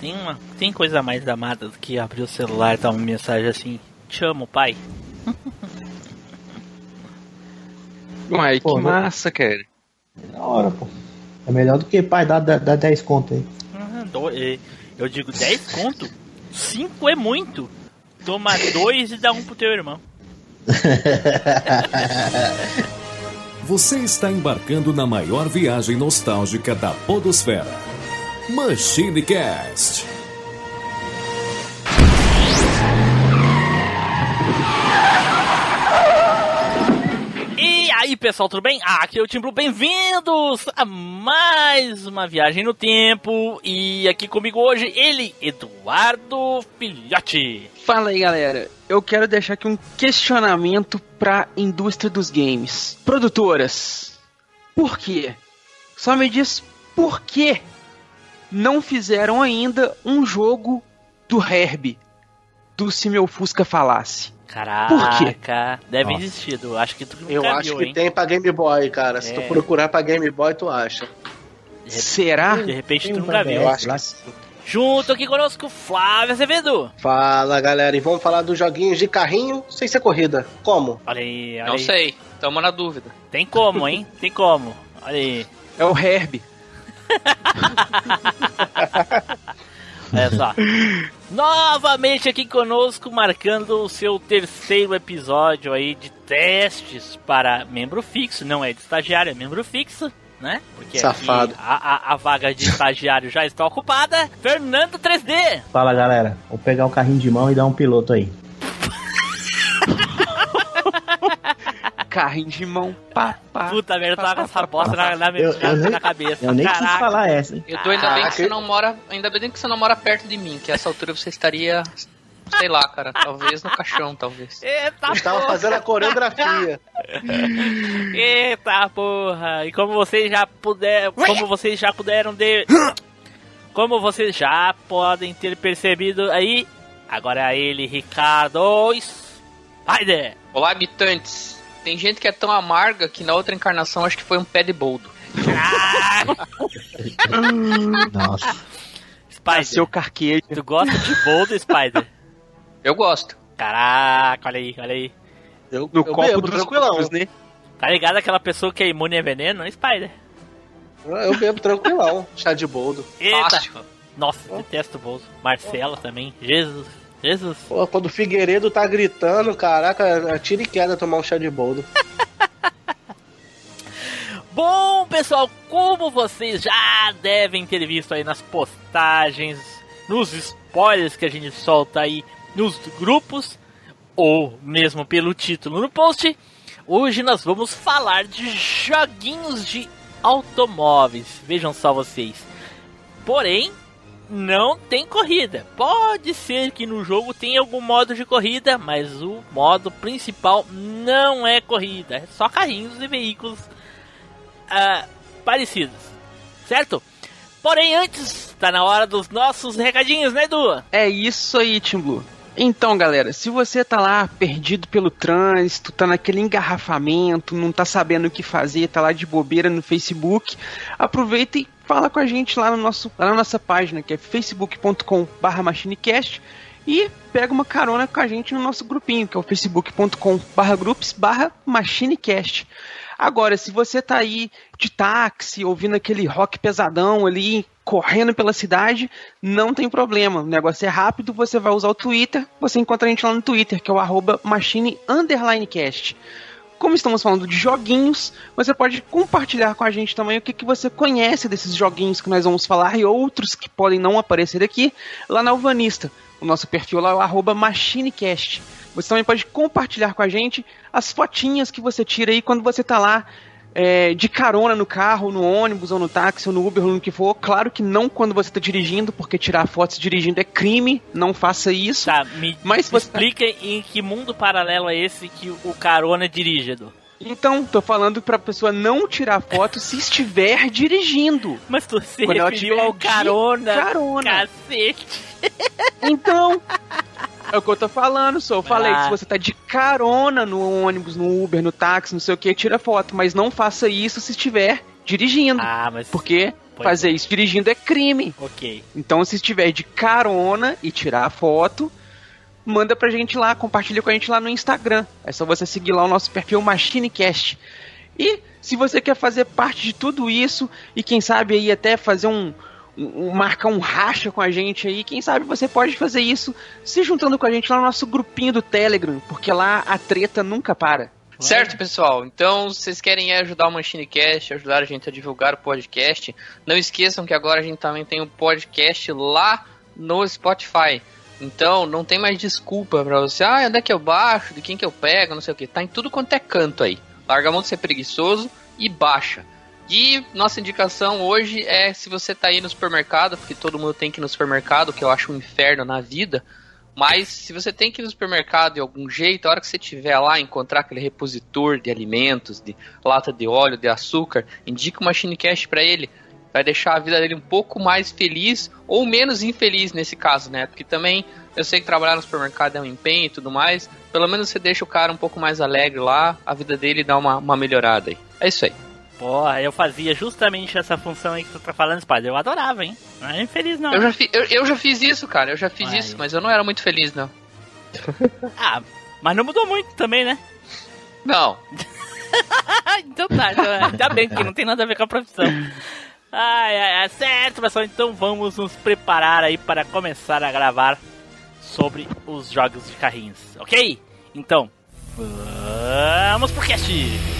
tem, uma, tem coisa mais amada do que abrir o celular e dar uma mensagem assim: Te amo, pai. Uai, Pô, que não- massa, cara. É da hora, pô. É melhor do que, pai, dá, dá, dá 10 conto aí. Ah, do- Eu digo 10 conto? 5 é muito. Toma dois e dá um pro teu irmão. Você está embarcando na maior viagem nostálgica da Podosfera. Machine Cast. E aí pessoal, tudo bem? Ah, aqui é o Tim Blue, bem-vindos a mais uma viagem no tempo. E aqui comigo hoje, ele, Eduardo Filhote. Fala aí, galera. Eu quero deixar aqui um questionamento pra indústria dos games. Produtoras, por quê? Só me diz por que não fizeram ainda um jogo do Herbie, do Se Meu Fusca Falasse. Caraca, deve Nossa. existir, Edu. Acho que tu Eu acho viu, que hein? tem pra Game Boy, cara. Se É. tu procurar pra Game Boy, tu acha. Será? De repente Tem tu nunca viu. Eu acho que sim. Junto aqui conosco, Flávio Azevedo. Fala, galera. E vamos falar dos joguinhos de carrinho sem ser corrida. Como? Olha aí, olha Não aí. sei, tamo na dúvida. Tem como, hein? Tem como. Olha aí. É o Herbie. Olha só. Novamente aqui conosco, marcando o seu terceiro episódio aí de testes para membro fixo. Não é de estagiário, é membro fixo, né? Porque Safado. a, a, a vaga de estagiário já está ocupada. Fernando 3D. Fala, galera. Vou pegar o carrinho de mão e dar um piloto aí. Carrinho de mão, pá, pá. Puta merda, tava com essa bosta na, na, Eu- na- eu nem- na cabeça. Eu nem quis Caraca. falar essa, hein? Edu, ainda bem que você não mora. Ainda bem que você não mora perto de mim, que a essa altura você estaria. Sei lá, cara. Talvez no caixão, talvez. Eita Estava porra. fazendo a coreografia. Eita porra! E como vocês já puderam, como vocês já puderam de, como vocês já podem ter percebido aí, agora é ele, Ricardo Spider. Olá, habitantes. Tem gente que é tão amarga que na outra encarnação acho que foi um pé de boldo. Ah, Nossa. Spider, Seu carquejo. tu gosta de bold, Spider? Eu gosto. Caraca, olha aí, olha aí. Eu, No eu copo bebo, dos tranquilão. copos, né? Tá ligado aquela pessoa que é imune a veneno? Spider. Eu bebo tranquilão. Chá de boldo. Eita. Fácil. Nossa, detesto o bolso. Marcela também. Jesus. Jesus. Pô, quando o Figueiredo tá gritando, caraca, tira e queda tomar um chá de boldo. Bom, pessoal, como vocês já devem ter visto aí nas postagens, nos spoilers que a gente solta aí nos grupos, ou mesmo pelo título no post, hoje nós vamos falar de joguinhos de automóveis. Vejam só vocês. Porém, não tem corrida. Pode ser que no jogo tenha algum modo de corrida, mas o modo principal não é corrida, é só carrinhos e veículos ah, parecidos, certo? Porém, antes, tá na hora dos nossos recadinhos, né, Edu? É isso aí, Tim Blue. Então, galera, se você tá lá perdido pelo trânsito, tá naquele engarrafamento, não tá sabendo o que fazer, tá lá de bobeira no Facebook, aproveita e fala com a gente lá, no nosso, lá na nossa página, que é facebook.com.br machinecast, e pega uma carona com a gente no nosso grupinho, que é o facebook.com.br groups machinecast. Agora, se você tá aí de táxi, ouvindo aquele rock pesadão ali, correndo pela cidade, não tem problema. O negócio é rápido, você vai usar o Twitter, você encontra a gente lá no Twitter, que é o arroba machine cast. Como estamos falando de joguinhos, você pode compartilhar com a gente também o que, que você conhece desses joguinhos que nós vamos falar e outros que podem não aparecer aqui lá na Alvanista. O nosso perfil lá é o arroba machinecast. Você também pode compartilhar com a gente as fotinhas que você tira aí quando você tá lá é, de carona no carro, no ônibus, ou no táxi, ou no Uber, ou no que for. Claro que não quando você tá dirigindo, porque tirar fotos dirigindo é crime, não faça isso. Tá, me, Mas me você- explica em que mundo paralelo é esse que o carona dirige, Edu. Então, tô falando pra pessoa não tirar foto se estiver dirigindo. Mas se Quando referiu ao carona, carona. cacete. Então, é o que eu tô falando, só. Eu falei, Ah. se você tá de carona no ônibus, no Uber, no táxi, não sei o que, tira foto. Mas não faça isso se estiver dirigindo. Ah, mas Porque Fazer isso dirigindo é crime. Ok. Então, se estiver de carona e tirar a foto, manda pra gente lá, compartilha com a gente lá no Instagram. É só você seguir lá o nosso perfil MachineCast. E se você quer fazer parte de tudo isso e quem sabe aí até fazer um, um- marcar um racha com a gente aí, quem sabe você pode fazer isso se juntando com a gente lá no nosso grupinho do Telegram, porque lá a treta nunca para. Certo, pessoal? Então, se vocês querem ajudar o MachineCast, ajudar a gente a divulgar o podcast, não esqueçam que agora a gente também tem um podcast lá no Spotify. Então, não tem mais desculpa pra você, ah, onde é que eu baixo, de quem que eu pego, não sei o que. Tá em tudo quanto é canto aí. Larga a mão de ser preguiçoso e baixa. E nossa indicação hoje é se você tá aí no supermercado, porque todo mundo tem que ir no supermercado, que eu acho um inferno na vida. Mas se você tem que ir no supermercado de algum jeito, a hora que você estiver lá encontrar aquele repositor de alimentos, de lata de óleo, de açúcar, indica uma Shinecast para ele. Vai deixar a vida dele um pouco mais feliz ou menos infeliz nesse caso, né? Porque também eu sei que trabalhar no supermercado é um empenho e tudo mais. Pelo menos você deixa o cara um pouco mais alegre lá, a vida dele dá uma, uma melhorada aí. É isso aí. Porra, eu fazia justamente essa função aí que tu tá falando, Spider. Eu adorava, hein? Não é infeliz, não. Eu já, fi- eu, eu já fiz isso, cara. Eu já fiz Olha isso, mas eu não era muito feliz, não. Ah, mas não mudou muito também, né? Não. então tá, então, é, ainda bem que não tem nada a ver com a profissão. Ai, ai, certo, pessoal, então vamos nos preparar aí para começar a gravar sobre os jogos de carrinhos, ok? Então, vamos pro cast!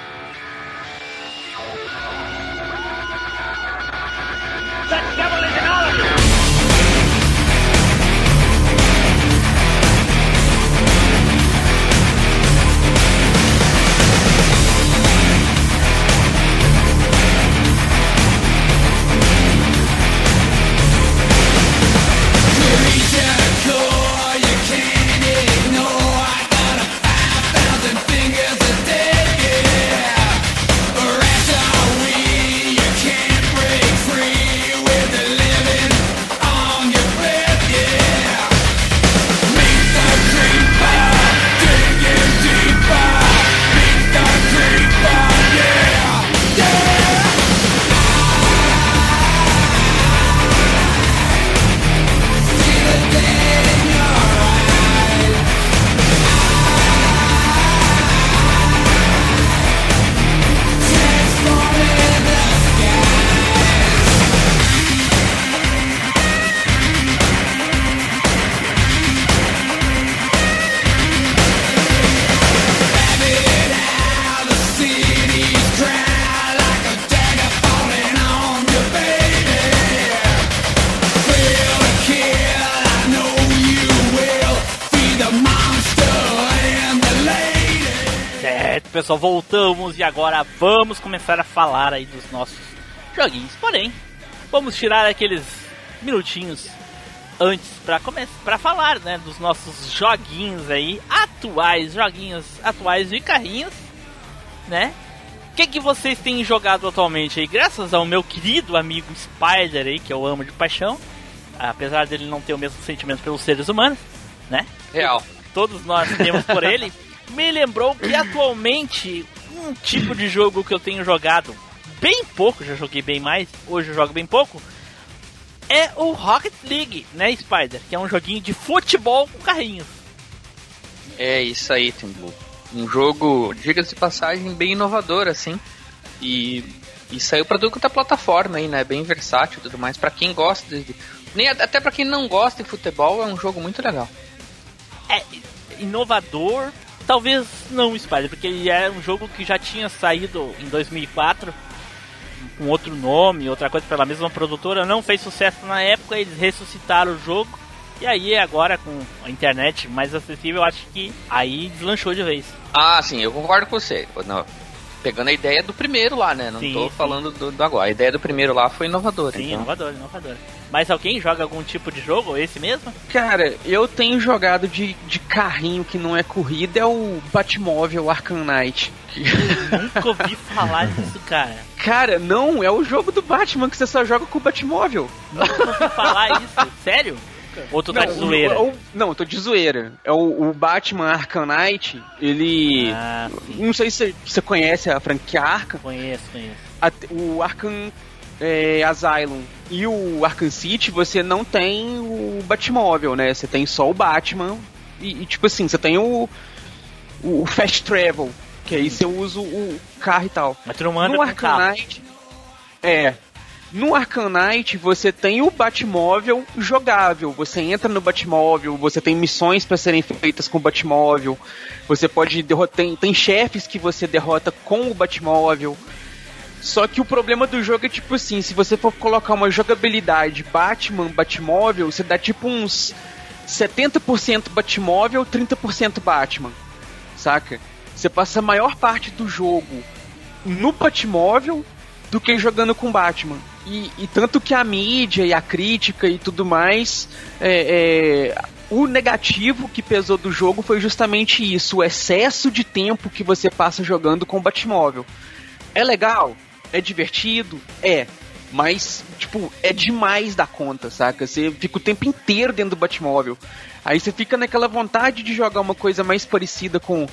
Começar a falar aí dos nossos joguinhos. Porém, vamos tirar aqueles minutinhos antes para começar para falar, né, dos nossos joguinhos aí atuais, joguinhos atuais de carrinhos, né? O que, que vocês têm jogado atualmente aí? Graças ao meu querido amigo Spider aí, que eu amo de paixão, apesar dele não ter o mesmo sentimento pelos seres humanos, né? Real. todos nós temos por ele, me lembrou que atualmente um tipo de jogo que eu tenho jogado bem pouco, já joguei bem mais, hoje eu jogo bem pouco, é o Rocket League, né, Spider? Que é um joguinho de futebol com carrinhos. É isso aí, Tim Blue. Um jogo, diga-se de passagem, bem inovador, assim. E, e saiu pra tudo quanto é plataforma aí, né? Bem versátil e tudo mais. Pra quem gosta de. Nem, até pra quem não gosta de futebol, é um jogo muito legal. É inovador, talvez não, Spider, porque ele é um jogo que já tinha saído em 2004 com outro nome, outra coisa pela mesma produtora, não fez sucesso na época, eles ressuscitaram o jogo. E aí agora com a internet mais acessível, eu acho que aí deslanchou de vez. Ah, sim, eu concordo com você. Não, pegando a ideia do primeiro lá, né? Não Sim, tô sim. falando do, do agora. A ideia do primeiro lá foi inovadora. Sim, então. inovador, inovador. Mas alguém joga algum tipo de jogo? Esse mesmo? Cara, eu tenho jogado de, de carrinho que não é corrida, é o Batmóvel Arkham Knight. Nunca ouvi falar disso, cara. Cara, não, é o jogo do Batman que você só joga com o Batmóvel. Nunca ouvi falar isso. Sério? Ou tu tá de o- zoeira? o- não, eu tô de zoeira. É o, o Batman Arkham Knight, ele. Ah. Não sei se você conhece a franquia Arkham. Conheço, conheço. A- o Arkham é, Asylum e o Arkham City, você não tem o Batmóvel, né? Você tem só o Batman. E, e, tipo assim, você tem o, o Fast Travel, que aí você usa o carro e tal. Mas tu não manda no Arkham carro. Knight. É. No Knight você tem o Batmóvel jogável. Você entra no Batmóvel, você tem missões para serem feitas com o Batmóvel. Você pode derrotar. Tem, tem chefes que você derrota com o Batmóvel. Só que o problema do jogo é tipo assim, se você for colocar uma jogabilidade Batman, Batmóvel, você dá tipo uns 70% Batmóvel, 30% Batman. Saca? Você passa a maior parte do jogo no Batmóvel do que jogando com Batman. E, e tanto que a mídia e a crítica e tudo mais, é, é, o negativo que pesou do jogo foi justamente isso, o excesso de tempo que você passa jogando com o Batmóvel. É legal? É divertido? É. Mas, tipo, é demais da conta, saca? Você fica o tempo inteiro dentro do Batmóvel. Aí você fica naquela vontade de jogar uma coisa mais parecida com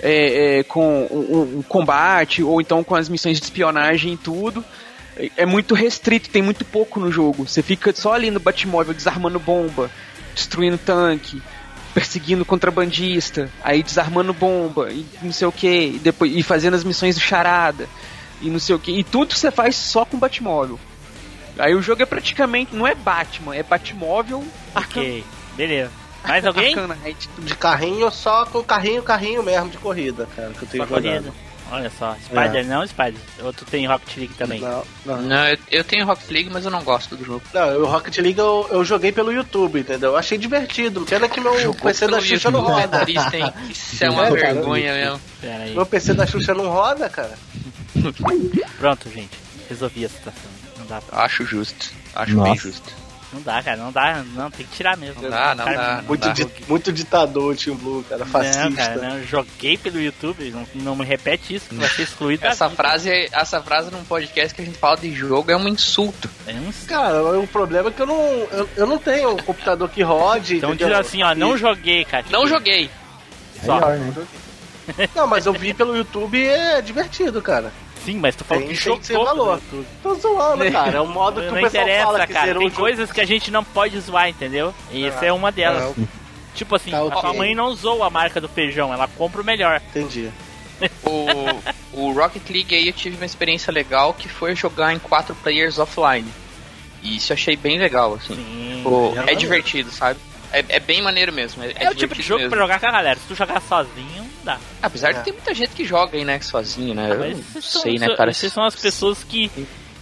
é, é, com um, um combate ou então com as missões de espionagem e tudo. É- muito restrito, tem muito pouco no jogo. Você fica só ali no Batmóvel desarmando bomba, destruindo tanque, perseguindo contrabandista, aí desarmando bomba e não sei o que, e depois e fazendo as missões do charada e não sei o que. E tudo você faz só com Batmóvel. Aí o jogo é praticamente não é Batman, é Batmóvel Ok, beleza. Mais alguém? De carrinho, só com carrinho, carrinho mesmo de corrida, cara, que eu tenho jogado. Olha só, Spider não, Spider. Ou tu tem Rocket League também. Não, não. Não, eu, eu tenho Rocket League, mas eu não gosto do jogo. Não, o Rocket League eu, eu joguei pelo YouTube, entendeu? Eu achei divertido. Pena que meu PC da Xuxa não roda. Isso é uma É, vergonha mesmo. Pera aí. Meu PC da Xuxa não roda, cara. Pronto, gente. Resolvi a situação. Não dá, Acho justo. Acho Nossa. bem justo. Não dá, cara. Não dá. Não, tem que tirar mesmo. Não dá, não Cara, dá, não Muito, dá. di- muito ditador o Team Blue, cara. Fascista. Não, cara, não, joguei pelo YouTube, não, não me repete isso, que vai ser excluído. Essa frase, essa frase num podcast que a gente fala de jogo é um insulto. É um- Cara, o problema é que eu não, eu, eu não tenho um computador que rode. Então diz assim, ó, não joguei, cara. Não joguei. Só. Melhor, né? Não, mas eu vi pelo YouTube e é divertido, cara. Sim, mas tu falou Tem- que tem jogou valor. YouTube. Tô zoando, cara. É o modo que Não o pessoal interessa, fala que cara. zerou Tem coisas que a gente não pode zoar, entendeu? E essa é uma delas. Não, Tipo assim, Tá a ok. sua mãe não zoa a marca do feijão, ela compra o melhor. entendi. O, o Rocket League aí eu tive uma experiência legal que foi jogar em quatro players offline. E isso eu achei bem legal, assim. Sim. É tá divertido, sabe? É, é bem maneiro mesmo. É, É, o tipo de jogo mesmo. pra jogar com a galera. Se tu jogar sozinho, não dá. Apesar É. de ter muita gente que joga aí, né, sozinho, né? Eu Mas não vocês são- sei, né, cara? Vocês são as pessoas que,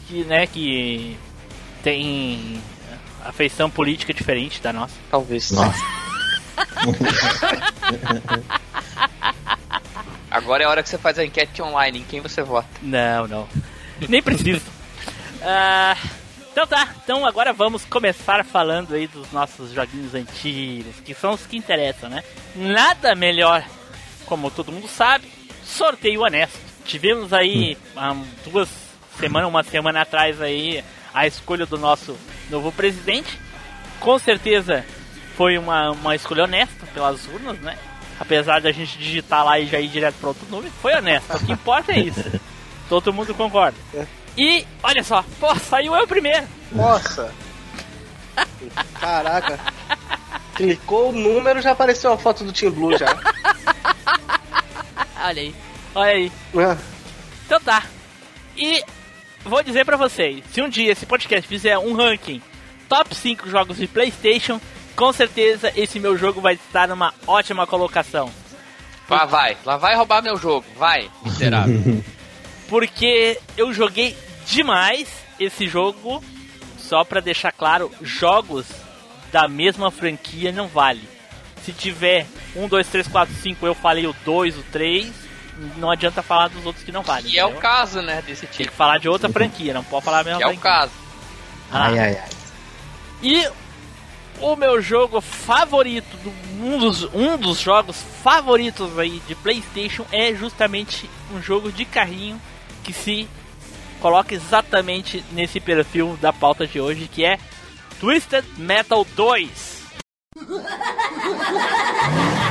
que né, que tem afeição política diferente da nossa. Talvez. Nossa. Agora é a hora que você faz a enquete online, em quem você vota. Não, não. Nem preciso. Ah, então tá, então agora vamos começar falando aí dos nossos joguinhos antigos, que são os que interessam, né? Nada melhor, como todo mundo sabe, sorteio honesto. Tivemos aí há duas semanas, uma semana atrás aí, a escolha do nosso novo presidente. Com certeza foi uma, uma escolha honesta pelas urnas, né? Apesar da gente digitar lá e já ir direto para outro número, foi honesto. O que importa é isso. Todo mundo concorda. E olha só, pô, saiu eu primeiro. Nossa. Caraca. Clicou o número, já apareceu a foto do Team Blue já. Olha aí, olha aí. É. Então tá. E vou dizer pra vocês, se um dia esse podcast fizer um ranking top 5 jogos de PlayStation, com certeza esse meu jogo vai estar numa ótima colocação. Vá, vai. Lá vai roubar meu jogo. Vai, miserável. Porque eu joguei demais esse jogo. Só pra deixar claro, jogos da mesma franquia não vale. Se tiver 1, 2, 3, 4, 5, eu falei o 2, o 3. não adianta falar dos outros que não valem. E é o caso, né, desse Tem tipo. que falar de outra franquia, não pode falar a mesma Que é o franquia. caso. Ah, Ai, ai, ai. E o meu jogo favorito, do- um, dos, um dos jogos favoritos aí de PlayStation é justamente um jogo de carrinho que se coloca exatamente nesse perfil da pauta de hoje, que é Twisted Metal 2.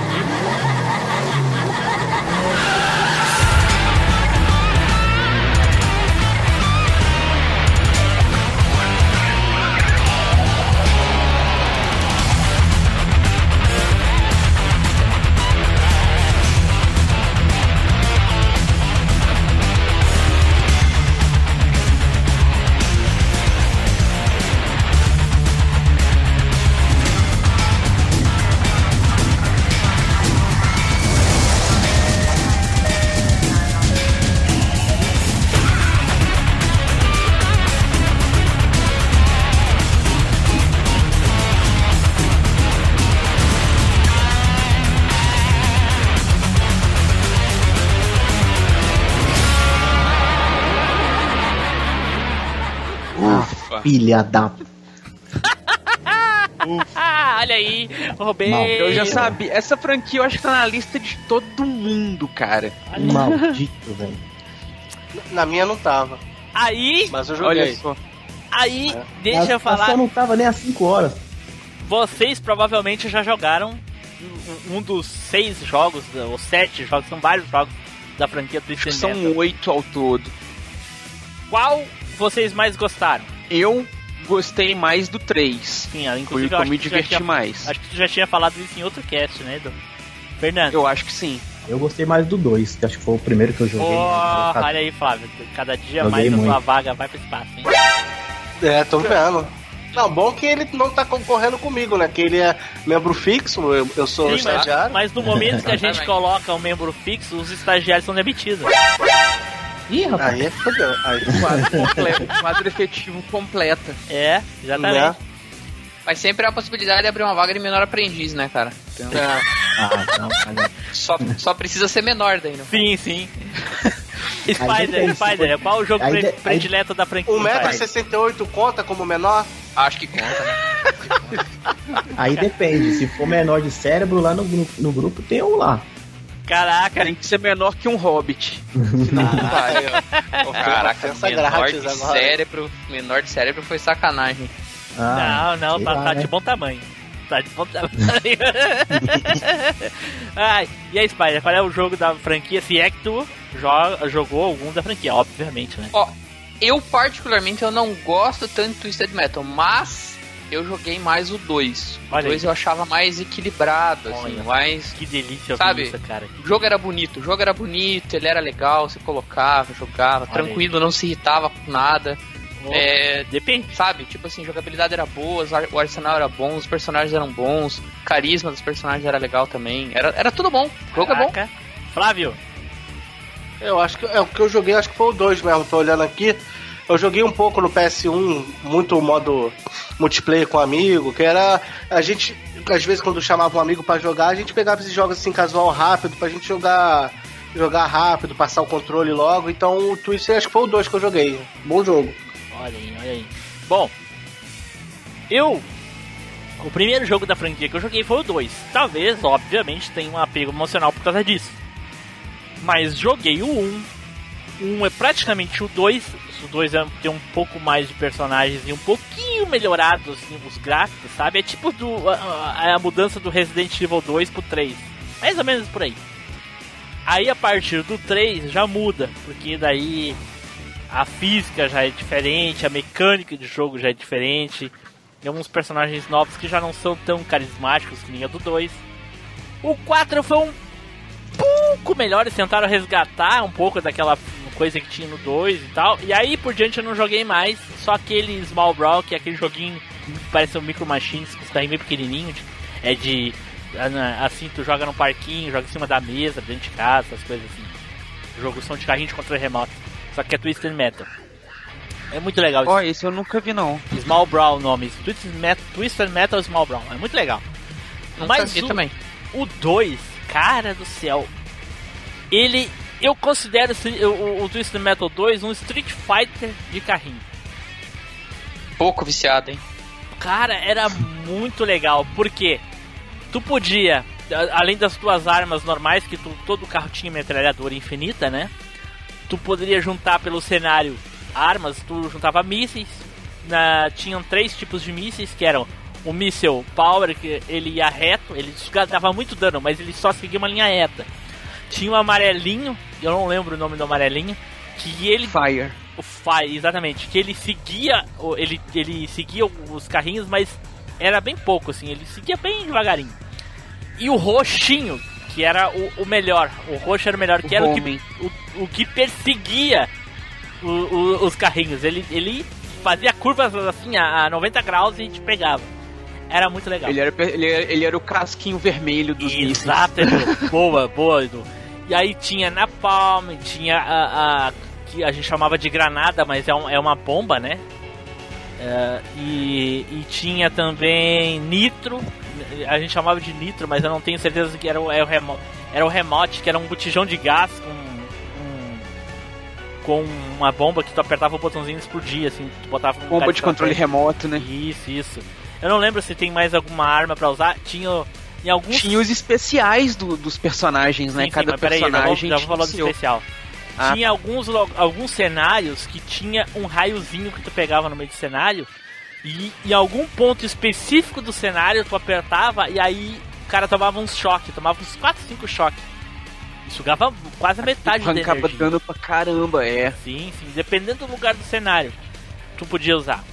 Filha da. Ah, olha aí, roubei. Eu já sabia. Essa franquia eu acho que tá na lista de todo mundo, cara. Maldito, velho. Na minha não tava, Aí, mas eu Olha joguei. só. aí, É. deixa Mas- eu falar. só não tava nem às 5 horas. Vocês provavelmente já jogaram um- um dos seis jogos, ou sete jogos, são vários jogos da franquia Acho Twisted que são oito ao todo. Qual vocês mais gostaram? Eu gostei mais do 3. Sim, Foi inclusive o que eu me que tu já diverti tinha, mais. acho que tu já tinha falado isso em outro cast, né, Edu? Fernando. Eu acho que sim. Eu gostei mais do 2, que acho que foi o primeiro que eu joguei. Porra, Eu- olha aí, Flávio. Cada dia Joguei mais a sua vaga vai pro espaço, hein? É, tô vendo. Não, bom que ele não tá concorrendo comigo, né? Que ele é membro fixo, eu, eu sou Sim, mas, estagiário. mas no momento que a gente coloca um membro fixo, os estagiários são demitidos. Ih, rapaz. Aí é fodeu. Aí, Quadro, completo, quadro efetivo completa. É, exatamente. né? Mas sempre há a possibilidade de abrir uma vaga de menor aprendiz, né, cara? Então, É. Ah, não, olha. só, só precisa ser menor daí, não? Sim, sim. Aí Spider, Spider, se qual o jogo aí pre- aí- predileto da franquia? Spider? 1,68m conta como menor? Acho que conta, né? Aí depende. Se for menor de cérebro, lá no grupo, no grupo tem um lá. Caraca, Tem que ser menor que um hobbit. Aí, ó. Caraca, Ofensa menor grátis de agora. cérebro, menor de cérebro foi sacanagem. Ah, não, não, tá, lá, tá né? de bom tamanho. Tá de bom tamanho. Ai, e aí, Spider, qual é o jogo da franquia? Se é que tu joga, jogou algum da franquia, obviamente, né? Ó, eu particularmente eu não gosto tanto do Twisted Metal, mas eu joguei mais o 2. O Olha 2 aí. eu achava mais equilibrado, assim, Olha. mais... Que delícia Sabe? isso, cara. O jogo era bonito, o jogo era bonito, ele era legal, você colocava, jogava, Olha tranquilo, não se irritava com nada. É, Depende. sabe? Tipo assim, jogabilidade era boa, o arsenal era bom, os personagens eram bons, o carisma dos personagens era legal também. Era, era tudo bom. O jogo é bom. Caraca. Flávio, Eu acho que é o que eu joguei, acho que foi o 2 mesmo, tô olhando aqui. Eu joguei um pouco no PS1, muito modo multiplayer com amigo, que era a gente às vezes quando chamava um amigo pra jogar, a gente pegava esses jogos assim casual rápido pra gente jogar jogar rápido, passar o controle logo. Então o Twister acho que foi o 2 que eu joguei. Bom jogo. olha aí, olha aí. Bom, eu. O primeiro jogo da franquia que eu joguei foi o 2. Talvez, obviamente, tenha um apego emocional por causa disso. Mas joguei o 1. Um. O 1 é praticamente o 2. O 2 é, tem um pouco mais de personagens e um pouquinho melhorados assim, os gráficos, sabe? É tipo do, a- a mudança do Resident Evil 2 pro 3. Mais ou menos por aí. Aí a partir do 3 já muda, porque daí a física já é diferente, a mecânica de jogo já é diferente. Tem alguns personagens novos que já não são tão carismáticos que nem a do 2. O 4 foi um pouco melhor, eles tentaram resgatar um pouco daquela coisa que tinha no 2 e tal. E aí por diante eu não joguei mais, só aquele Small Brawl, que é aquele joguinho que parece um Micro Machines, que está bem pequenininho, de- é de assim, tu joga no parquinho, joga em cima da mesa, dentro de casa, essas coisas assim. Jogo som de carrinho de controle remoto. Só que é Twisted Metal. É muito legal isso. Ó, esse eu nunca vi, não. Small Brawl o nome. Twisted Metal, Twisted Metal Small Brawl. É muito legal. Nunca Mas vi o- também. O 2, cara do céu. Ele. Eu considero o, o, Twisted Metal 2 um Street Fighter de carrinho. Pouco viciado, hein? Cara, era muito legal, porque tu podia, além das tuas armas normais, que tu, todo carro tinha metralhadora infinita, né? Tu poderia juntar pelo cenário armas, tu juntava mísseis, na, tinham três tipos de mísseis, que eram o míssil Power, que ele ia reto, ele dava muito dano, mas ele só seguia uma linha reta. Tinha um amarelinho, eu não lembro o nome do amarelinho, que ele Fire. o Fire, exatamente. Que ele seguia. Ele, ele seguia os carrinhos, mas era bem pouco, assim. Ele seguia bem devagarinho. E o roxinho, que era o, o melhor. O roxo era o melhor, que O era o que, homem. o, o que perseguia o- os carrinhos. Ele, ele fazia curvas assim a, a 90 graus e te pegava. Era muito legal. Ele era, ele, era, ele era o casquinho vermelho dos. Exato, Edu. boa, boa, Edu. E aí tinha Napalm, tinha a, a que a gente chamava de granada, mas é, um- é uma bomba, né? É, e, e tinha também Nitro, a gente chamava de Nitro, mas eu não tenho certeza que era o, era o, remo, era o remote, que era um botijão de gás com, um- com uma bomba que tu apertava o botãozinho e explodia, assim, tu botava um Bomba de controle remoto, né? Isso, isso. Eu não lembro se tem mais alguma arma pra usar. Tinha em alguns Tinha os especiais do- dos personagens, né? Sim, sim, Cada mas peraí, já vou, personagem já vou falar do especial. Ah, tinha alguns, lo- alguns cenários que tinha um raiozinho que tu pegava no meio do cenário e em algum ponto específico do cenário tu apertava e aí o cara tomava uns choques, tomava uns 4, 5 choques. Sugava quase a metade da Arrancava energia. dano pra caramba, é. Sim, sim, dependendo do lugar do cenário, tu podia usar.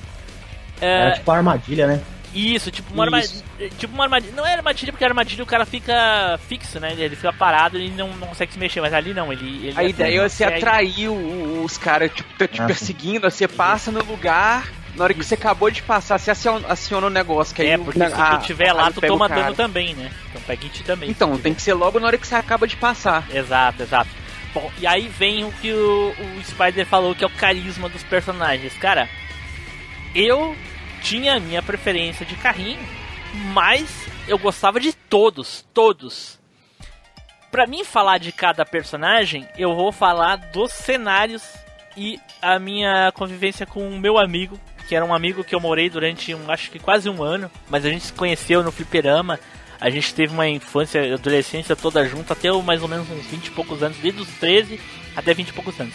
Era É, tipo uma armadilha, né? isso, tipo uma, Isso. armadilha, tipo uma armadilha. Não é armadilha, porque armadilha o cara fica fixo, né? Ele fica parado e não, não consegue se mexer. Mas ali não, ele. ele A ideia é você consegue- atrair os caras, tipo, tá te Ah, perseguindo, você passa no lugar, na hora que você acabou de passar, você aciona, aciona o negócio, que aí É, o- porque se a- tu tiver lá, tu toma dano também, né? Então pega ti também. Então, tem que ser logo na hora que você acaba de passar. Exato, exato. Bom, e aí vem o que o, o Spider falou, que é o carisma dos personagens. Cara, eu tinha a minha preferência de carrinho, mas eu gostava de todos, todos. Pra mim falar de cada personagem, eu vou falar dos cenários e a minha convivência com o meu amigo, que era um amigo que eu morei durante um, acho que quase um ano, mas a gente se conheceu no fliperama. A gente teve uma infância e adolescência toda junto até mais ou menos uns 20 e poucos anos, desde os 13 até 20 e poucos anos.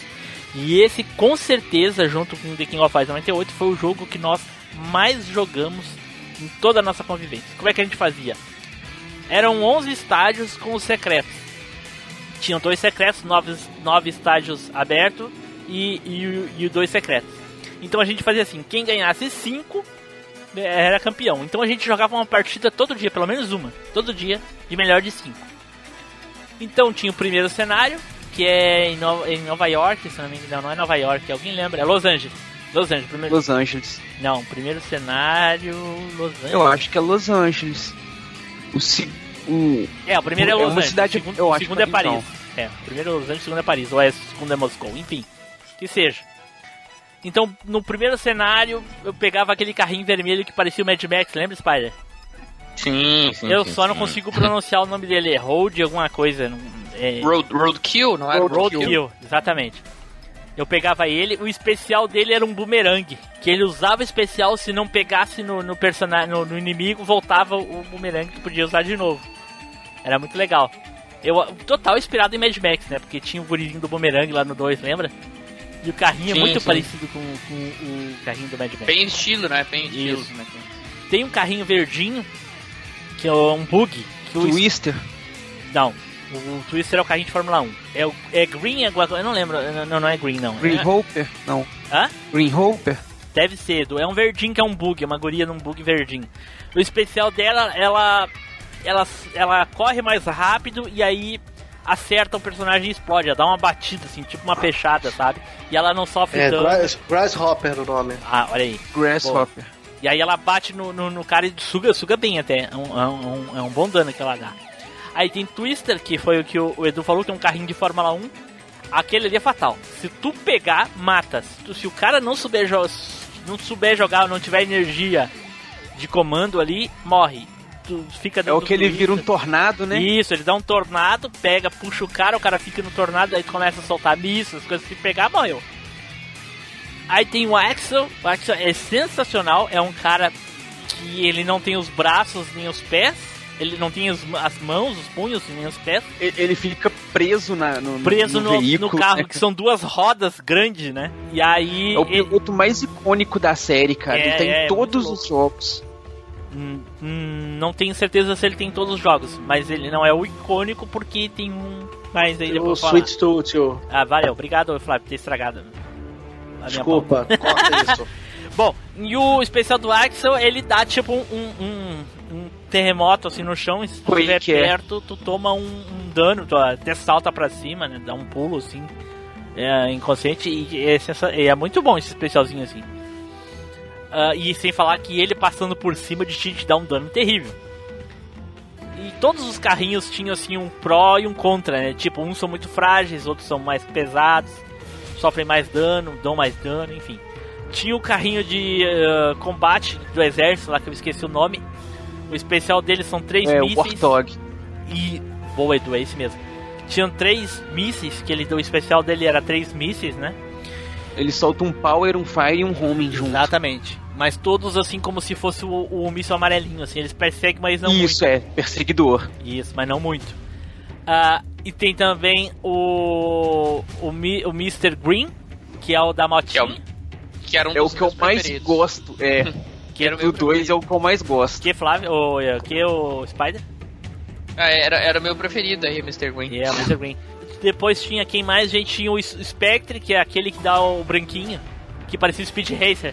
E esse com certeza, junto com The King of Fighters 98, foi o jogo que nós mais jogamos em toda a nossa convivência. Como é que a gente fazia? Eram 11 estádios com os secretos. Tinham dois secretos, nove, nove estádios abertos e, e, e dois secretos. Então a gente fazia assim: quem ganhasse cinco era campeão. Então a gente jogava uma partida todo dia, pelo menos uma, todo dia, de melhor de cinco. Então tinha o primeiro cenário, que é em, no, em Nova York, se não me engano, não é Nova York, alguém lembra? É Los Angeles. Los Angeles, primeiro. Los Angeles. Não, primeiro cenário, Los Angeles. Eu acho que é Los Angeles. O, se- o É, o primeiro é É Los uma Angeles, cidade- o segundo, eu o acho segundo que- é Paris. então. É, o primeiro é Los Angeles, o segundo é Paris, ou é o segundo é Moscou, enfim. Que seja. Então, no primeiro cenário, eu pegava aquele carrinho vermelho que parecia o Mad Max, lembra, Spider? Sim, sim. eu sim, só não sim. consigo pronunciar o nome dele, é Road alguma coisa. não- É, Road, Roadkill, não era Roadkill, Roadkill? exatamente. Eu pegava ele, o especial dele era um boomerang. Que ele usava o especial, se não pegasse no, no personagem, no, no inimigo, voltava o boomerang que podia usar de novo. Era muito legal. Eu, total inspirado em Mad Max, né? Porque tinha o gurizinho do boomerang lá no 2, lembra? E o carrinho Sim, é muito sim. parecido com, com o carrinho do Mad Max. Bem estilo, né? Bem estilo. Isso. Tem um carrinho verdinho, que é um bug. Que o Twister. não, o, o Twister é o carrinho de Fórmula 1. É, o- é Green, é, alguma coisa- eu não lembro. Não, não é Green, não. Green É- Hopper? Não. Hã? Green Hopper? Deve ser, é um verdinho que é um bug, é uma guria num bug verdinho. O especial dela, ela, ela, ela corre mais rápido e aí acerta o personagem e explode. Ela dá uma batida, assim, tipo uma fechada, sabe? E ela não sofre É, dano. Grass, Grasshopper o nome. Ah, olha aí. Grasshopper. E aí ela bate no, no, no cara e suga, suga bem até. É um, é, um, é um bom dano que ela dá. Aí tem Twister, que foi o que o, Edu falou, que é um carrinho de Fórmula 1. Aquele ali é fatal. Se tu pegar, mata. Se, tu- se o cara não souber, jo não souber jogar ou não tiver energia de comando ali, morre. tu fica É o que ele vira um tornado, né? Isso, ele dá um tornado, pega, puxa o cara, o cara fica no tornado, aí começa a soltar mísseis, as coisas se pegar, morreu. Aí tem o Axel, o Axel é sensacional, é um cara que ele não tem os braços nem os pés, ele não tem os- as mãos, os punhos nem os pés, Ele fica preso na, no, preso no, no, no veículo, carro, né? que são duas rodas grandes, né? E aí. É o ele- piloto mais icônico da série, cara. É, ele tem é, todos muito os jogos. Hum, hum, não tenho certeza se ele tem todos os jogos, mas ele não é o icônico porque tem um. Mas aí O depois falar. Sweet Tooth, tio. Ah, valeu, obrigado, Flávio, por ter estragado. Desculpa, corta isso. Bom, e o especial do Axel, ele dá tipo um, um terremoto assim no chão, e se tu estiver é. perto, tu toma um, um dano, tu até salta pra cima, né? Dá um pulo assim, é, inconsciente, e é, e é muito bom esse especialzinho assim. Ah, e sem falar que ele passando por cima de ti te dá um dano terrível. E todos os carrinhos tinham assim um pró e um contra, né? Tipo, uns são muito frágeis, outros são mais pesados, sofrem mais dano, dão mais dano, enfim. Tinha o carrinho de ah, combate do exército lá que eu esqueci o nome. O especial dele são três É, o mísseis. Warthog. E. Boa, Edu, é esse mesmo. Tinham três mísseis, que ele, o especial dele era três mísseis, né? Ele solta um Power, um Fire e um Homing junto. Exatamente. Mas todos assim como se fosse o, o míssil amarelinho, assim, eles perseguem, mas não Isso, é, perseguidor. muito. Isso, mas não muito. Ah, e tem também o. O, o Mr. Green, que é o da Que é motinha. o, que era um É o que eu mais preferidos. gosto. É, Que era o meu do 2 é o que eu mais gosto. Que Flávio? O, é, que o Spider? Ah, era, era o meu preferido aí, Mr. Green. E é o Mr. Green. Depois tinha quem mais? A gente tinha o Spectre, que é aquele que dá o branquinho, que parecia o Speed Racer.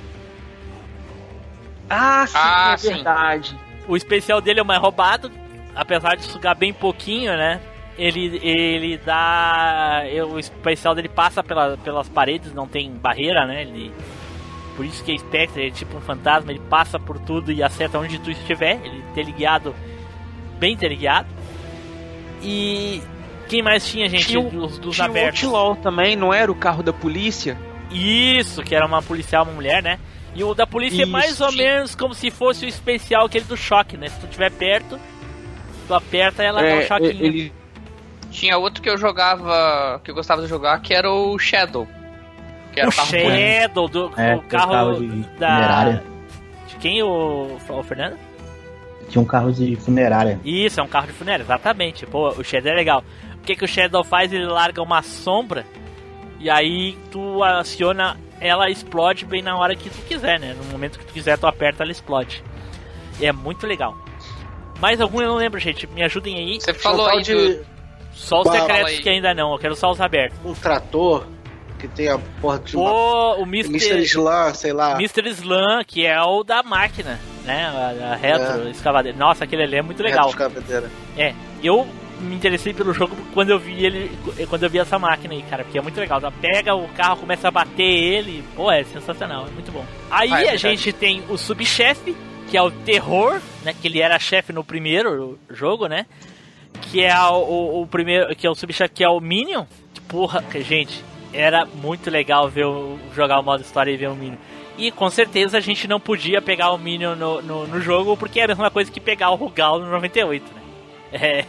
Ah, sim, Ah, é sim. verdade. O especial dele é o mais roubado, apesar de sugar bem pouquinho, né? Ele, ele dá. O especial dele passa pela, pelas paredes, não tem barreira, né? Ele, por isso que é Spectre, ele é tipo um fantasma, ele passa por tudo e acerta onde tu estiver. Ele teleguiado, bem teleguiado. E quem mais tinha, gente? Tinha o- dos, dos Tinha o abertos. Outlaw também, não era o carro da polícia? Isso, que era uma policial, uma mulher, né? E o da polícia é Isso, mais ou tinha. menos como se fosse o especial aquele do choque, né? Se tu estiver perto, tu aperta e ela dá um É, choquinho. ele, Tinha outro que eu jogava, que eu gostava de jogar, que era o Shadow. Que era o carro. Shadow, do, É, carro, carro de da. funerária. De quem, o, o Fernando? Tinha um carro de funerária. Isso, é um carro de funéria, exatamente. Pô, o Shadow é legal. O que, que o Shadow faz? Ele larga uma sombra e aí tu aciona, ela explode bem na hora que tu quiser, né? No momento que tu quiser, tu aperta, ela explode. E é muito legal. Mais algum eu não lembro, gente. Me ajudem aí. Você falou aí de do... Só os secretos aí. que ainda não, eu quero só os abertos. um trator que tem a porra de uma... O, Mr. Mr. Slam, sei lá. Mr. Slam, que é o da máquina, né? A, a retro, escavadeira. Nossa, aquele ali é muito legal. Retroescavadeira. É, eu me interessei pelo jogo quando eu vi ele, quando eu vi essa máquina aí, cara, porque é muito legal. Tá? Pega o carro, começa a bater ele, pô, é sensacional, é muito bom. Aí Ah, é a gente tem o subchefe, que é o terror, né? Que ele era chefe no primeiro jogo, né? Que é o, o, o primeiro, que é o subchefe, que é o Minion. Porra, que, gente, era muito legal ver o, jogar o modo história e ver o Minion. E com certeza a gente não podia pegar o Minion no, no, no jogo, porque é a mesma coisa que pegar o Rugal no 98, né? É.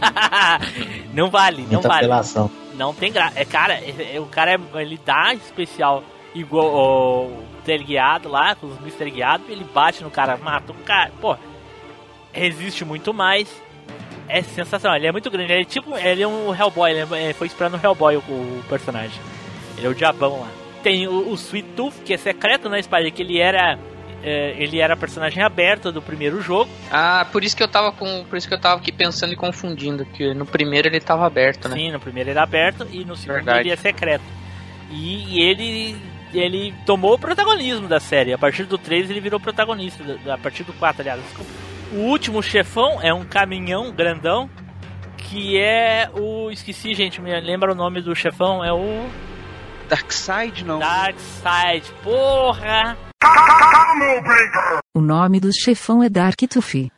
não vale, não Muita vale. apelação. Não tem graça. É, cara, é- é- o cara é- ele dá especial igual o teleguiado lá, com os Mr. Guiado, ele bate no cara, mata o cara. Pô, resiste muito mais. É sensacional, ele é muito grande. Ele é tipo, ele é um Hellboy, ele é- foi esperando o Hellboy o, o personagem. Ele é o diabão lá. Tem o, o Sweet Tooth, que é secreto, né, Spider? Que ele era. é, ele era personagem aberto do primeiro jogo. Ah, por isso que eu tava com. Por isso que eu tava aqui pensando e confundindo, que no primeiro ele tava aberto, né? Sim, no primeiro ele é aberto e no segundo Verdade. ele é secreto. E, e ele ele tomou o protagonismo da série. A partir do 3 ele virou protagonista. A partir do 4, aliás. desculpa. O último chefão é um caminhão grandão. Que é o. Esqueci, gente. Me lembra o nome do chefão? É o. Darkseid não. Darkseid. Porra! O nome do chefão é Dark Tufi.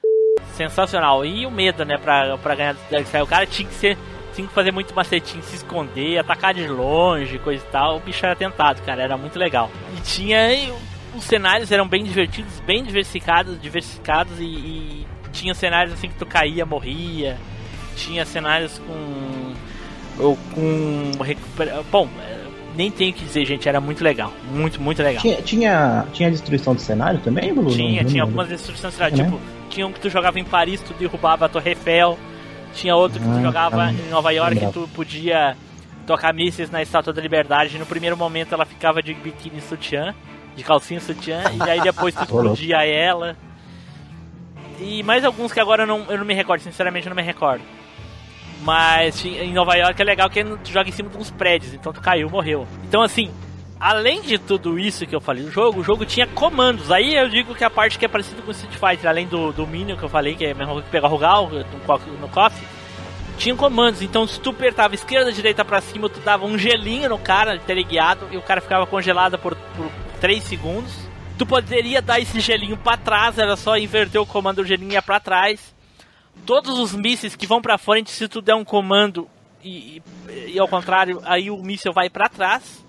Sensacional. E o medo, né? Pra, pra ganhar do Darkseid. O cara tinha que ser. Tinha que fazer muito macetinho, se esconder, atacar de longe, coisa e tal. O bicho era tentado, cara. Era muito legal. E tinha. Os cenários eram bem divertidos, bem diversificados, diversificados e, e tinha cenários assim que tu caía, morria. Tinha cenários com. ou com. Bom, nem tenho o que dizer, gente, era muito legal. Muito, muito legal. Tinha, tinha, tinha destruição do cenário também, Blue? Tinha, Não- tinha não- algumas destruições. Né? Tipo, tinha um que tu jogava em Paris, tu derrubava a Torre Eiffel. Tinha outro que tu Ah, jogava tá. em Nova York, Lembrava. tu podia tocar mísseis na Estátua da Liberdade. No primeiro momento ela ficava de biquíni sutiã, de calcinha sutiã, e aí depois tu explodia ela. E mais alguns que agora eu não, eu não me recordo, sinceramente eu não me recordo. Mas em Nova York é legal que tu joga em cima de uns prédios, então tu caiu, morreu. Então assim, além de tudo isso que eu falei do jogo, o jogo tinha comandos. Aí eu digo que a parte que é parecida com o Street Fighter, além do, do Minion que eu falei, que é mesmo que pegar o Rugal no, co- no KOF, tinha comandos. Então se tu apertava esquerda, direita pra cima, tu dava um gelinho no cara, teleguiado, e o cara ficava congelado por, por 3 segundos. Tu poderia dar esse gelinho pra trás, era só inverter o comando, o gelinho ia pra trás. Todos os mísseis que vão pra frente, se tu der um comando e, e, e ao contrário, aí o míssil vai pra trás.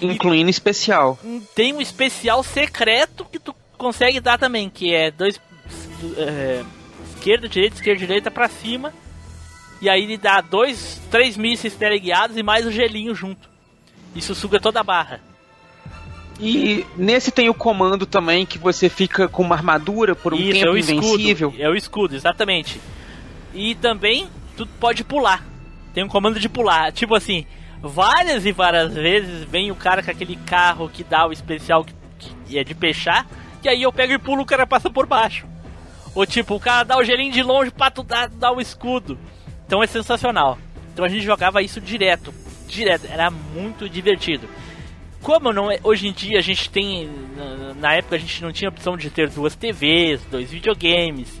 Incluindo especial. Hum, Tem um especial secreto que tu consegue dar também, que é dois é, esquerda, direita, esquerda, direita pra cima. E aí ele dá dois, três mísseis teleguiados e mais o gelinho junto. Isso suga toda a barra. E nesse tem o comando também que você fica com uma armadura por um Isso, tempo é o invencível. escudo. É o escudo, exatamente. E também tu pode pular. Tem um comando de pular. Tipo assim, várias e várias vezes vem o cara com aquele carro que dá o especial que, que é de peixar. E aí eu pego e pulo, o cara passa por baixo. Ou tipo, o cara dá o gelinho de longe pra tu dar, dar o escudo. Então é sensacional. Então a gente jogava isso direto. Direto. Era muito divertido. Como não é, hoje em dia a gente tem. na- época a gente não tinha opção de ter duas TVs, dois videogames.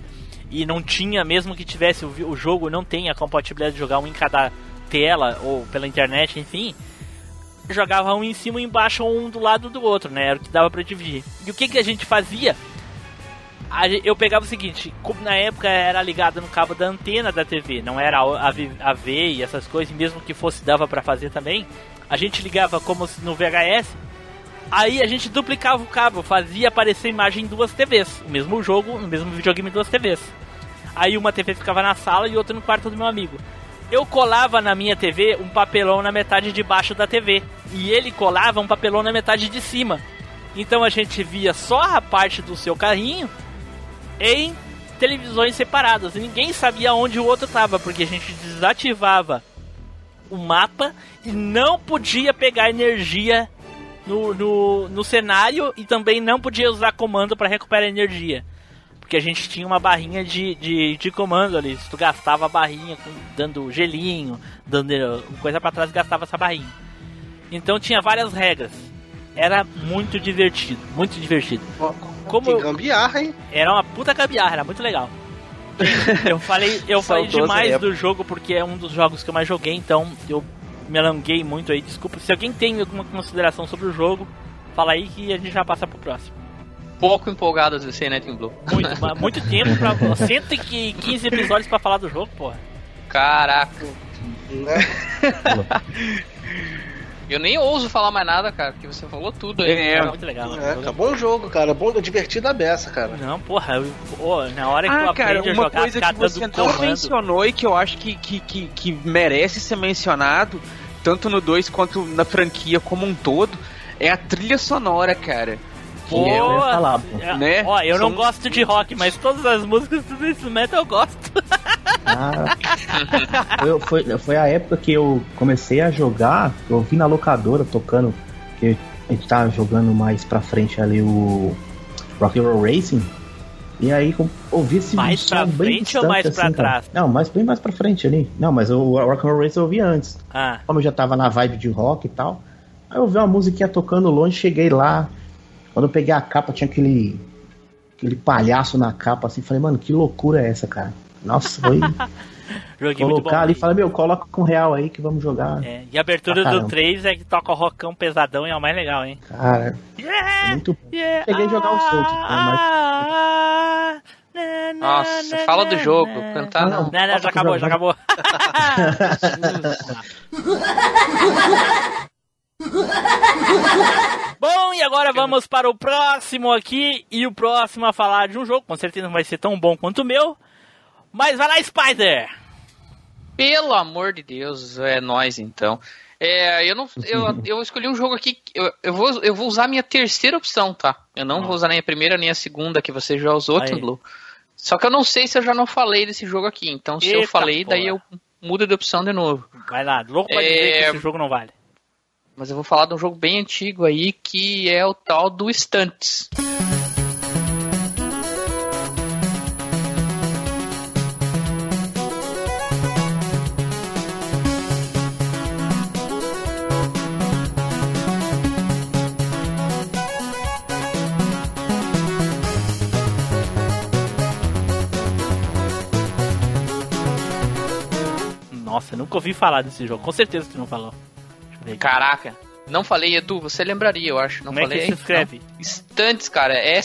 E não tinha, mesmo que tivesse o, jogo, não tem a compatibilidade de jogar um em cada tela ou pela internet, enfim. Jogava um em cima e embaixo, um do lado do outro, né? Era o que dava pra dividir. E o que, que a gente fazia? Eu pegava o seguinte, na época era ligado no cabo da antena da TV, não era a AV e essas coisas, mesmo que fosse dava pra fazer também. A gente ligava como no VHS, aí a gente duplicava o cabo, fazia aparecer imagem em duas TVs, o mesmo jogo, no mesmo videogame em duas TVs. Aí uma TV ficava na sala e outra no quarto do meu amigo. Eu colava na minha TV um papelão na metade de baixo da TV e ele colava um papelão na metade de cima. Então a gente via só a parte do seu carrinho em televisões separadas. E ninguém sabia onde o outro estava, porque a gente desativava o mapa e não podia pegar energia no, no, no cenário e também não podia usar comando para recuperar energia. Porque a gente tinha uma barrinha de, de, de comando ali. Se tu gastava a barrinha com- dando gelinho, dando coisa para trás, gastava essa barrinha. Então tinha várias regras. Era muito divertido, muito divertido. Como gambiarra, hein? era uma puta gambiarra, era muito legal. Eu falei, eu falei demais do jogo porque é um dos jogos que eu mais joguei, então eu me alonguei muito aí. Desculpa. Se alguém tem alguma consideração sobre o jogo, fala aí que a gente já passa pro próximo. Pouco empolgado você, né, Team Blue? Muito, mas muito tempo pra. 115 episódios pra falar do jogo, porra. Caraca. Eu nem ouso falar mais nada, cara, porque você falou tudo aí. É. Era muito legal. É, tá bom jogo, cara. Bom, divertido a beça, cara. Não, porra, eu, pô, na hora que tu Ah, cara, aprende a uma jogar, coisa ficar que você não comando. mencionou e que eu acho que, que, que, que merece ser mencionado, tanto no 2 quanto na franquia como um todo, é a trilha sonora, cara. Pô, É, eu ia falar, pô. é, Né? Ó, eu não gosto de rock, mas todas as músicas do Dance Metal eu gosto. Ah, foi, foi, foi a época que eu comecei a jogar, eu vi na locadora tocando, que a gente tava jogando mais pra frente ali o Rock and Roll Racing. E aí ouvi esse Mais pra frente ou mais pra assim, cara. trás? Não, mais bem mais pra frente ali. Não, mas o Rock and Roll Racing eu ouvi antes. Ah, Como eu já tava na vibe de rock e tal. Aí eu vi uma musiquinha tocando longe, cheguei lá. Quando eu peguei a capa, tinha aquele. aquele palhaço na capa assim. Falei, mano, que loucura é essa, cara? Nossa, foi joguei muito bom. colocar ali e falei, meu, coloca com real aí que vamos jogar. É, e a abertura Ah, do caramba. 3 é que toca o rockão pesadão e é o mais legal, hein? Cara, Yeah, muito yeah, Cheguei a jogar o Souls, mas- ah, na, na, Nossa, na, fala do jogo, cantar não. Não, não, já acabou, já acabou. Bom, e agora vamos para o próximo aqui. E o próximo a falar de um jogo. Com certeza não vai ser tão bom quanto o meu. Mas vai lá, Spider! Pelo amor de Deus, é nós então. É, eu não, eu, eu escolhi um jogo aqui. Eu, eu, vou, eu vou usar a minha terceira opção, tá? Eu não vou usar nem a primeira nem a segunda que você já usou, Blue. Só que eu não sei se eu já não falei desse jogo aqui. Então, se eu Eita falei, daí porra. eu mudo de opção de novo. Vai lá, louco pra É. dizer que esse jogo não vale. Mas eu vou falar de um jogo bem antigo aí que é o tal do Stunts. Nossa, nunca ouvi falar desse jogo. Com certeza tu não falou. Caraca, não falei, Edu, você lembraria, eu acho. Não Como é falei. que se escreve? Não. Stunts, cara, é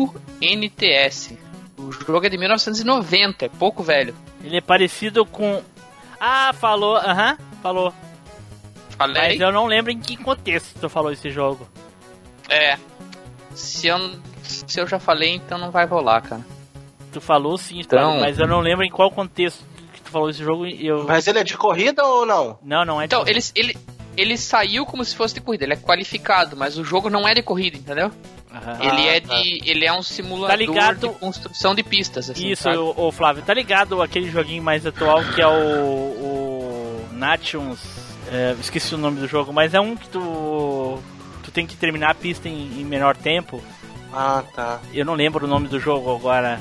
S-T-U-N-T-S. O jogo é de 1990, é pouco velho. Ele é parecido com. Ah, falou, aham, falou. Falei? Mas eu não lembro em que contexto tu falou esse jogo. É. Se eu, se eu já falei, então não vai rolar, cara. Tu falou sim, Então- mas eu não lembro em qual contexto tu falou esse jogo e eu. Mas ele é de corrida ou não? Não, não é de Então, corrida. ele, ele, ele saiu como se fosse de corrida, ele é qualificado, mas o jogo não é de corrida, entendeu? Aham. ele é tá. de. Ele é um simulador Tá ligado? de construção de pistas, assim. Isso, o, o Flávio, tá ligado aquele joguinho mais atual que é o, o Nations, é, esqueci o nome do jogo, mas é um que tu tu tem que terminar a pista em, em menor tempo. Ah, tá. Eu não lembro o nome do jogo agora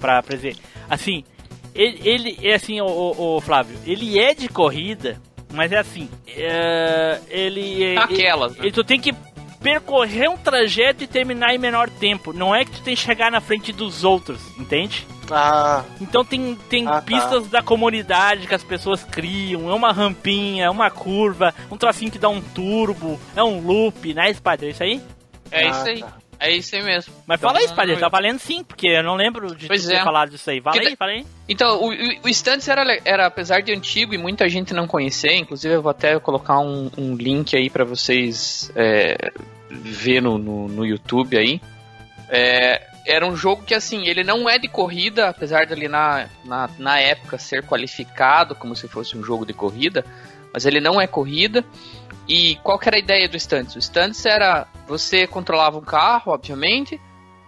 pra, pra dizer. Assim, ele, ele é assim, o, o, o Flávio, ele é de corrida, mas é assim, é, ele, é- Aquelas, né? ele, tu tem que percorrer um trajeto e terminar em menor tempo. Não é que tu tem que chegar na frente dos outros, entende? Ah, Então tem, tem Ah, tá. pistas da comunidade que as pessoas criam, é uma rampinha, é uma curva, um trocinho que dá um turbo, é um loop, né, Spider? É isso aí? É Ah, isso aí. tá. É isso aí mesmo. Mas Então, fala aí, Spider, eu- tá valendo sim, porque eu não lembro de Pois ter é. falado disso aí. Fala Que aí, fala aí. Então, o, o, o Stunts era, era, apesar de antigo e muita gente não conhecer, inclusive eu vou até colocar um, um link aí pra vocês é, ver no, no, no YouTube aí. É, era um jogo que, assim, ele não é de corrida, apesar de ali na, na, na época ser qualificado como se fosse um jogo de corrida, mas ele não é corrida. E qual que era a ideia do Stunts? O Stunts era, você controlava um carro, obviamente,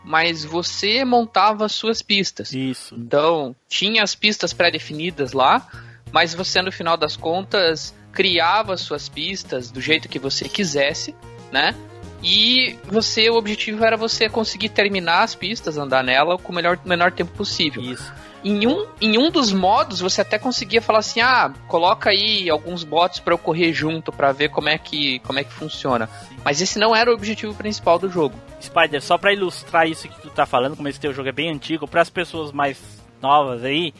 mas você montava as suas pistas. Isso. Então, tinha as pistas pré-definidas lá, mas você, no final das contas, criava as suas pistas do jeito que você quisesse, né? E você, o objetivo era você conseguir terminar as pistas, andar nela com o melhor, menor tempo possível. Isso. Em um, em um dos modos, você até conseguia falar assim: ah, coloca aí alguns bots para eu correr junto para ver como é, que, como é que funciona. Mas esse não era o objetivo principal do jogo. Spider, só pra ilustrar isso que tu tá falando, como esse teu jogo é bem antigo, para as pessoas mais novas aí,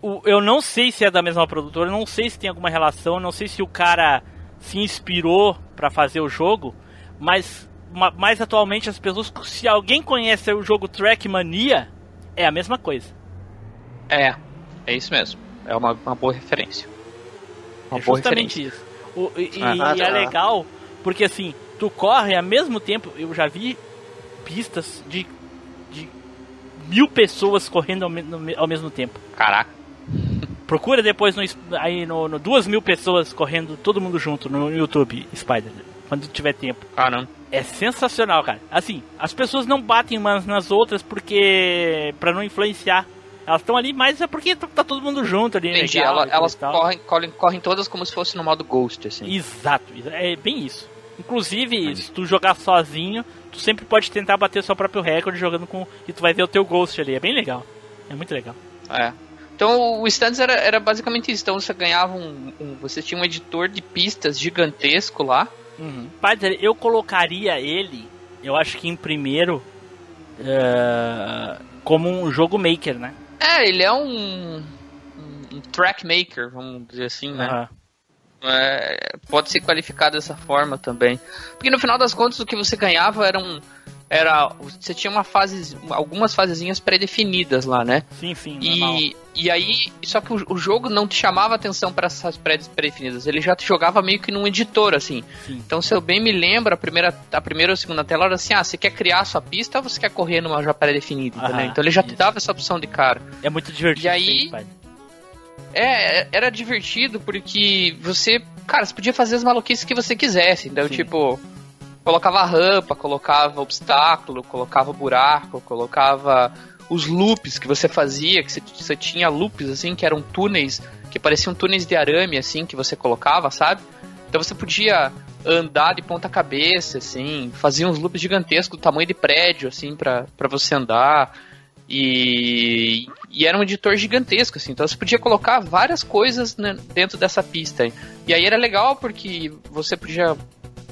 o- eu não sei se é da mesma produtora, não sei se tem alguma relação, não sei se o cara se inspirou pra fazer o jogo, mas ma- mais atualmente as pessoas, se alguém conhece o jogo Trackmania, é a mesma coisa. É, é isso mesmo. É uma, uma boa referência. Uma é boa justamente referência. isso. O- e e- Ah, e é tá. legal, porque assim, tu corre ao mesmo tempo, eu já vi pistas de, de mil pessoas correndo ao, me- ao mesmo tempo. Caraca. Procura depois no, aí no, no duas mil pessoas correndo todo mundo junto no YouTube, Spider, quando tiver tempo. Caramba. É sensacional, cara. Assim, as pessoas não batem umas nas outras porque pra não influenciar. Elas estão ali, mas é porque tá, tá todo mundo junto ali. Entendi. legal, Ela- elas correm, correm, correm todas como se fosse no modo Ghost, assim. Exato, é bem isso. Inclusive, se tu jogar sozinho, tu sempre pode tentar bater o seu próprio recorde jogando com. E tu vai ver o teu Ghost ali. É bem legal. É muito legal. É. Então o Stands era, era basicamente isso. Então você ganhava um, um- Você tinha um editor de pistas gigantesco lá. Uhum. Padre, eu colocaria ele, eu acho que em primeiro, eh, como um jogo maker, né? É, ele é um. um, um track maker, vamos dizer assim, né? É, pode ser qualificado dessa forma também. Porque no final das contas o que você ganhava eram era você tinha uma fase, algumas fasezinhas pré-definidas lá, né? Sim, sim. normal. E, e aí, só que o, o jogo não te chamava atenção para essas pré- pré-definidas, ele já te jogava meio que num editor, assim. Sim. Então, se eu bem me lembro, a primeira, a primeira ou segunda tela era assim: ah, você quer criar a sua pista ou você quer correr numa já pré-definida? Aham, Então ele já te isso. dava essa opção de cara. É muito divertido. E aí- pai. É, era divertido porque você, cara, você podia fazer as maluquices que você quisesse. Então, Sim. tipo, colocava rampa, colocava obstáculo, colocava buraco, colocava os loops que você fazia, que você, tinha loops assim, que eram túneis, que pareciam túneis de arame assim, que você colocava, sabe? Então você podia andar de ponta cabeça, assim, fazia uns loops gigantescos do tamanho de prédio, assim, pra você andar. E, e era um editor gigantesco, assim, então você podia colocar várias coisas né, dentro dessa pista. E aí era legal porque você podia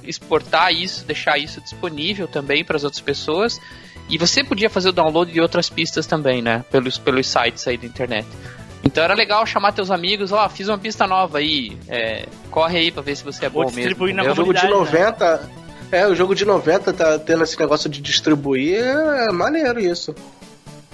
exportar isso, deixar isso disponível também para as outras pessoas. E você podia fazer o download de outras pistas também, né? Pelos, pelos sites aí da internet. Então era legal chamar teus amigos, ó, fiz uma pista nova aí, é, corre aí pra ver se você é Vou bom mesmo. distribuir na? O jogo de Comunidade, 90. É, o jogo de 90 tá tendo esse negócio de distribuir, é maneiro isso.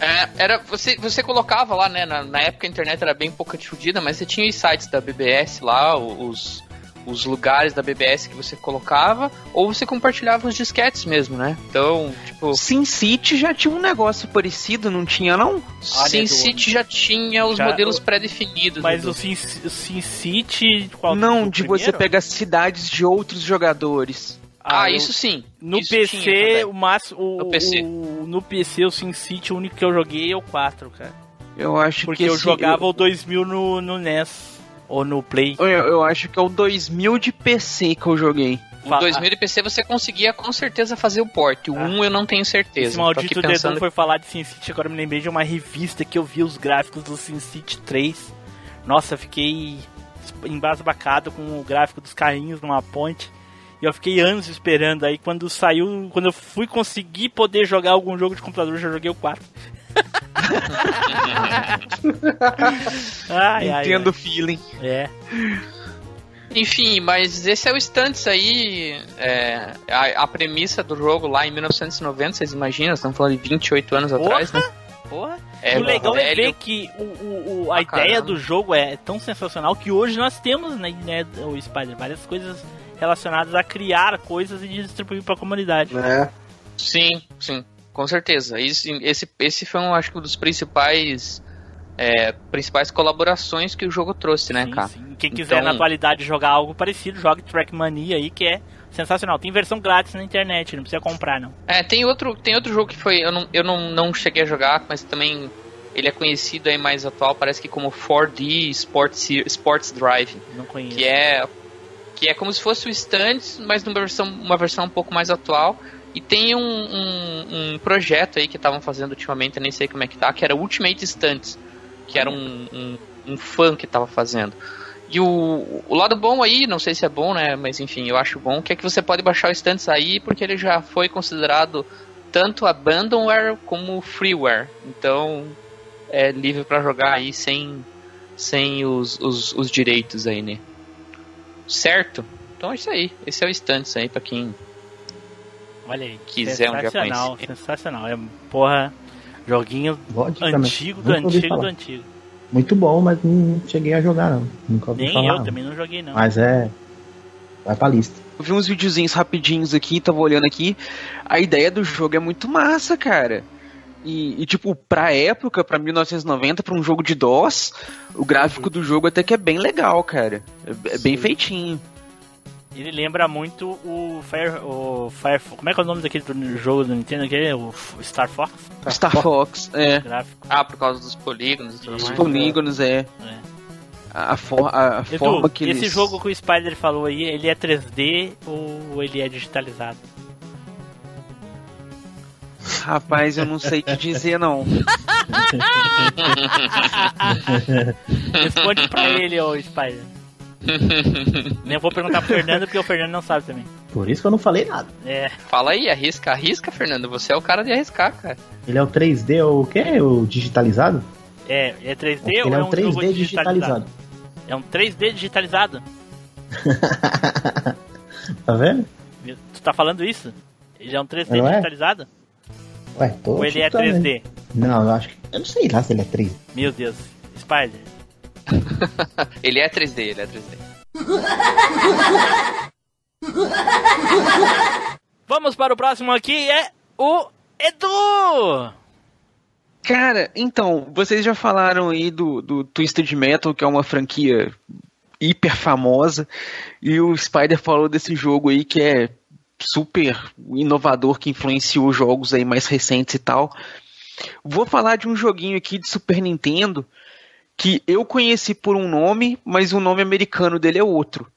É, era, você, você colocava lá, né? Na, na época a internet era bem pouca difundida, mas você tinha os sites da BBS lá, os, os lugares da BBS que você colocava, ou você compartilhava os disquetes mesmo, né? Então, tipo, Sin City já tinha um negócio parecido, não tinha não? Sin City já tinha os Já- modelos pré-definidos. Mas o Sin, o Sin City. Qual, não, o de primeiro? você pegar cidades de outros jogadores. Ah, eu- isso sim. No isso PC, o máximo. O, No PC. o- no PC, o Sin City, o único que eu joguei é o 4, cara. Eu acho Porque que eu esse- jogava o 2000 no, no NES. Ou no Play. Eu, eu acho que é o 2000 de PC que eu joguei. O Fa- 2000 de PC você conseguia com certeza fazer o port. O Ah. 1 eu não tenho certeza. Esse maldito aqui dedão pensando- foi falar de Sin City, agora eu me lembrei de uma revista que eu vi os gráficos do Sin City 3. Nossa, eu fiquei embasbacado com o gráfico dos carrinhos numa ponte. E eu fiquei anos esperando. Aí quando saiu, quando eu fui conseguir poder jogar algum jogo de computador, eu já joguei o 4. Ai, Entendo o feeling. É. Enfim, mas esse é o Stunts aí. é, a, a premissa do jogo lá em 1990, vocês imaginam? Estamos falando de 28 anos atrás, né? Porra. É, o legal é ver que o, o- o- a Ah, ideia caramba. do jogo é tão sensacional que hoje nós temos, né, né, o Spider, várias coisas relacionadas a criar coisas e distribuir pra comunidade. Né? Sim, sim, com certeza. Isso, esse, esse foi, um, acho que, um dos principais. é, principais colaborações que o jogo trouxe, né, Sim, cara? sim. Quem quiser Então- na atualidade jogar algo parecido, jogue Trackmania aí, que é sensacional. Tem versão grátis na internet, não precisa comprar, não. É, tem outro, tem outro jogo que foi. Eu, não, eu não, não cheguei a jogar, mas também ele é conhecido aí mais atual, parece que como 4D Sports, Sports Drive. Não conheço. que é que é como se fosse o Stunts, mas numa versão, uma versão um pouco mais atual. E tem um, um, um projeto aí que estavam fazendo ultimamente, eu nem sei como é que tá, que era Ultimate Stunts, que era um, um, um fã que tava fazendo. E o, o lado bom aí, não sei se é bom, né, mas enfim, eu acho bom, que é que você pode baixar o Stunts aí, porque ele já foi considerado tanto abandonware como freeware. Então, é livre para jogar aí sem, sem os, os, os direitos aí, né? Certo? Então é isso aí. Esse é o Stunts aí pra quem. Olha aí. Quiser um dia sensacional, sensacional. É, porra, joguinho antigo do antigo do antigo. Muito bom, mas não cheguei a jogar, não. Nunca ouvi Nem falar. eu não. também não joguei, não. Mas é. Vai pra lista. Eu vi uns videozinhos rapidinhos aqui, tava olhando aqui. A ideia do jogo é muito massa, cara. E, e, tipo, pra época, pra 1990, pra um jogo de DOS, o gráfico do jogo até que é bem legal, cara. É, é bem feitinho. Ele lembra muito o Fire, o Fire. Como é que é o nome daquele do jogo do Nintendo? Que é o Star Fox? Star Fox, é. Gráfico. Ah, por causa dos polígonos e tudo Os mais. polígonos, é. É. A, for, a, a Edu, forma que esse eles... jogo que o Spider falou aí, ele é 3D ou ele é digitalizado? Rapaz, eu não sei te dizer, não. Responde pra ele, ô Spider. Nem vou perguntar pro Fernando, porque o Fernando não sabe também. Por isso que eu não falei nada. É, Fala aí, arrisca, arrisca, Fernando. Você é o cara de arriscar, cara. Ele é o 3D ou o quê? O digitalizado? é, é 3D Ele ou é é um um 3D jogo digitalizado? digitalizado. É um 3D digitalizado? Tá vendo? Tu tá falando isso? Ele é um 3D Não é? digitalizado? Ué, tô Ou ele é chutando, 3D? hein? Não, eu acho que. Eu não sei lá se ele é 3D. Meu Deus. Spider. Ele é 3D, ele é 3D. Vamos para o próximo aqui, é o Edu! Cara, então, vocês já falaram aí do, do Twisted Metal, que é uma franquia hiper famosa, e o Spider falou desse jogo aí que é super inovador, que influenciou jogos aí mais recentes e tal. Vou falar de um joguinho aqui de Super Nintendo que eu conheci por um nome, mas o nome americano dele é outro.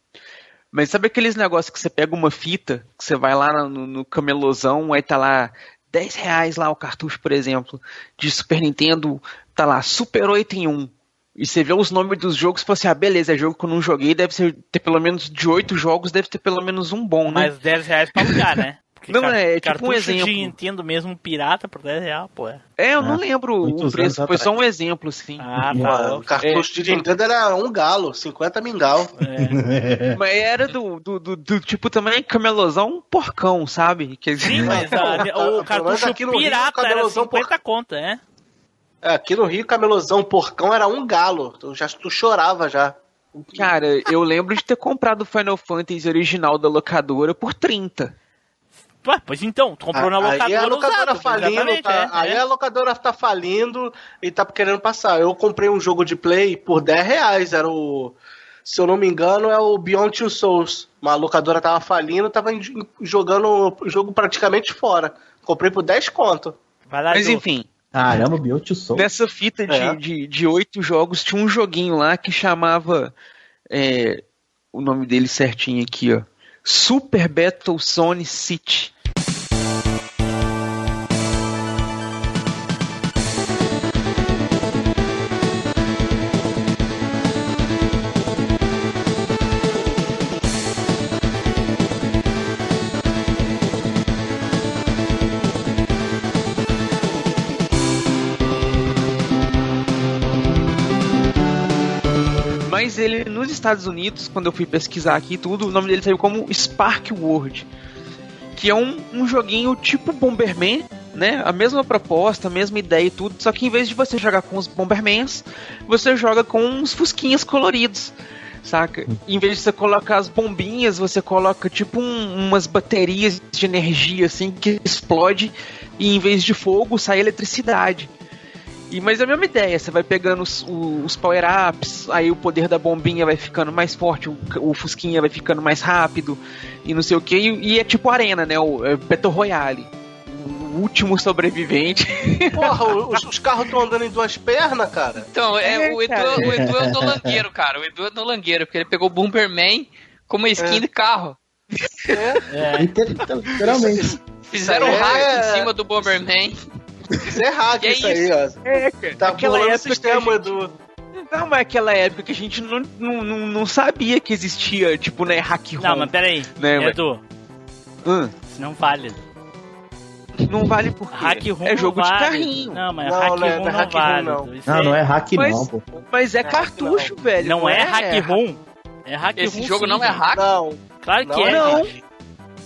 Mas sabe aqueles negócios que você pega uma fita, que você vai lá no, no camelozão, aí tá lá 10 reais lá o cartucho, por exemplo, de Super Nintendo, tá lá Super 8 em 1. E você vê os nomes dos jogos e fala assim, ah, beleza, é jogo que eu não joguei, deve ter pelo menos de 8 jogos, deve ter pelo menos um bom, né? Mais 10 reais pra alugar, né? Porque Não, é tipo um cartucho exemplo. de Nintendo mesmo pirata por 10 reais, pô. é. É, eu não Ah, lembro o preço, foi só um exemplo, assim. Ah, tá. O cartucho de Nintendo era um galo, 50 mingau. É. Mas era do, do, do- do tipo também camelozão um porcão, sabe? Que Sim, mas a- o cartucho menos aqui no Rio, pirata era cabelosão 50 conta, é? É, aqui no Rio, camelozão porcão era um galo. Tu, já, tu chorava já. Cara, eu lembro de ter comprado o Final Fantasy original da locadora por 30. Ué, pois então, tu comprou na locadora aí a locadora usado, falindo, tá, é, aí é. a locadora tá falindo e tá querendo passar. Eu comprei um jogo de play por 10 reais, era o. Se eu não me engano, é o Beyond Two Souls. Uma locadora tava falindo, tava jogando o jogo praticamente fora. Comprei por 10 conto. Vai lá, Mas enfim, Caramba, Bioto Soul. nessa fita de, É. de, de oito jogos tinha um joguinho lá que chamava. é, o nome dele certinho aqui, ó. Super Battle Zone City. Mas ele, nos Estados Unidos, quando eu fui pesquisar aqui tudo, o nome dele saiu como Spark World. Que é um, um joguinho tipo Bomberman, né? A mesma proposta, a mesma ideia e tudo. Só que em vez de você jogar com os Bombermans, você joga com uns fusquinhas coloridos. Saca? Em vez de você colocar as bombinhas, você coloca tipo um- umas baterias de energia assim que explode e em vez de fogo sai eletricidade. E, mas é a mesma ideia, você vai pegando os, os power-ups, aí o poder da bombinha vai ficando mais forte, o, o Fusquinha vai ficando mais rápido, e não sei o que, e, e é tipo arena, né? O é Battle Royale. O último sobrevivente. Porra, os, os carros estão andando em duas pernas, cara. Então, é, É, o, Edu, o Edu é o dolangueiro, cara. O Edu é o dolangueiro, porque ele pegou o Bomberman como skin É. de carro. É, Liter- Literalmente. Fizeram um Isso aí hack é- em cima do Bomberman. Isso é hack, é isso aí, ó. É, cara. Tá Aquela o época que a sistema, gente- Edu. Não, mas aquela época que a gente não, não, não, não sabia que existia, tipo, né, hack ROM. Não, mas peraí, Né, Edu, Hum, isso não vale. não vale por quê? Hack room É jogo não de vale. carrinho. Não, mas Não, hack não é- room não é não hack room, vale. não. Não, é- não é hack Mas- não, pô. Mas é cartucho, velho. Não é hack room. É hack Esse room jogo sim, não é hack. Não, Claro que Não, é. não.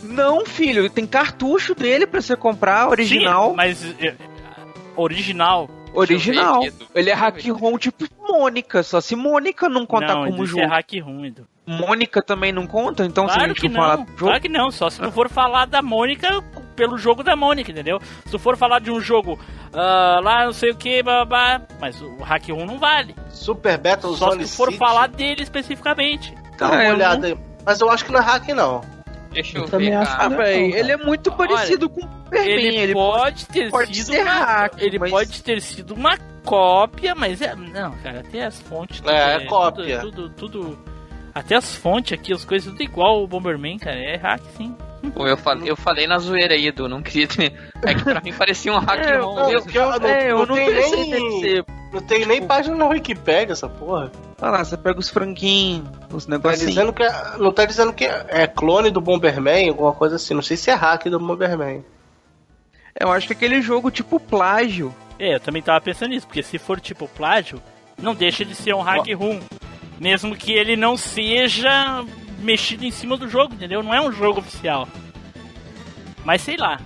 Não, filho, tem cartucho dele pra você comprar, original. Sim, mas é, original. original. Ver. Ele é hack. ROM tipo Mônica, só se Mônica não contar não, como jogo. é hack room, Edu. Mônica também não conta, então se a Claro gente que for falar não. do jogo. Claro que não. Só se tu for falar da Mônica pelo jogo da Mônica, entendeu? Se tu for falar de um jogo ah, lá, não sei o que, babá, mas o hack room não vale. Super Battle Só Zone se tu for City. falar dele especificamente. Dá uma eu olhada aí. Mas eu acho que não é hack, não. Deixa eu, Eu também ver, acho Ah, cara. Velho, cara. ele é muito parecido com o Superman. Ele, Ele, pode ter pode sido ser uma, hack, ele mas- pode ter sido uma cópia, mas é não, cara, até as fontes tudo É, é cópia. Tudo, tudo, tudo- até as fontes aqui, as coisas tudo igual o Bomberman, cara, é hack sim. Pô, eu, falei, eu falei na zoeira aí, Edu. Não queria. ter- É que pra mim parecia um hack É, não, mesmo. que eu- não, é, eu não não tem nem- ser. Não tem nem página na Wikipedia essa porra. Olha lá, você pega os franguinhos, os Tá negocinhos. dizendo que é, não tá dizendo que é, é clone do Bomberman, alguma coisa assim. Não sei se é hack do Bomberman. Eu acho que aquele jogo tipo plágio. É, eu também tava pensando nisso, porque se for tipo plágio, não deixa de ser um hack room, mesmo que ele não seja mexido em cima do jogo, entendeu? Não é um jogo oficial. Mas sei lá.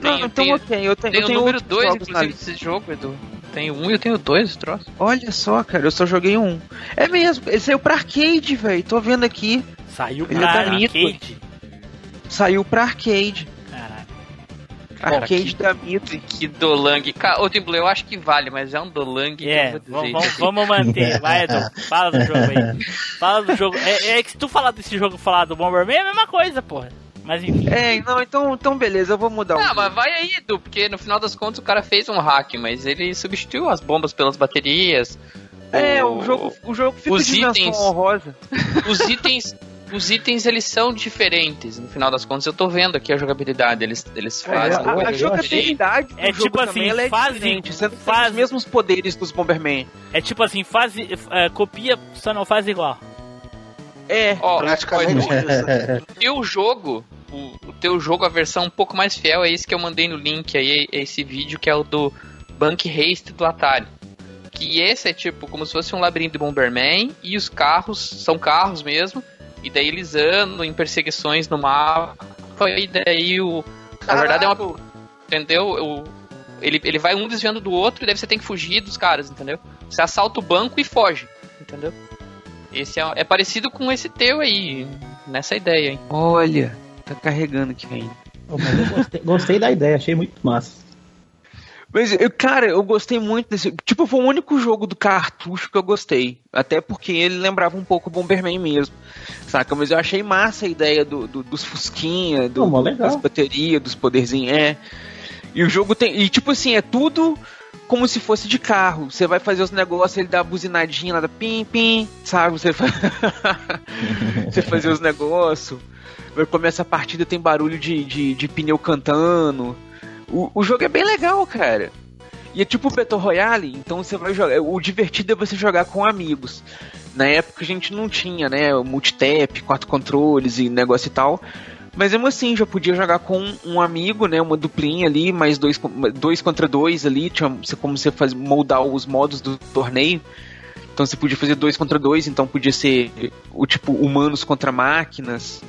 Não, então tem- ok, eu tenho, Tem eu o tenho número outros 2, jogos na inclusive, desse jogo, Edu. Tem o um e eu tenho dois, esse troço. Olha só, cara, eu só joguei um. É mesmo, ele saiu pra arcade, velho. Tô vendo aqui. Saiu Ele pra é arcade. Saiu pra arcade. Arcade da Midway. Que Dolang. Cara, ô Timbu, eu acho que vale, mas é um Dolang que eu É, vou dizer. vamos, vamos, manter. Vai, Edu. Fala do jogo aí. Fala do jogo. É, é que se tu falar desse jogo e falar do Bomberman é a mesma coisa, porra. Mas enfim. É, não, então, então beleza, eu vou mudar o Ah, mas vai aí, Edu, porque no final das contas o cara fez um hack, mas ele substituiu as bombas pelas baterias. É, o jogo, o jogo fica os de itens- honrosa. Os itens. Os itens eles são diferentes, no final das contas. Eu tô vendo aqui a jogabilidade, eles, eles É, fazem. eu- A, a jogabilidade É tipo também, assim, ela é faz- diferente, você faz- os mesmos poderes dos Bomberman. É tipo assim, faz, é, copia, só não faz igual. É, Ó, Praticamente o teu jogo, o, o teu jogo, a versão um pouco mais fiel é esse que eu mandei no link aí, é esse vídeo que é o do Bank Haste do Atari. Que esse é tipo como se fosse um labirinto de Bomberman e os carros são carros mesmo. E daí eles andam em perseguições no mapa. E daí o. Na verdade é uma. Caraca, Entendeu? O, ele, ele vai um desviando do outro e daí você tem que fugir dos caras, entendeu? Você assalta o banco e foge, entendeu? Esse é, é parecido com esse teu aí, nessa ideia, hein? olha, tá carregando aqui ainda. Pô, mas eu gostei, gostei da ideia, achei muito massa. Mas, eu, cara, eu gostei muito desse. Tipo, foi o único jogo do cartucho que eu gostei. Até porque ele lembrava um pouco o Bomberman mesmo. Saca? Mas eu achei massa a ideia do, do- dos Fusquinha, do, das baterias, dos poderzinhos. É. E o jogo tem. E tipo assim, é tudo como se fosse de carro. Você vai fazer os negócios, ele dá a buzinadinha lá da pim, pim, sabe? Você, fa... você fazer os negócios. Vai começa a partida, tem barulho de, de, de pneu cantando. O, o jogo é bem legal, cara. E é tipo Battle Royale, então você vai jogar. O divertido é você jogar com amigos. Na época a gente não tinha, né? O multitap, quatro controles e negócio e tal. Mas mesmo assim, já podia jogar com um amigo, né? Uma duplinha ali, mais dois, dois contra dois ali. Tinha como você faz, moldar os modos do torneio. Então você podia fazer dois contra dois, então podia ser o tipo humanos contra máquinas.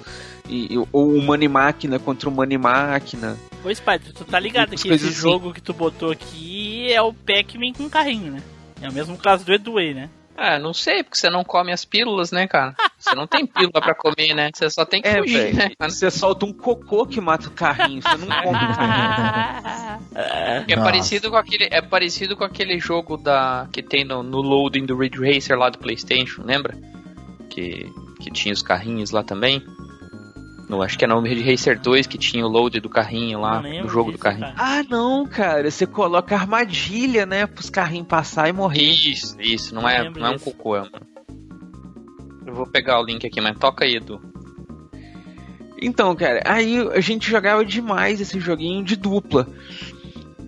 E, ou humano e máquina contra humano e máquina. Ô Spider, tu tá ligado que esse assim. jogo que tu botou aqui é o Pac-Man com carrinho, né? É o mesmo caso do Edu aí, né? Ah, não sei, porque você não come as pílulas, né, cara? Você não tem pílula pra comer, né? Você só tem que É, fugir, velho. né? Você solta um cocô que mata o carrinho, você não come. É Nossa. parecido com aquele, é parecido com aquele jogo da que tem no, no loading do Ridge Racer lá do PlayStation, lembra? Que que tinha os carrinhos lá também. No, acho que era no Ridge Racer 2 que tinha o load do carrinho lá, do jogo do disso, carrinho. cara. Ah, não, cara. Você coloca armadilha, né? Pros carrinhos passar e morrer. Isso, isso, não Não é, não é um cocô, é um... Eu vou pegar o link aqui, mas toca aí, Edu. Então, cara, aí a gente jogava demais esse joguinho de dupla.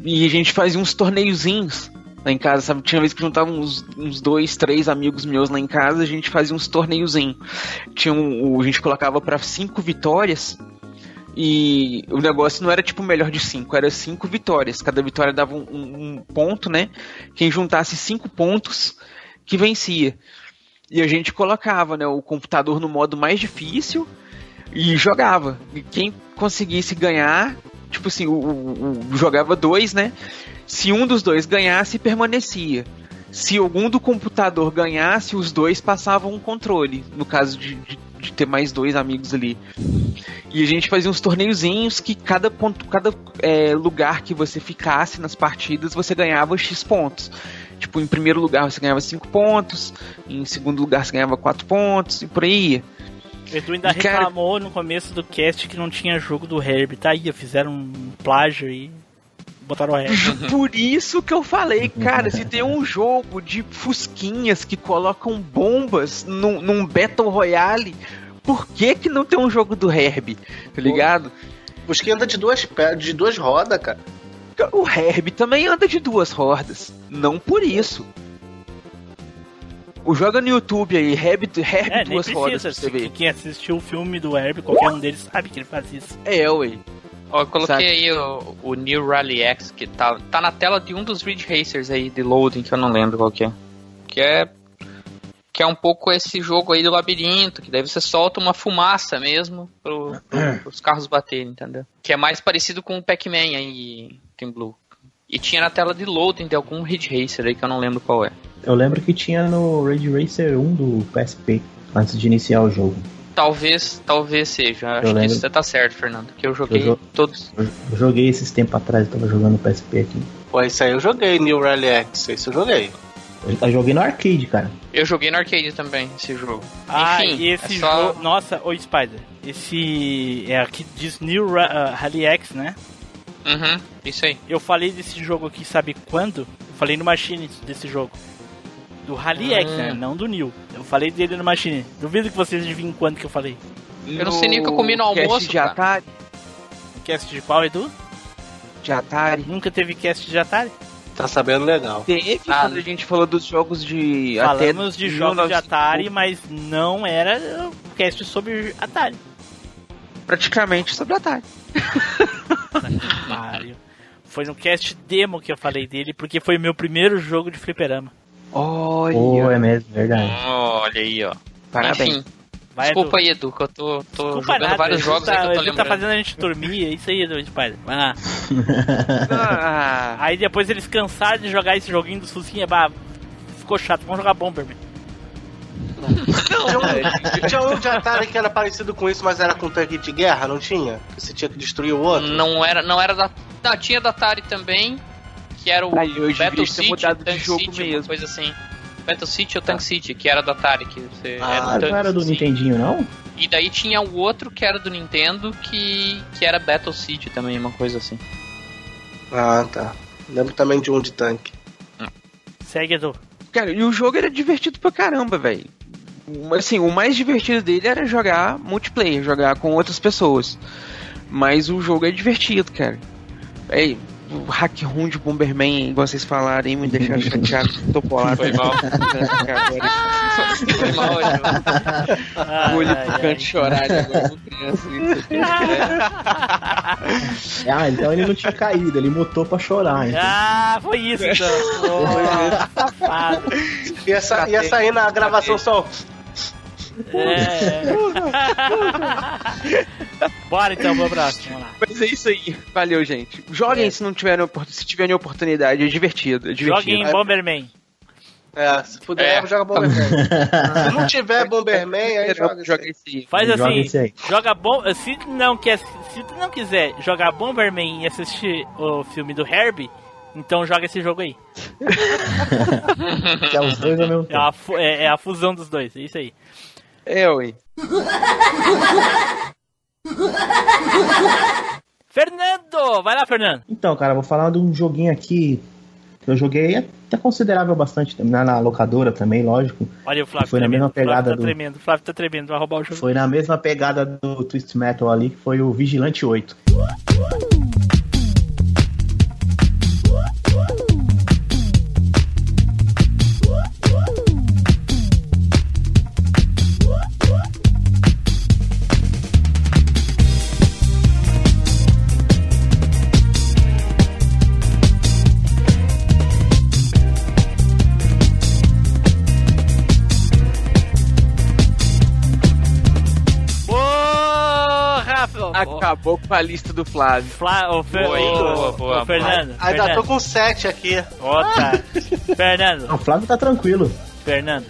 E a gente fazia uns torneiozinhos lá em casa, sabe? Tinha vez que juntava uns, uns dois, três amigos meus lá em casa, a gente fazia uns torneiozinhos. Tinha um, a gente colocava pra cinco vitórias. E o negócio não era tipo melhor de cinco, era cinco vitórias. Cada vitória dava um, um- um ponto, né? Quem juntasse cinco pontos que vencia. E a gente colocava, né, o computador no modo mais difícil e jogava. E quem conseguisse ganhar, tipo assim, o, o- o- jogava dois, né? Se um dos dois ganhasse, permanecia. Se algum do computador ganhasse, os dois passavam um controle. No caso de, de- de ter mais dois amigos ali. E a gente fazia uns torneiozinhos que cada ponto, cada é, lugar que você ficasse nas partidas, você ganhava X pontos. Tipo, em primeiro lugar você ganhava 5 pontos, em segundo lugar você ganhava 4 pontos, e por aí. O Edu ainda E, cara- reclamou no começo do cast que não tinha jogo do Herb. Tá aí, fizeram um plágio e botaram o Herb. Por isso que eu falei, cara, se tem um jogo de fusquinhas que colocam bombas num, num Battle Royale, por que que não tem um jogo do Herb? Tá ligado? Os que anda de duas, de duas rodas, cara. O Herb também anda de duas rodas. Não por isso. O joga no YouTube aí, Herb, Herb É, duas rodas precisa. pra você ver. Quem assistiu o filme do Herb, qualquer um deles sabe que ele faz isso. É, ué. Ó, eu coloquei Sabe? aí o, o New Rally X, que tá, tá na tela de um dos Ridge Racers aí de loading, que eu não lembro qual que é. Que é. que é um pouco esse jogo aí do labirinto, que daí você solta uma fumaça mesmo pro, pro, pros carros baterem, entendeu? Que é mais parecido com o Pac-Man aí, Team Blue. E tinha na tela de loading de algum Ridge Racer aí que eu não lembro qual é. Eu lembro que tinha no Ridge Racer 1 do PSP, antes de iniciar o jogo. Talvez, talvez seja. Acho que lembro. isso você tá certo, Fernando. Que eu joguei Eu jo- todos. Eu eu joguei esses tempos atrás, eu tava jogando PSP aqui. Pô, isso aí eu joguei, New Rally X, isso eu joguei. Eu, eu joguei no arcade, cara. Eu joguei no arcade também, esse jogo. Ah, Enfim, e esse é só- jogo. Nossa, ô Spider. Esse. É aqui diz New Ra uh, Rally X, né? Uhum, isso aí. Eu falei desse jogo aqui, sabe quando? Eu falei no Machine desse jogo. Do Rally X, Hum. né? Não do New. Eu falei dele no Machine. Duvido que vocês adivinhem quando que eu falei. Eu não sei nem o que eu comi no cast almoço, de cara. Atari, Cast de qual, Edu? de Atari. Nunca teve cast de Atari? Tá sabendo legal. Teve Ah, quando a gente falou dos jogos de Falamos até de jogos de 1900, Atari, mas não era o cast sobre Atari. praticamente sobre Atari. Mario. Foi no cast demo que eu falei dele, porque foi meu primeiro jogo de fliperama. Olha, Pô, é mesmo, verdade. Olha aí, ó. parabéns. Enfim, Vai, desculpa Edu. aí, Edu, que eu tô, tô Desculpa jogando nada, vários jogos tá, aí que eu tô tá lembrando. fazendo a gente dormir, é isso aí, Edu Spider. Vai lá. Ah, Aí depois eles cansaram de jogar esse joguinho do Suzinha, bah, ficou chato, vamos jogar Bomberman. Tinha um, tinha um de Atari que era parecido com isso, mas era com tanque de guerra, não tinha? Que você tinha que destruir o outro? Não era, não era da. Não, tinha da Atari também, que era o Aí, eu Battle ter City, mudado de Tank jogo City, uma mesmo. coisa assim. Battle City ou Tank City, que era da Atari, que você Ah, era Ah, não era do sim. Nintendinho, não? E daí tinha o outro que era do Nintendo, que, que era Battle City também, uma coisa assim. Ah, tá. Lembro também de um de tanque. Segue, Edu. cara, e o jogo era divertido pra caramba, velho. Assim, o mais divertido dele era jogar multiplayer, jogar com outras pessoas. Mas o jogo é divertido, cara. É, hack room de Bomberman, igual vocês falaram aí, me deixaram chateado. Tô bolado. Foi mal. Foi mal. Ai, Olho picante ai. chorar agora, como criança. Ah, então ele não tinha caído, ele mutou pra chorar. Então. Ah, foi isso então. Oh, safado. Ia, sa ia sair na gravação só. É. Bora então pro próximo. Vamos lá. Mas é isso aí. Valeu, gente. Joguem É. se não tiverem se tiverem oportunidade, é divertido. É divertido. Joguem Bomberman. É, se puder, É. joga Bomberman. se não tiver Bomberman, aí joga. Joga esse aí. Faz assim, joga bom. Se não quer, se tu não quiser jogar Bomberman e assistir o filme do Herbie, então joga esse jogo aí. Que é os dois ao mesmo É a, é- é a fusão dos dois, é isso aí. É, ué. Fernando! Vai lá, Fernando. Então, cara, vou falar de um joguinho aqui que eu joguei até considerável bastante na, na locadora também, lógico. Olha o Flávio Foi na tremendo. mesma o Flávio pegada tá do- tremendo. O Flávio tá tremendo, vai roubar o jogo. Foi na mesma pegada do Twist Metal ali, que foi o Vigilante 8. Porra! Acabou com a lista do Flávio. Flá, o, Fer, Boa, o- boa, boa, o Fernando. Ainda tô com 7 aqui. Ó, tá. Fernando, O Flávio tá tranquilo. Fernando.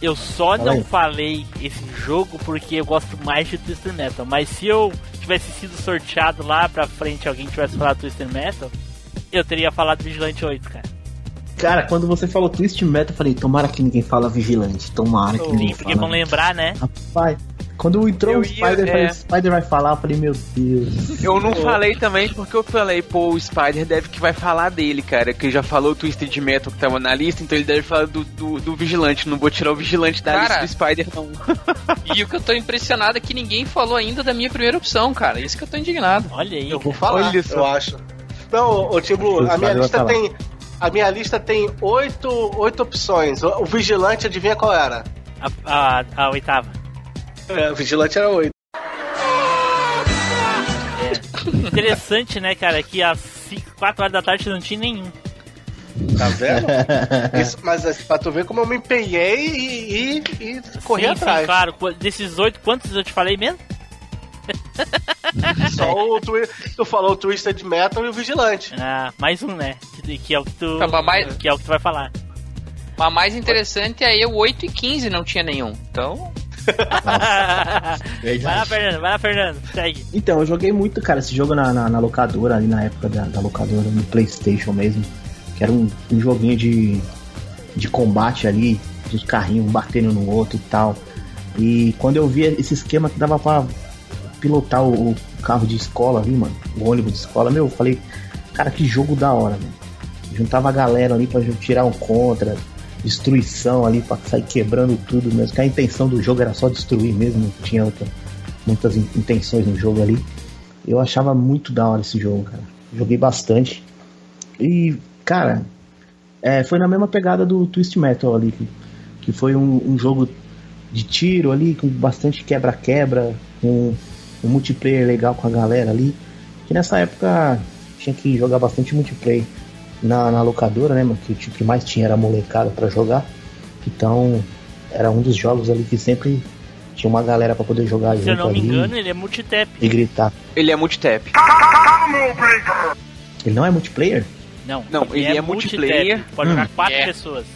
Eu só Fala não aí. falei esse jogo porque eu gosto mais de Twisted Metal. Mas se eu tivesse sido sorteado lá pra frente, alguém tivesse falado Twisted Metal, eu teria falado Vigilante 8, cara. Cara, quando você falou Twist Metal, eu falei, tomara que ninguém fala Vigilante. Tomara que Sim, ninguém porque fala. vão lembrar, né? Rapaz, quando entrou Eu o ia, Spider, eu é. falei, Spider vai falar, eu falei, meu Deus. Eu não falei também porque eu falei, pô, o Spider deve que vai falar dele, cara. Que já falou o Twisted Metal que tava na lista, então ele deve falar do, do, do Vigilante. Não vou tirar o Vigilante da Cara. lista do Spider, não. E o que eu tô impressionado é que ninguém falou ainda da minha primeira opção, cara. Isso que eu tô indignado. Olha aí. Eu vou falar, Olha só. eu acho. Não, ô Tim Blue, a minha lista falar. tem. A minha lista tem oito, oito opções. O, o Vigilante, adivinha qual era? A, a, a oitava. É, o Vigilante era oito. Interessante, né, cara, que às 4 horas da tarde não tinha nenhum. Tá vendo? Isso, mas assim, pra tu ver como eu me empenhei e, e, e corri sim, atrás. sim, claro. Desses oito, quantos eu te falei mesmo? Só o twi- tu falou o Twisted Metal e o Vigilante. Ah, mais um, né? Que, que é o que tu. Tá, mais- Que é o que tu vai falar. Mas mais interessante é eu 8 e 15 não tinha nenhum. Então, vai lá, Fernando, vai lá, Fernando. Segue. Então, eu joguei muito, cara, esse jogo na, na, na locadora, ali na época da, da locadora, no Playstation mesmo. Que era um, um joguinho de, de combate ali, dos carrinhos um batendo no outro e tal. E quando eu vi esse esquema que dava pra pilotar o, o carro de escola ali, mano, o ônibus de escola, meu, eu falei, cara, que jogo da hora, mano. Juntava a galera ali pra tirar um contra, destruição ali pra sair quebrando tudo mesmo. Que a intenção do jogo era só destruir mesmo, não tinha outra, muitas in- intenções no jogo ali. Eu achava muito da hora esse jogo, cara. Joguei bastante. E, cara, é, foi na mesma pegada do Twist Metal ali, que, que foi um, um jogo de tiro ali, com bastante quebra-quebra, com um multiplayer legal com a galera ali. Que nessa época tinha que jogar bastante multiplayer na, na locadora, né, mano? Que o tipo que mais tinha era molecada pra jogar. Então, era um dos jogos ali que sempre tinha uma galera pra poder jogar Se eu junto não me ali engano, ele é multitap. e gritar. Ele é multitap. Ele não é multiplayer? Não, Não, ele é multitap. multiplayer. Pode jogar Hum. quatro É. pessoas.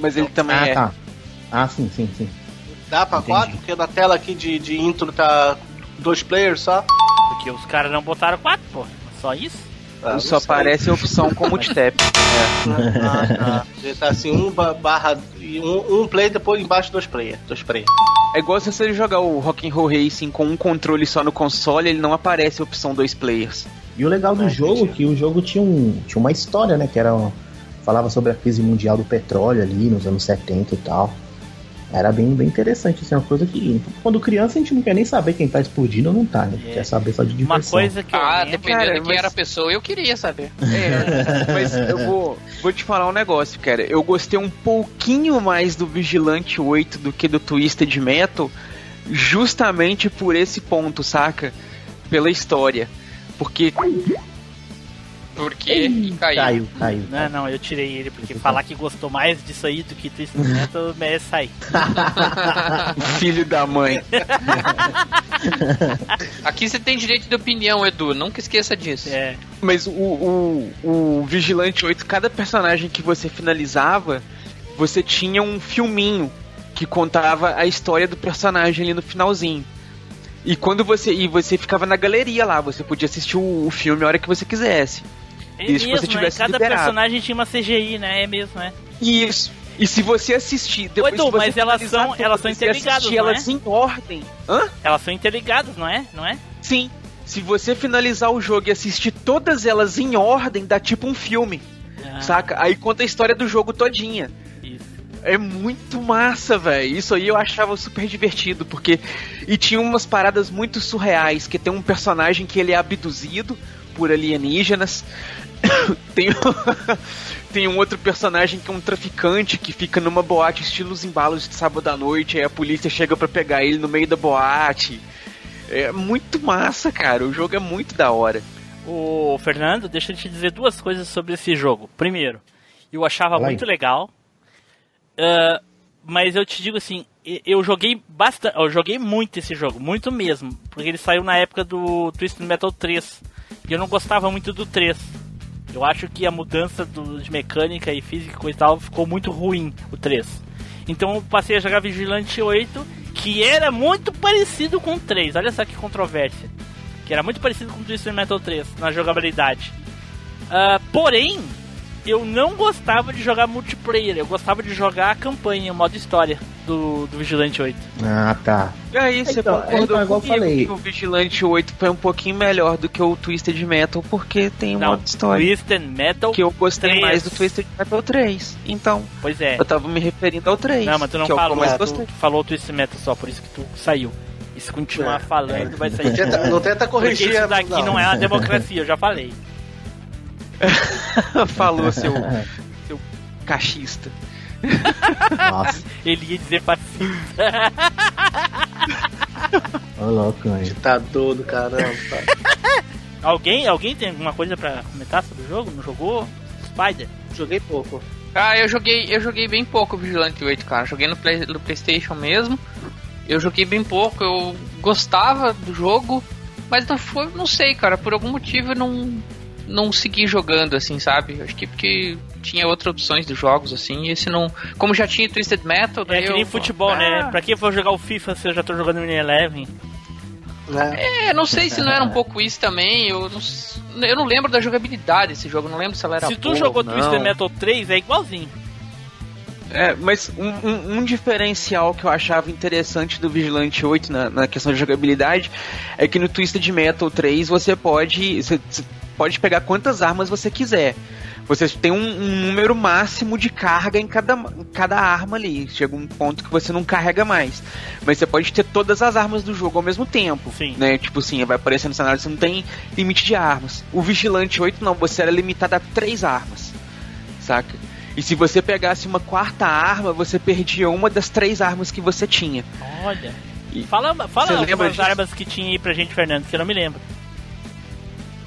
Mas ele também ah, é. tá. Ah, sim, sim, sim. Dá pra Entendi. quatro? Porque na tela aqui de, de intro tá dois players só. Porque os caras não botaram quatro, pô. Só isso? Ah, Só aparece a opção com multitap. Ah, tá. Ele tá assim, um ba- barra. Um, um play, depois embaixo dois player. Dois player. É igual se você jogar o Rock'n'Roll Racing com um controle só no console, ele não aparece a opção dois players. E o legal do Ah, jogo é entendi. que o jogo tinha, um, tinha uma história, né? Que era um- falava sobre a crise mundial do petróleo ali nos anos 70 e tal. Era bem, bem interessante, assim, uma coisa que quando criança a gente não quer nem saber quem tá explodindo ou não tá, né? É. Quer saber só de diversão. Uma coisa que ah, lembro... dependendo cara, de quem mas- era a pessoa, eu queria saber. É, mas eu vou, vou te falar um negócio, cara. Eu gostei um pouquinho mais do Vigilante 8 do que do Twisted Metal, justamente por esse ponto, saca? Pela história. Porque Porque e caiu. Caiu, caiu. Não, não, eu tirei ele, porque falar que gostou mais disso aí do que Twisted Metal merece sair. filho da mãe. Aqui você tem direito de opinião, Edu. Nunca esqueça disso. É, Mas o, o, o Vigilante 8, cada personagem que você finalizava, você tinha um filminho que contava a história do personagem ali no finalzinho. E quando você. E você ficava na galeria lá, você podia assistir o, o filme a hora que você quisesse. É que mesmo, você né? tivesse Cada liberado. personagem tinha uma CGI, né? É mesmo, né? Isso. E se você assistir. Depois, se você mas elas são- elas são interligadas, não é? elas em ordem. Hã? Elas são interligadas, não é? Não é? Sim. Se você finalizar o jogo e assistir todas elas em ordem, dá tipo um filme. Ah, Saca? Aí conta a história do jogo todinha. isso. É muito massa, velho. Isso aí eu achava super divertido, porque. E tinha umas paradas muito surreais, que tem um personagem que ele é abduzido por alienígenas. tem, tem um outro personagem que é um traficante que fica numa boate estilo os embalos de sábado à noite, aí a polícia chega pra pegar ele no meio da boate. É muito massa, cara. O jogo é muito da hora. O Fernando, deixa eu te dizer duas coisas sobre esse jogo. Primeiro, eu achava aí. muito legal. ah, mas eu te digo assim, eu joguei bastante, eu joguei muito esse jogo, muito mesmo, porque ele saiu na época do Twisted Metal 3. E eu não gostava muito do 3. Eu acho que a mudança do- de mecânica e física e coisa e tal ficou muito ruim, o 3. Então eu passei a jogar Vigilante 8, que era muito parecido com o 3. Olha só que controvérsia. Que era muito parecido com o Twisted Metal 3 na jogabilidade. Ah, porém, eu não gostava de jogar multiplayer, eu gostava de jogar a campanha, o modo história do, do Vigilante 8. Ah, tá. E aí, você Então, concordou então, igual eu comigo falei. que o Vigilante 8 foi um pouquinho melhor do que o Twisted Metal, porque tem um Não, modo história. Twisted Metal, Que eu gostei 3. mais do Twisted Metal 3. Então, pois é. eu tava me referindo ao 3. Não, mas tu não que é falou, mais tu, gostei. tu falou Twisted Metal só, por isso que tu saiu. E se continuar É, falando, vai sair. Não tenta, não tenta Porque corrigir. isso daqui não. não é a democracia, eu já falei. Falou, seu, seu cachista. Nossa, Ele ia dizer fascista. ô louco, mano. Tá doido, caramba. Alguém, alguém tem alguma coisa pra comentar sobre o jogo? Não jogou? Spider? Joguei pouco. Ah, eu joguei, eu joguei bem pouco o Vigilante 8, cara. Joguei no, Play- no PlayStation mesmo. Eu joguei bem pouco, eu gostava do jogo, mas não foi, não sei, cara, por algum motivo eu não não segui jogando assim, sabe? Acho que porque tinha outras opções de jogos assim, e esse não, como já tinha Twisted Metal, É que nem eu- futebol, né? Ah, Pra que eu vou jogar o FIFA se eu já tô jogando no Eleven? Né? É, não sei se não era um pouco isso também, eu não, eu não lembro da jogabilidade desse jogo, não lembro se ela era Se tu boa jogou ou não. Twisted Metal 3, é igualzinho. É, mas um, um- um diferencial que eu achava interessante do Vigilante 8 na, na questão de jogabilidade é que no Twisted Metal 3 você pode, você pode pegar quantas armas você quiser. Você tem um, um número máximo de carga em cada, em cada arma ali. Chega um ponto que você não carrega mais. Mas você pode ter todas as armas do jogo ao mesmo tempo. Sim. Né? Tipo assim, vai aparecer no cenário, você não tem limite de armas. O Vigilante 8 não, você era limitado a três armas. Saca? E se você pegasse uma quarta arma, você perdia uma das três armas que você tinha. Olha. E- Fala, fala algumas armas que tinha aí pra gente, Fernando, que eu não me lembro.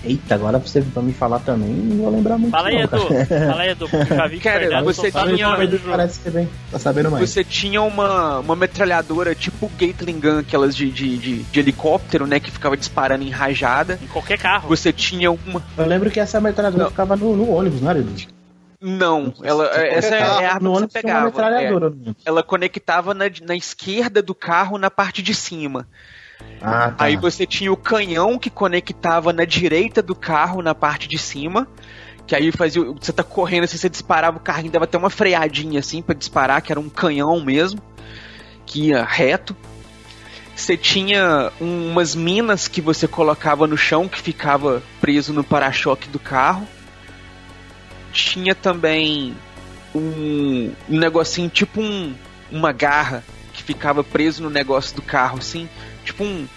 Eita, agora você pra me falar também, não vou lembrar muito. Fala aí, não, Edu. Fala aí, Edu, porque já vi que Cara, você tinha- parece que bem, tá sabendo mais. Você tinha uma, uma metralhadora tipo Gatling Gun, aquelas de, de, de, de helicóptero, né? Que ficava disparando em rajada. Em qualquer carro. Você tinha uma. Eu lembro que essa metralhadora Não. ficava no, no ônibus, não era, Edu? Não, ela, essa é a arma no que você pegava. é. ônibus. Ela conectava na, na esquerda do carro na parte de cima. Ah, tá. Aí você tinha o canhão que conectava na direita do carro, na parte de cima. Que aí fazia. Você tá correndo, assim, você disparava o carrinho, dava até uma freadinha assim pra disparar, que era um canhão mesmo. Que ia reto. Você tinha um- umas minas que você colocava no chão que ficava preso no para-choque do carro. Tinha também um, um negocinho tipo um, uma garra que ficava preso no negócio do carro, assim. Tipo um,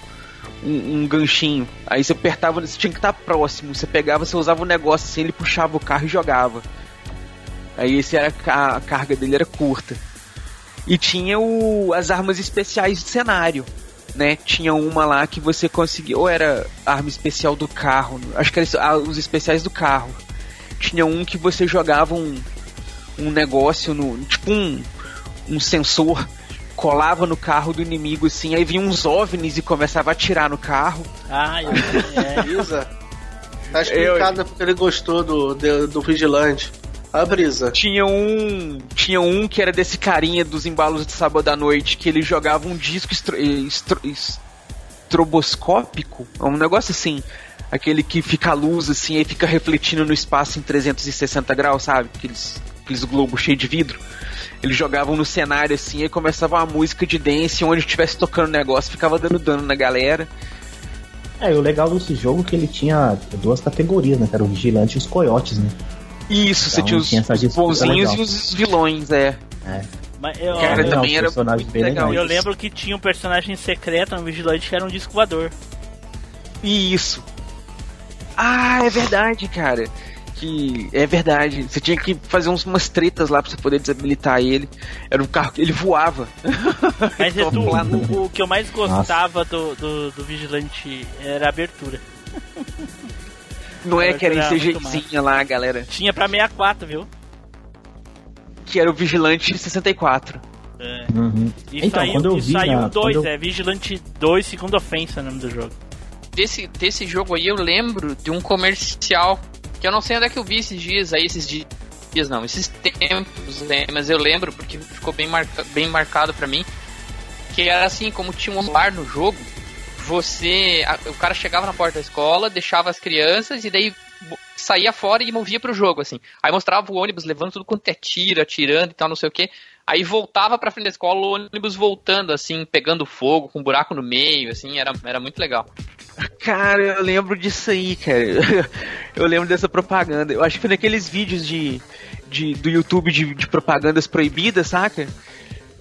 um, um ganchinho. Aí você apertava, você tinha que estar próximo. Você pegava, você usava o negócio assim, ele puxava o carro e jogava. Aí esse era a ca- a carga dele era curta. E tinha o, as armas especiais de cenário. Né? Tinha uma lá que você conseguia. Ou era arma especial do carro. Acho que era ah, os especiais do carro. Tinha um que você jogava um, um negócio no. Tipo um, um sensor. Colava no carro do inimigo assim, aí vinha uns OVNIs e começava a atirar no carro. Ah, eu é. Brisa. Tá explicado porque ele gostou do, do, do Vigilante. A brisa. Tinha um. Tinha um que era desse carinha dos embalos de sábado à noite, que ele jogava um disco estro, estro, estroboscópico. É um negócio assim. Aquele que fica a luz assim, aí fica refletindo no espaço em 360 graus, sabe? Aqueles, aqueles globos cheios de vidro. Eles jogavam no cenário assim, aí começava uma música de dance, onde estivesse tocando o negócio, ficava dando dano na galera. É, e o legal desse jogo é que ele tinha duas categorias, né? Que era o vigilante e os coiotes, né? Isso, você Então, tinha os, tinha os bonzinhos legal. e os vilões, é. Mas eu, Cara, legal, também era muito bem legal. eu lembro que tinha um personagem secreto no Vigilante que era um disco voador. Isso. Ah, é verdade, cara. Que é verdade. Você tinha que fazer uns, umas tretas lá pra você poder desabilitar ele. Era um carro que ele voava. Mas Edu, o, o que eu mais gostava do, do, do Vigilante era a abertura. Não é que era em CGzinha lá, galera. Tinha pra 64, viu? Que era o Vigilante 64. É. Uhum. E Então, saiu, quando eu e vi saiu na- o 2, quando eu- é Vigilante 2, segunda ofensa, o nome do jogo. Desse, desse jogo aí eu lembro de um comercial que eu não sei onde é que eu vi esses dias aí, esses di- dias não, esses tempos, né? Mas eu lembro porque ficou bem, marca, bem marcado pra mim. Que era assim, como tinha um bar no jogo, você. a- o cara chegava na porta da escola, deixava as crianças e daí saía fora e movia pro jogo, assim. Aí mostrava o ônibus levando tudo quanto é tiro, atirando e tal, não sei o que. Aí voltava pra frente da escola, o ônibus voltando, assim, pegando fogo, com um buraco no meio, assim, era, era muito legal. Cara, eu lembro disso aí, cara. Eu lembro dessa propaganda. Eu acho que foi naqueles vídeos de, de do YouTube de, de propagandas proibidas, saca?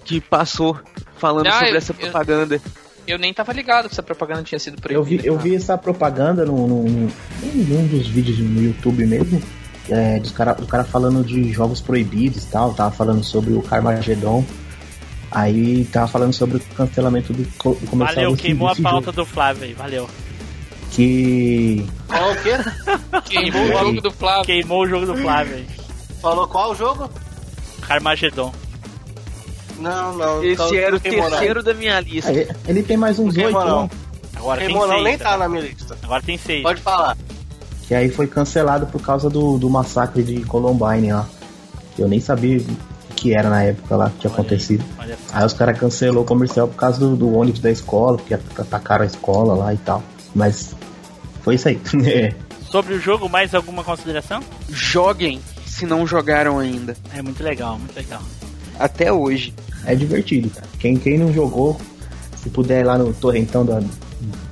Que passou falando Ah, sobre eu- essa eu- propaganda. Eu nem tava ligado que essa propaganda tinha sido Eu vi, proibida. eu vi essa propaganda num, num, num dos vídeos no YouTube mesmo, é, dos cara, do cara falando de jogos proibidos e tal, tava falando sobre o Carmageddon. Aí tava falando sobre o cancelamento do, do comercial Valeu, queimou a pauta jogo. do Flávio aí, valeu. Que. Qual o quê? Queimou o jogo do Flávio. Queimou o jogo do Flávio aí. Falou qual o jogo? Carmageddon. Não, não. Esse então era o terceiro da minha lista. ele- ele tem mais uns oito, não. né? Agora tem seis. nem tá? tá na minha lista. Agora tem seis. Pode falar. Que aí foi cancelado por causa do, do massacre de Columbine lá. Eu nem sabia o que era na época lá que tinha Olha aí, acontecido. só. Aí os caras cancelou o comercial por causa do, do ônibus da escola, porque atacaram a escola lá e tal. Mas foi isso aí. É. Sobre o jogo, mais alguma consideração? Joguem, se não jogaram ainda. É muito legal, muito legal. Até hoje. É divertido, cara. Quem, quem não jogou, se puder ir lá no torrentão da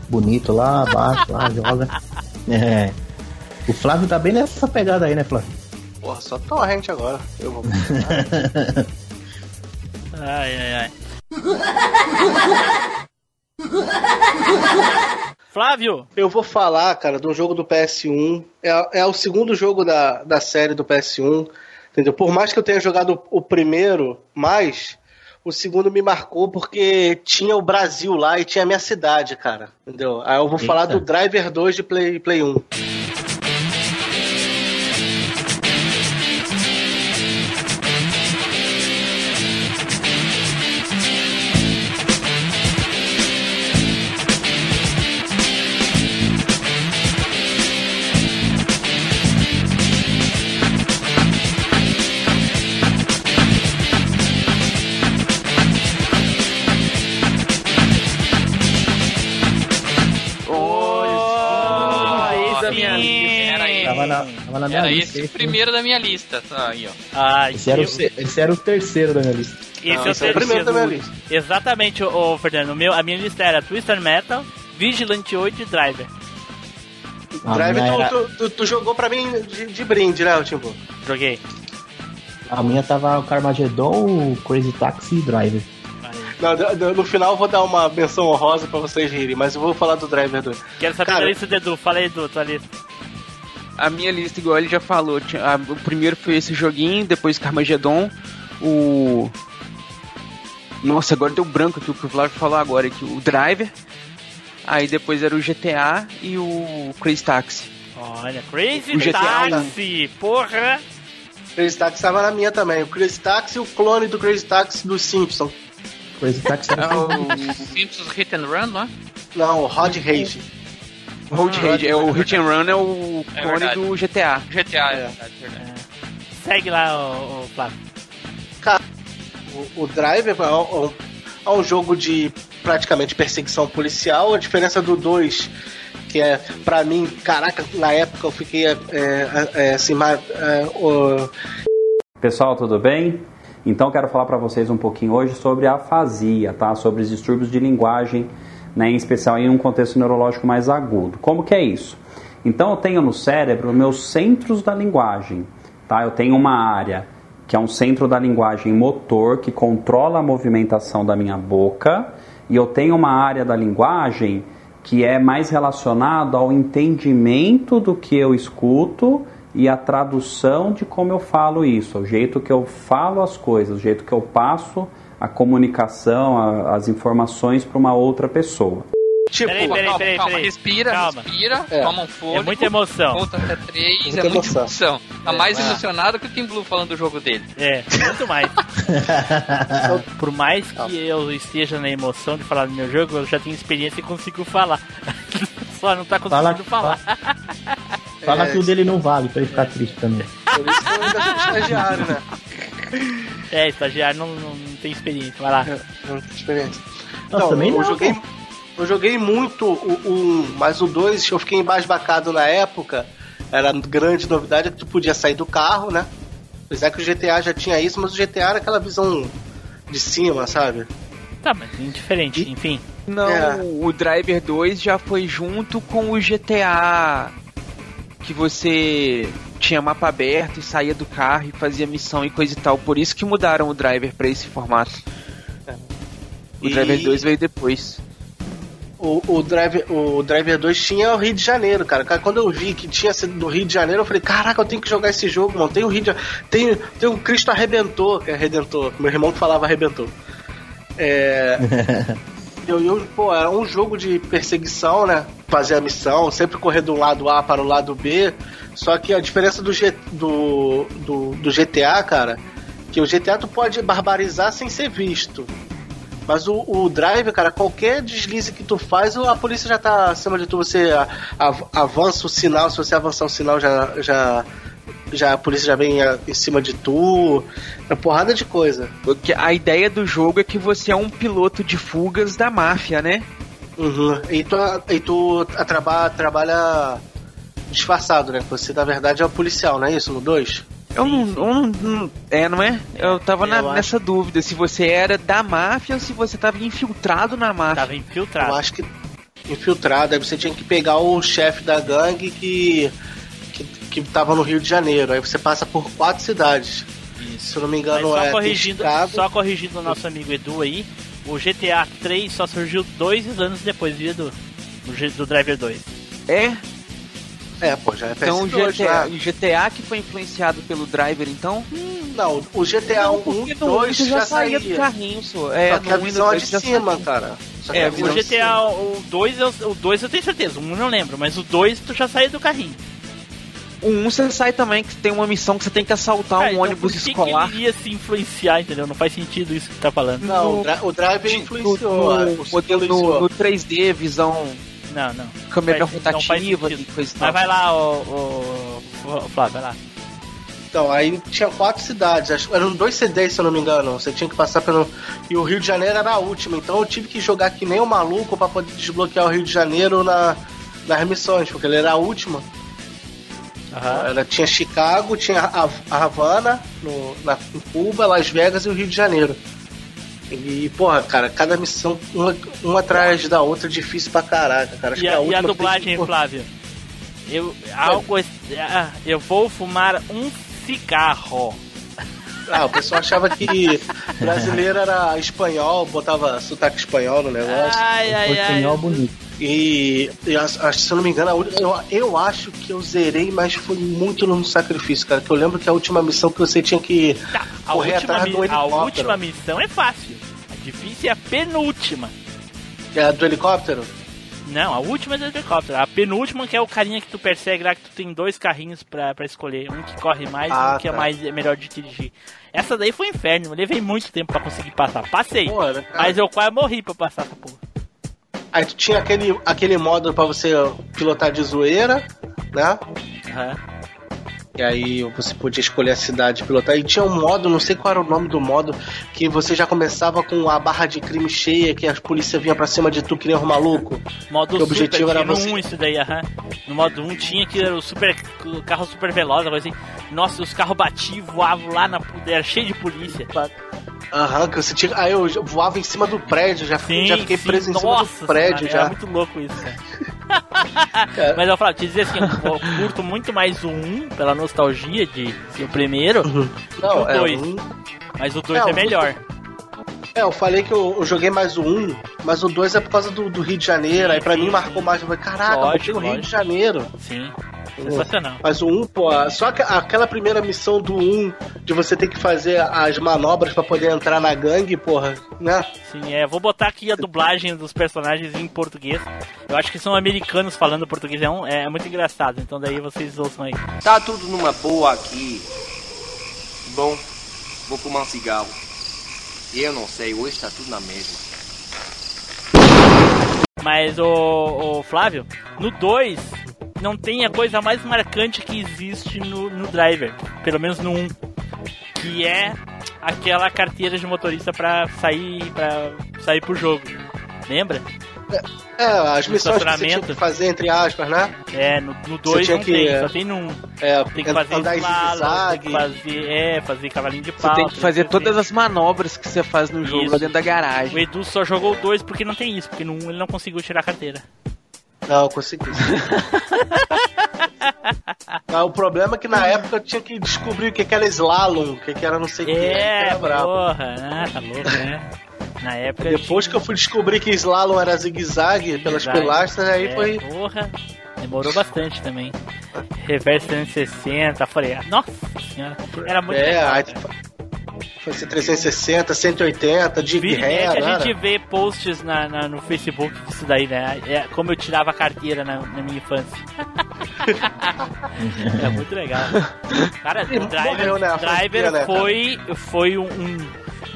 bonito lá, abaixo, lá, joga. É. O Flávio tá bem nessa pegada aí, né, Flávio? Porra, só torrente agora. Eu vou. Ai, ai, ai. Flávio, Eu vou falar, cara, do jogo do PS1. É, é o segundo jogo da, da série do PS1. Entendeu? Por mais que eu tenha jogado o primeiro mais, o segundo me marcou porque tinha o Brasil lá e tinha a minha cidade, cara. Entendeu? Aí eu vou Eita. falar do Driver 2 de Play, Play 1. Tava na, minha Era lista. esse o primeiro da minha lista. Tá aí, ó. Ah, Esse era, o, esse era o terceiro da minha lista. esse Não, é o esse é o primeiro da terceiro. minha lista. Exatamente, ô, ô, Fernando. O meu, a minha lista era Twister Metal, Vigilante 8 e Driver. A Driver, era- tu, tu- tu jogou pra mim de, de brinde, né, Timbu? Joguei. A minha tava o Carmageddon, o Crazy Taxi e Driver. Do- no final eu vou dar uma menção honrosa pra vocês rirem, mas eu vou falar do Driver 2. Quero saber Cara- da lista do Edu. Fala aí, Edu, tua lista. A minha lista, igual ele já falou, tinha- a- o primeiro foi esse joguinho, depois Carmageddon, o. Nossa, agora deu branco aqui o que o Flávio falou agora, aqui, o Driver. Aí depois era o GTA e o Crazy Taxi. Olha, Crazy O GTA Taxi, porra! Crazy Taxi tava na minha também. O Crazy Taxi e o clone do Crazy Taxi dos Simpsons. Crazy Taxi era É o Simpsons Hit and Run, não é? Não, o Rod Rage. Road Rage, é o Hit and Run é o É clone verdade. do GTA. GTA, é, É. verdade, verdade. Segue lá, o, o Flávio. O, o Driver é um, é um jogo de praticamente perseguição policial. A diferença do 2, que é, pra mim, caraca, na época eu fiquei é, é, é, assim, é, o- Pessoal, tudo bem? Então quero falar para vocês um pouquinho hoje sobre a afasia, tá? Sobre os distúrbios de linguagem, né? em especial em um contexto neurológico mais agudo. Como que é isso? Então eu tenho no cérebro meus centros da linguagem, tá? Eu tenho uma área que é um centro da linguagem motor que controla a movimentação da minha boca e eu tenho uma área da linguagem que é mais relacionado ao entendimento do que eu escuto e a tradução de como eu falo isso, o jeito que eu falo as coisas, o jeito que eu passo a comunicação, a- as informações para uma outra pessoa. tipo, Peraí, Calma, peraí, calma, peraí, calma. peraí. Respira, Calma. respira, É. toma um fôlego. É muita emoção. Conta até três, Muita é muita emoção. emoção. Tá É, mais lá. emocionado que o Tim Blue falando do jogo dele. É, muito mais. Por mais que eu esteja na emoção de falar do meu jogo, eu já tenho experiência e consigo falar. Só não tá conseguindo Fala- falar. Fala É. que o dele não vale, pra ele ficar triste também. por isso que eu ainda sou estagiário, né? É, estagiário não, não, não tem experiência. Vai lá. Não tenho experiência. Não, Não, também eu não, joguei, pô. eu joguei muito o 1, mas o 2 eu fiquei embasbacado na época. Era grande novidade que tu podia sair do carro, né? Apesar que o GTA já tinha isso, mas o GTA era aquela visão de cima, sabe? Tá, mas indiferente, enfim. Não, É. o Driver 2 já foi junto com o GTA que você tinha mapa aberto e saía do carro e fazia missão e coisa e tal. Por isso que mudaram o Driver pra esse formato. O E- Driver 2 veio depois. O, o, Driver, o Driver 2 tinha o Rio de Janeiro, cara. Cara, Quando eu vi que tinha sido do Rio de Janeiro, eu falei, caraca, eu tenho que jogar esse jogo, mano. Tem o Rio de Tem, tem o Cristo Arrebentou, que é Redentor. Meu irmão que falava Arrebentou. É. eu, eu, pô, era um jogo de perseguição, né? fazer a missão, sempre correr do lado A para o lado B. Só que a diferença do, G, do, do, do GTA, cara, que o GTA tu pode barbarizar sem ser visto. Mas o, o drive, cara, qualquer deslize que tu faz, a polícia já tá acima de tu. Você avança o sinal, se você avançar o sinal, já, já, já a polícia já vem a- em cima de tu. É uma porrada de coisa. Porque a ideia do jogo é que você é um piloto de fugas da máfia, né? Uhum. E tu, e tu a, traba, trabalha disfarçado, né? Você, na verdade, é um policial, não é isso? No 2? Eu não, eu não- É, não é? Eu tava na- Eu acho. nessa dúvida se você era da máfia ou se você tava infiltrado na máfia. Tava infiltrado. Eu acho que infiltrado. Aí você tinha que pegar o chefe da gangue que, que, tava no Rio de Janeiro. Aí você passa por quatro cidades. Se eu não me Mas engano, só é corrigindo, Chicago. só corrigindo o nosso amigo Edu aí, o GTA 3 só surgiu dois anos depois do Edu. Do, G- do Driver 2. É? É, pô, já é Então o PS2 GTA, já. o GTA que foi influenciado pelo driver, então? Não, o GTA 1 porque e no 2 você já, já saía saía. do carrinho, só. É, Só que a visão é de cima, saía. cara. Só que É, O de GTA, cima. o 2 eu, o 2 eu tenho certeza, o 1 eu não lembro, mas o 2 tu já saiu do carrinho. O 1 você sai também que tem uma missão que você tem que assaltar Ah, um então ônibus por que escolar. Que ele se influenciar, entendeu? Não faz sentido isso que tá falando. Não, no- o, dra o Drive No, influenciou. no, o- modelo- influenciou. no, no 3D, visão, Não, não. câmera Faz- não faz rotativa e coisa e Mas tal. vai lá, o, o, o Flávio, vai lá. Então, aí tinha quatro cidades, acho- eram dois CDs, se eu não me engano. Você tinha que passar pelo. E o Rio de Janeiro era a última, então eu tive que jogar que nem um maluco pra poder desbloquear o Rio de Janeiro na, nas missões, porque ele era a última. Ela tinha Chicago, tinha a, a Havana, no, na, em Cuba, Las Vegas e o Rio de Janeiro. E, porra, cara, cada missão, uma, uma atrás da outra, difícil pra caraca, cara. Acho E que a, e a dublagem, tipo- Flávio? Eu, algo, ah, eu vou fumar um cigarro. Ah, o pessoal achava que brasileiro era espanhol, botava sotaque espanhol no negócio. Ai, ai, ai. Portunhol bonito. E, e acho- se eu não me engano, a eu, eu acho que eu zerei, mas foi muito no sacrifício, cara. Que eu lembro que a última missão que você tinha que Tá, a, correr última, atrás do a helicóptero. última missão é fácil. A difícil é a penúltima. que é do helicóptero. Não, a última é do helicóptero. A penúltima que é o carinha que tu persegue lá, que tu tem dois carrinhos pra, pra escolher. Um que corre mais e Ah, um que é tá. mais é melhor de dirigir. Essa daí foi um inferno. Eu levei muito tempo pra conseguir passar. Passei. Pô, era- Mas eu quase morri pra passar essa porra. Aí tu tinha aquele, aquele modo pra você pilotar de zoeira, né? Aham. E aí você podia escolher a cidade pilotar. E tinha um modo, não sei qual era o nome do modo, que você já começava com a barra de crime cheia, que a polícia vinha pra cima de tu que nem um maluco. Modo O objetivo super, era você- no 1 isso daí, aham. No modo 1 tinha que era o super o carro super veloz, assim. Nossa, os carros batiam, voavam lá na era cheio de polícia. Aham, que você tinha. Aí eu voava em cima do prédio, já, Sim, já fiquei sim, preso em cima nossa, do prédio já. Era muito louco isso, cara. É. Mas eu falo, te dizer assim, eu curto muito mais o 1 pela nostalgia de ser o primeiro, Não, o é, dois. um- mas o 2 É, é, melhor. é, eu falei que eu, eu joguei mais o 1, mas o 2 é por causa do, do Rio de Janeiro. aí pra sim, mim sim. marcou mais. Eu falei, caraca, Lógico, botei o Rio lógico. de Janeiro. Sim. Sensacional. Mas o 1, pô, só que aquela primeira missão do 1, de você ter que fazer as manobras pra poder entrar na gangue, porra, né? Sim, é. Vou botar aqui a dublagem dos personagens em português. Eu acho que são americanos falando português. É, um- é muito engraçado. Então daí vocês ouçam aí. Tá tudo numa boa aqui. Bom, vou fumar um cigarro. Eu não sei, hoje tá tudo na mesma. Mas o, o Flávio, no 2 não tem a coisa mais marcante que existe no, no driver, pelo menos no 1, um, que é aquela carteira de motorista pra sair para sair pro jogo. Lembra? É, as No missões que você tinha que fazer, entre aspas, né? É, no 2 tinha não que, tem, é, só tem no 1. Um. É, Tem que fazer andar slalom, tem que fazer, é, fazer cavalinho de Você pau. tem que fazer fazer- todas as manobras que você faz no jogo Isso. lá dentro da O garagem. Edu só jogou o 2 porque não tem isso, porque no 1 um ele não conseguiu tirar a carteira. Não, eu consegui. Ah, o problema é que na época eu tinha que descobrir o que que era slalom, o que que era não sei o que. É, era brabo. porra, ah, tá louco, né? Na época. Depois que eu fui descobrir que slalom era zigue-zague pelas Zigue-zague. pilastras, aí é, foi. Porra, demorou bastante também. Reverse 360, falei, ah, nossa senhora, era muito É, legal. aí Foi ser 360, 180, de e ré, a gente vê posts na, na- no Facebook disso daí, né? É como eu tirava a carteira na, na minha infância. é muito legal. Cara, o Driver, morreu, né, Driver franquia, né, foi, foi um, um,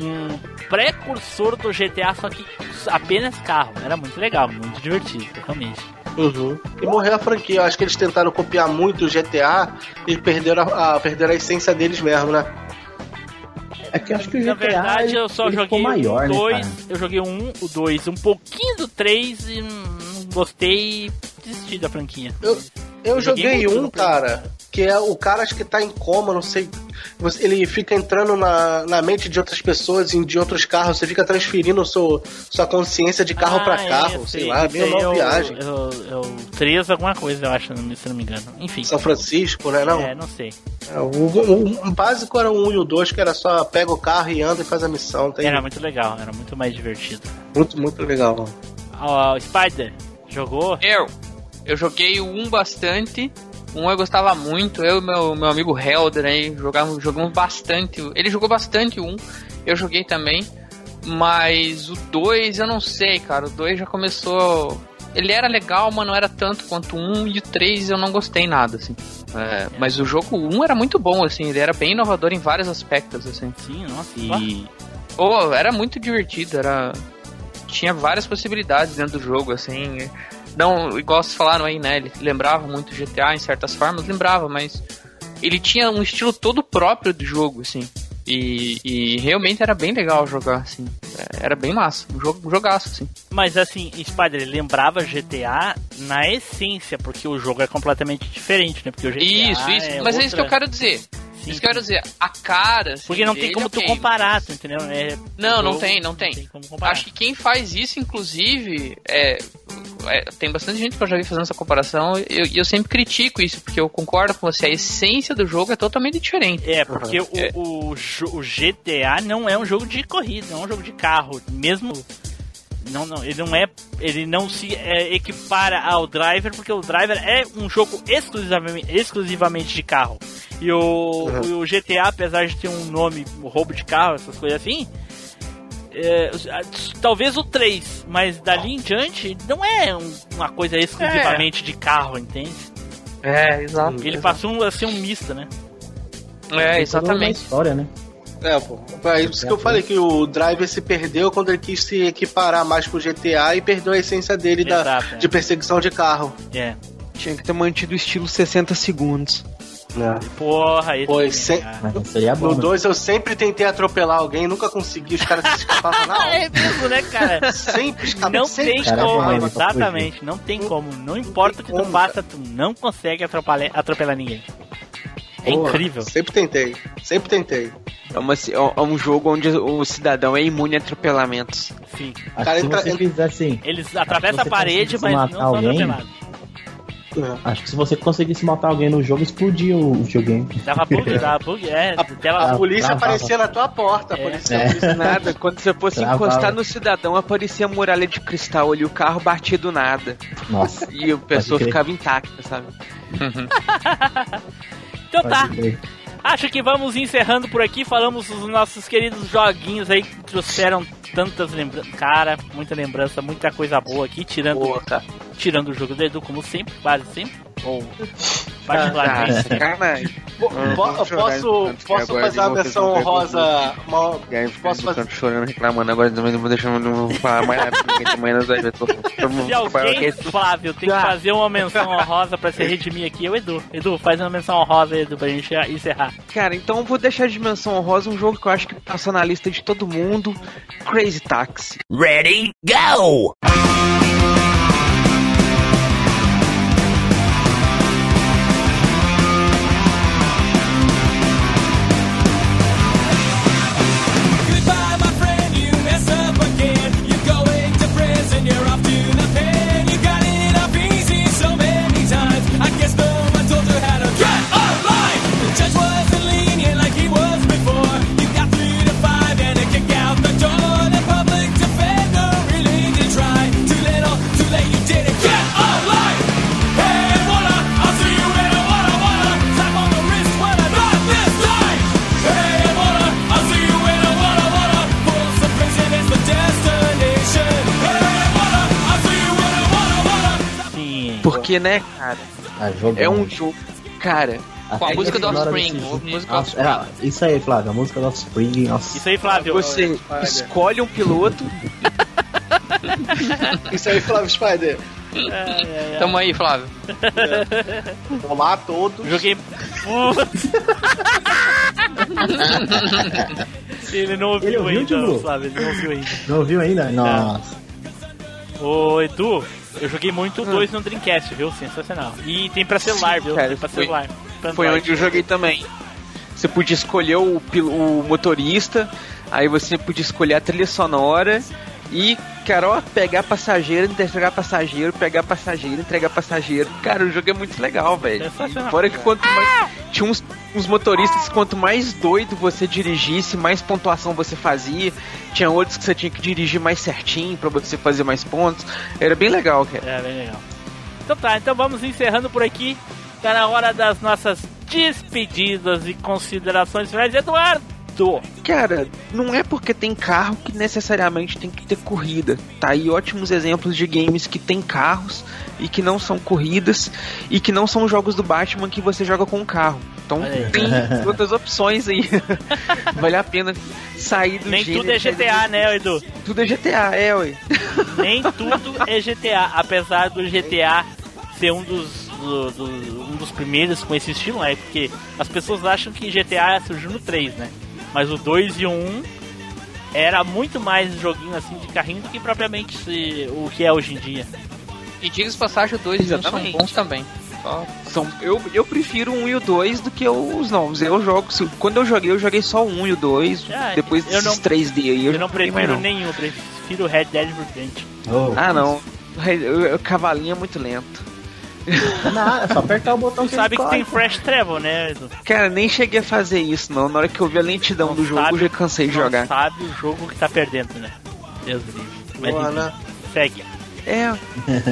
um precursor do GTA, só que apenas carro. Era muito legal, muito divertido, realmente. Uhum. E morreu a franquia. Eu acho que eles tentaram copiar muito o GTA e perderam a, a- perderam a essência deles mesmo, né? É que eu acho que o GTA Na verdade, eu só joguei maior, o né, 2, cara? eu joguei o 1, o 2, um pouquinho do 3 e não gostei e desisti da franquia. Eu, eu joguei joguei muito um, cara, que é o cara acho que tá em coma, não sei. Ele fica entrando na, na mente de outras pessoas e de outros carros, você fica transferindo seu, sua consciência de carro Ah, pra é, carro, sei aí- lá, meio uma viagem. É o, é o 3 alguma coisa, eu acho, se não me engano. Enfim. São Francisco, né? Não? É, não sei. É, o, o- o básico era o 1 e o 2, que era só pega o carro e anda e faz a missão. Tem Era muito legal, era muito mais divertido. muito, muito legal. Ó, o Spider, jogou? Eu, eu joguei o 1 bastante. Um eu gostava muito, eu e meu, meu amigo Helder aí jogamos, jogamos bastante. Ele jogou bastante 1, eu joguei também. Mas o 2 eu não sei, cara. O 2 já começou. Ele era legal, mas não era tanto quanto o 1 e o 3 eu não gostei nada, assim. É, mas o jogo 1 era muito bom, assim, ele era bem inovador em vários aspectos, assim. Sim, nossa. E. Oh, era muito divertido, era. Tinha várias possibilidades dentro do jogo, assim. Não, igual vocês falaram aí, né? Ele lembrava muito GTA em certas formas, lembrava, mas ele tinha um estilo todo próprio do jogo, assim. E, e realmente era bem legal jogar, assim. Era bem massa. Um, jogo, um jogaço, assim. Mas assim, Spider, ele lembrava GTA na essência, porque o jogo é completamente diferente, né? Porque o GTA Isso, isso. é mas é isso que eu outra- quero dizer. Sim, isso que eu quero dizer. A cara. assim, Porque não tem como tu ok, comparar, tu entendeu? É, Não, não jogo tem, não tem. como comparar. Acho que quem faz isso, inclusive, é, é, tem bastante gente que eu já vi fazendo essa comparação e eu, eu sempre critico isso, porque eu concordo com você, a essência do jogo é totalmente diferente. É, porque É. o, o, o GTA não é um jogo de corrida, não é um jogo de carro. Mesmo. Não, não, ele não é. Ele não se é, equipara ao driver, porque o driver é um jogo exclusivamente, exclusivamente de carro. E o, o GTA, apesar de ter um nome, o roubo de carro, essas coisas assim. é, talvez o 3, mas dali em diante não é um- uma coisa exclusivamente de carro, entende? É, exato. Ele passou a ser um misto, né? É, Tem toda uma exatamente. história, né? É, pô. É isso que eu falei, que o Driver se perdeu quando ele quis se equiparar mais pro GTA e perdeu a essência dele da, Exato, é. de perseguição de carro. É. Tinha que ter mantido o estilo 60 segundos. Porra, esse Pois, se- Mas seria bom. No né? 2 eu sempre tentei atropelar alguém, nunca consegui, os caras se escapavam na hora. É mesmo, né, cara? Sempre escapava, Não sempre tem Cara, como, pra exatamente, não tem como. Não importa o que tu faça, tu não consegue atropelar, atropelar ninguém. É Porra, incrível. Sempre tentei, sempre tentei. É, uma, é um jogo onde o cidadão é imune a atropelamentos. Sim. Acho Cara, que se entra- você entra- fizer assim, Eles atravessam a parede, mas não são alguém, atropelados. acho que se você conseguisse matar alguém no jogo, explodia o videogame. Dava bug, dava bug, é. A, Dava a polícia travava. aparecia na tua porta, a É. polícia, É. polícia Nada, quando você fosse Travava. encostar no cidadão, aparecia a muralha de cristal ali, o carro batia do nada. Nossa. E a pessoa ficava intacta, sabe? Então tá. Acho que vamos encerrando por aqui. Falamos dos nossos queridos joguinhos aí que trouxeram tantas lembranças. Cara, muita lembrança, muita coisa boa aqui, tirando, Boa, cara. tirando o jogo do Edu, como sempre, quase sempre. Ou Ah, particularmente sempre. sacanagem. Po- po- posso posso fazer uma menção honrosa? Uma, posso fazer. chorando, reclamando, agora também não vou deixar, não vou falar mais nada, porque ninguém amanhã nós vai ver todo mundo. Se alguém, Flávio, tem que fazer uma menção honrosa pra se redimir aqui, é o Edu. Edu, faz uma menção honrosa aí, Edu, pra gente encerrar. Cara, então eu vou deixar de menção honrosa um jogo que eu acho que passa na lista de todo mundo, Crazy Taxi. Ready, go! Porque, né, cara, Ah, jogão. é um jogo. Cara, Com a música do Offspring, Nossa, é, isso aí, Flávio, a música do Offspring, nossa. Isso aí, Flávio. você escolhe um piloto, Isso aí, Flávio Spider. Tamo aí, Flávio. Tomar todos. Joguei. Ele não ouviu, Ele ouviu, ainda? Flávio. Ele não ouviu ainda. Não ouviu ainda? Nossa. Ô, Edu, eu joguei muito o 2 no Dreamcast, viu? Sensacional. E tem pra celular, viu? cara, tem pra foi- celular. Pra foi onde eu joguei também. Você podia escolher o, o motorista, aí você podia escolher a trilha sonora e, cara, ó, pegar passageiro, entregar passageiro, pegar passageiro, entregar passageiro. Cara, o jogo é muito legal, velho. Sensacional. Fora que quanto mais. Tinha uns, uns motoristas, quanto mais doido você dirigisse, mais pontuação você fazia. Tinha outros que você tinha que dirigir mais certinho pra você fazer mais pontos. Era bem legal, cara. É, bem legal. Então tá, então vamos encerrando por aqui. Tá na hora das nossas despedidas e considerações finais. Eduardo! Cara, não é porque tem carro que necessariamente tem que ter corrida. Tá aí ótimos exemplos de games que tem carros e que não são corridas e que não são jogos do Batman que você joga com o carro. Então aí. tem outras opções aí. vale a pena sair do Nem tudo é sair do- GTA, né, Edu? Tudo é GTA, é, ué. Nem tudo é GTA. Apesar do GTA ser um dos, do- do- um dos primeiros com esse estilo, né? Porque as pessoas acham que GTA surgiu no 3, né? Mas o 2 e o 1 era muito mais joguinho assim de carrinho do que propriamente se- o que é hoje em dia. E diga-se de passagem, o 2 e o 1 são bons também. Só- São, eu, eu prefiro o 1 e o 2 do que os novos. Eu jogo. se- Quando eu joguei, eu joguei só o 1 e o 2. Ah, depois eu desses não- 3D aí. Eu, Eu não mais prefiro não. nenhum, eu prefiro Red Dead Redemption. Oh, Ah, não. O, o cavalinho é muito lento. Nada, é só apertar o botão Tu que sabe que tem escolhe. Fresh Travel, né, Edu? Cara, nem cheguei a fazer isso, não. Na hora que eu vi a lentidão Não do jogo, sabe- eu já cansei de jogar. sabe o jogo que tá perdendo, né? Deus do livre. Mas Boa, né? segue. É,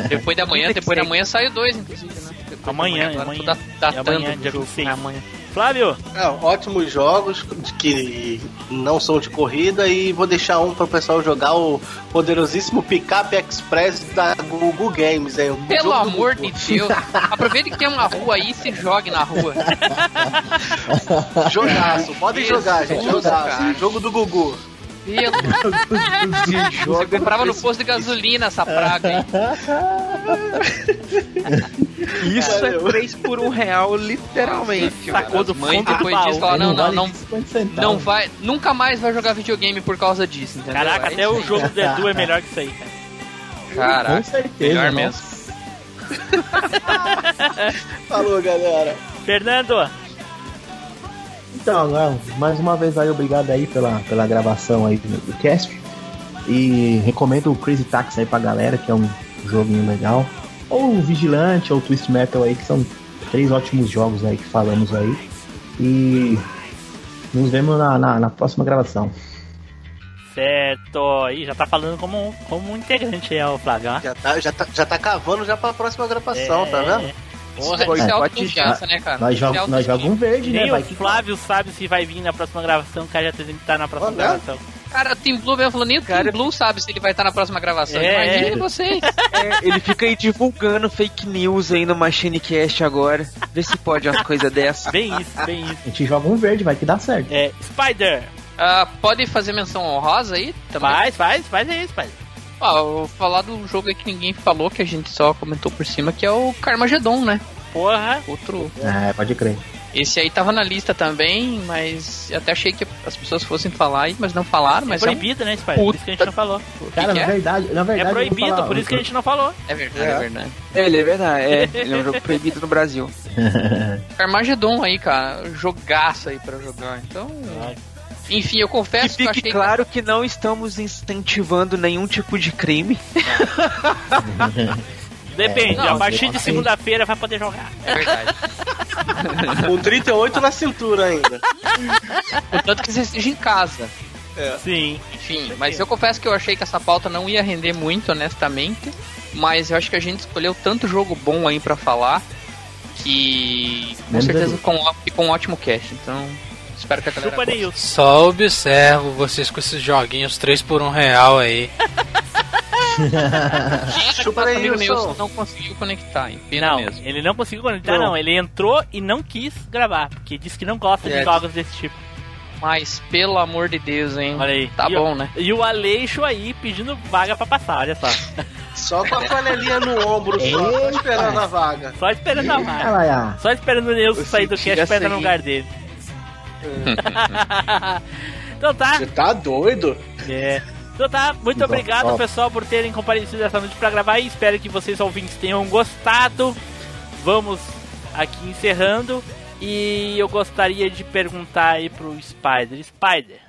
Depois da manhã, Tem depois da manhã sai 2, inclusive, né? Depois da Amanhã, manhã, agora amanhã. tô da- datando É amanhã, o dia jogo. 26. É amanhã. Flávio, É, ótimos jogos que não são de corrida e vou deixar um para o pessoal jogar o poderosíssimo Pickup Express da Google Games. Hein? O Pelo amor de. Deus, aproveite que tem uma rua aí e se jogue na rua. Jogaço, podem Jesus, jogar, gente. Jogaço. Jogo do Gugu. Pelo... Você comprava no posto de gasolina essa praga aí. isso é. 3 por 1 real, literalmente. Sacou do do depois disso falam, não, não, não, 50 centavos. não vai, nunca mais vai jogar videogame por causa disso, entendeu? Caraca, É até o jogo do Edu é melhor que isso aí, cara. Caraca, Com certeza, melhor nossa. mesmo. Falou, galera. Fernando, Então, agora, mais uma vez aí, obrigado aí pela, pela gravação aí do, do cast. E recomendo o Crazy Taxi aí pra galera, que é um joguinho legal. Ou o Vigilante, ou o Twist Metal aí, que são três ótimos jogos aí que falamos aí. E nos vemos na, na, na próxima gravação. certo. Ih, já tá falando como, como um integrante aí, ó, Flávio. Já tá, já, tá, já tá cavando já pra próxima gravação, tá vendo? Porra, isso é autoconfiança, né, cara? Nós, Isso é joga, nós jogamos um verde, né? Nem Vai o que Flávio sabe se vai vir na próxima gravação, o cara já tem que estar na próxima Olha. gravação. Cara, o Team Blue mesmo falou, nem o Team Cara- Blue sabe se ele vai estar na próxima gravação. É, Imagine é. vocês. É, ele fica aí divulgando fake news aí no MachineCast agora. Vê se pode uma coisa dessa. Bem isso, bem isso. A gente joga um verde, vai que dá certo. É, Spider, Ah, pode fazer menção honrosa aí também? faz, faz, faz aí, Spider. Ah, eu vou falar do jogo aí que ninguém falou, que a gente só comentou por cima, que é o Carmageddon, né? Porra, Outro. É, pode crer. Esse aí tava na lista também, mas eu até achei que as pessoas fossem falar aí, mas não falaram, é mas é, um- proibido, né, Spider? Por isso que a gente não falou. Cara, que na é? verdade, na É verdade. eu vou proibido, falar- por isso que a gente não falou. é verdade, é, verdade. É, ele é verdade. É, ele é um jogo proibido no Brasil. Carmageddon aí, cara, jogaço aí pra jogar. Então, enfim, eu Que confesso que, eu fique achei claro que não estamos incentivando nenhum tipo de crime. Depende, não, a partir de segunda-feira vai poder jogar. é verdade. Com 38 na cintura ainda. Contanto que você esteja em casa. Sim. Enfim, mas eu confesso que eu achei que essa pauta não ia render muito, honestamente. Mas eu acho que a gente escolheu tanto jogo bom aí pra falar que com Menos certeza ficou um, um ótimo cast. Então, espero que a galera. Só observo vocês com esses joguinhos 3 por 1 real aí. Chupa aí, amigo. Nilson não conseguiu conectar, hein? Pena Não, mesmo. ele não conseguiu conectar, Não. não. Ele entrou e não quis gravar, porque disse que não gosta de É. jogos desse tipo. Mas, pelo amor de Deus, hein? Olha aí. Tá E bom, o- né? E o Aleixo aí pedindo vaga pra passar, olha só. Só com a panelinha no ombro, só, só esperando a vaga. Só esperando a vaga. Só esperando o Nilson sair do cast pra entrar no lugar dele. então tá. Você tá doido? É. Então tá, muito Bom, obrigado ó. pessoal por terem comparecido essa noite pra gravar e espero que vocês ouvintes tenham gostado. Vamos aqui encerrando e eu gostaria de perguntar aí pro Spider. Spider.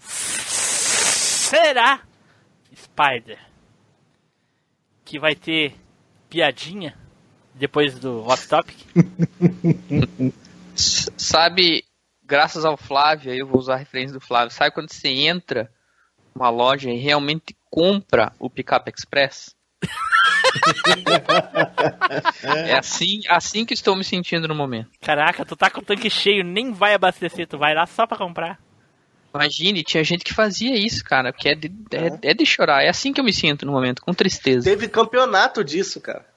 Será, Spider, que vai ter piadinha depois do Hot Topic? Sabe, graças ao Flávio, aí eu vou usar a referência do Flávio, sabe quando você entra numa loja e realmente compra o Pickup Express? é assim, assim que estou me sentindo no momento. Caraca, tu tá com o tanque cheio, nem vai abastecer, tu vai lá só pra comprar. Imagine, tinha gente que fazia isso, cara, que é de, é, é de chorar. É assim que eu me sinto no momento, com tristeza. Teve campeonato disso, cara.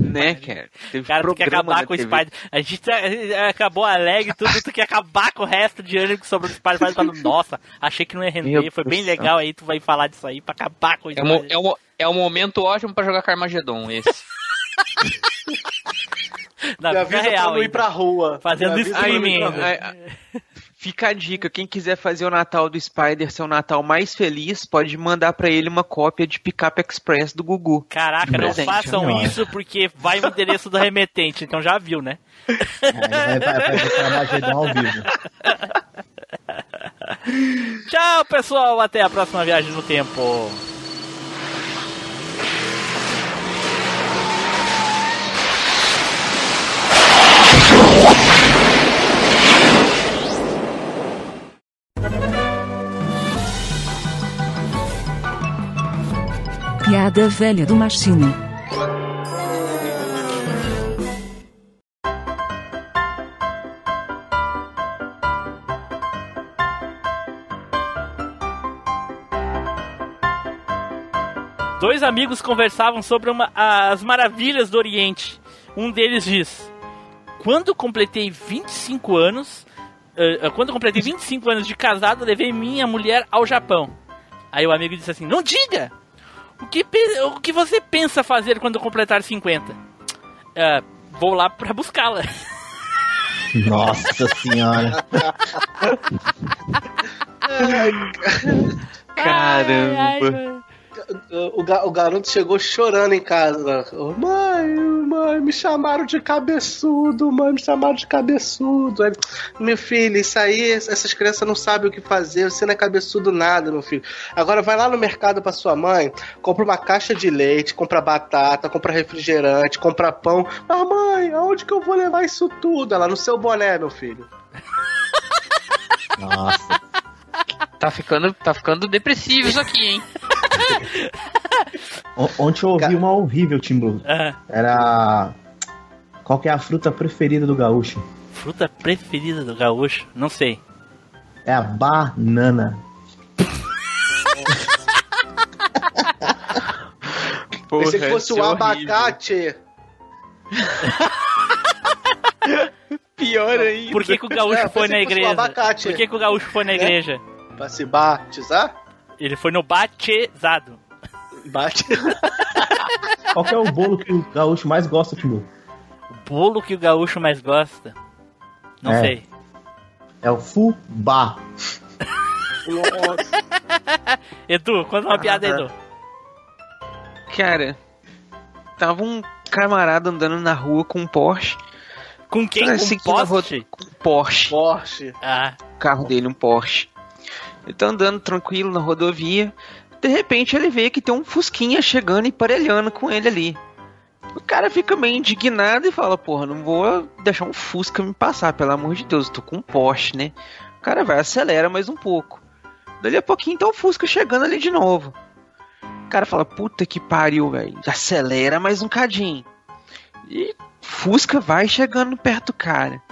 Né, cara? Teve Cara, tu quer acabar com o. Spider. A gente tá- acabou alegre e tudo, tu quer acabar com o resto de ânimo que sobrou do Spider. Vai falando, nossa, achei que não ia render, Meu foi bem legal aí, tu vai falar disso aí pra acabar com o É um, Spider. é, um, é um momento ótimo pra jogar Carmageddon, esse. Na Me vida avisa pra real, não ir pra rua. Fazendo streaming pra Fica a dica, quem quiser fazer o Natal do Spider ser o Natal mais feliz, pode mandar pra ele uma cópia de Pickup Express do Gugu. Caraca, não Presente, façam senhora. isso porque vai o endereço do remetente, então já viu, né? É, vai, vai, vai Carmageddon ao vivo. Tchau, pessoal, até a próxima viagem no tempo. Piada velha do Machine. Dois amigos conversavam sobre uma- as maravilhas do Oriente. Um deles diz: Quando completei 25 anos, eh, quando completei 25 anos de casado, levei minha mulher ao Japão. Aí o amigo disse assim: Não diga! O que, o que você pensa fazer quando completar 50? "Ah, vou lá pra buscá-la. Nossa senhora. Caramba. Ai, ai. O, o garoto chegou chorando em casa. Mãe, mãe, me chamaram de cabeçudo, mãe, me chamaram de cabeçudo. Aí, meu filho, isso aí, essas crianças não sabem o que fazer, você não é cabeçudo nada, meu filho. Agora vai lá no mercado pra sua mãe, compra uma caixa de leite, compra batata, compra refrigerante, compra pão. Mas mãe, aonde que eu vou levar isso tudo? Ela no seu boné, meu filho. Nossa. Tá ficando, tá ficando depressivo isso aqui, hein? O- Ontem eu ouvi uma horrível, Tim Blue. Ah, Era. Qual que é a fruta preferida do gaúcho? fruta preferida do gaúcho? Não sei. É a banana. Porra, Pensei que fosse o é horrível. abacate. Pior ainda. Por que, que o gaúcho É, foi na um igreja? abacate. Por que, que o gaúcho foi na igreja? Pra se batizar? Ele foi no batizado. Bate. Qual que é o bolo que o gaúcho mais gosta, Tim Blue? O bolo que o gaúcho mais gosta? Não É. sei. É o fubá. Edu, conta uma piada, Edu. Cara, tava um camarada andando na rua com um Porsche. Com quem? Com seguindo a poste? rota- Com um Porsche. Porsche. Ah, O carro dele, um Porsche. Ele tá andando tranquilo na rodovia. De repente ele vê que tem um Fusquinha chegando e parelhando com ele ali. O cara fica meio indignado e fala, porra, não vou deixar um Fusca me passar, pelo amor de Deus, eu tô com um Porsche, né? O cara vai, acelera mais um pouco. Dali a pouquinho tá o Fusca chegando ali de novo. O cara fala, puta que pariu, velho. Acelera mais um cadinho. E Fusca vai chegando perto do cara.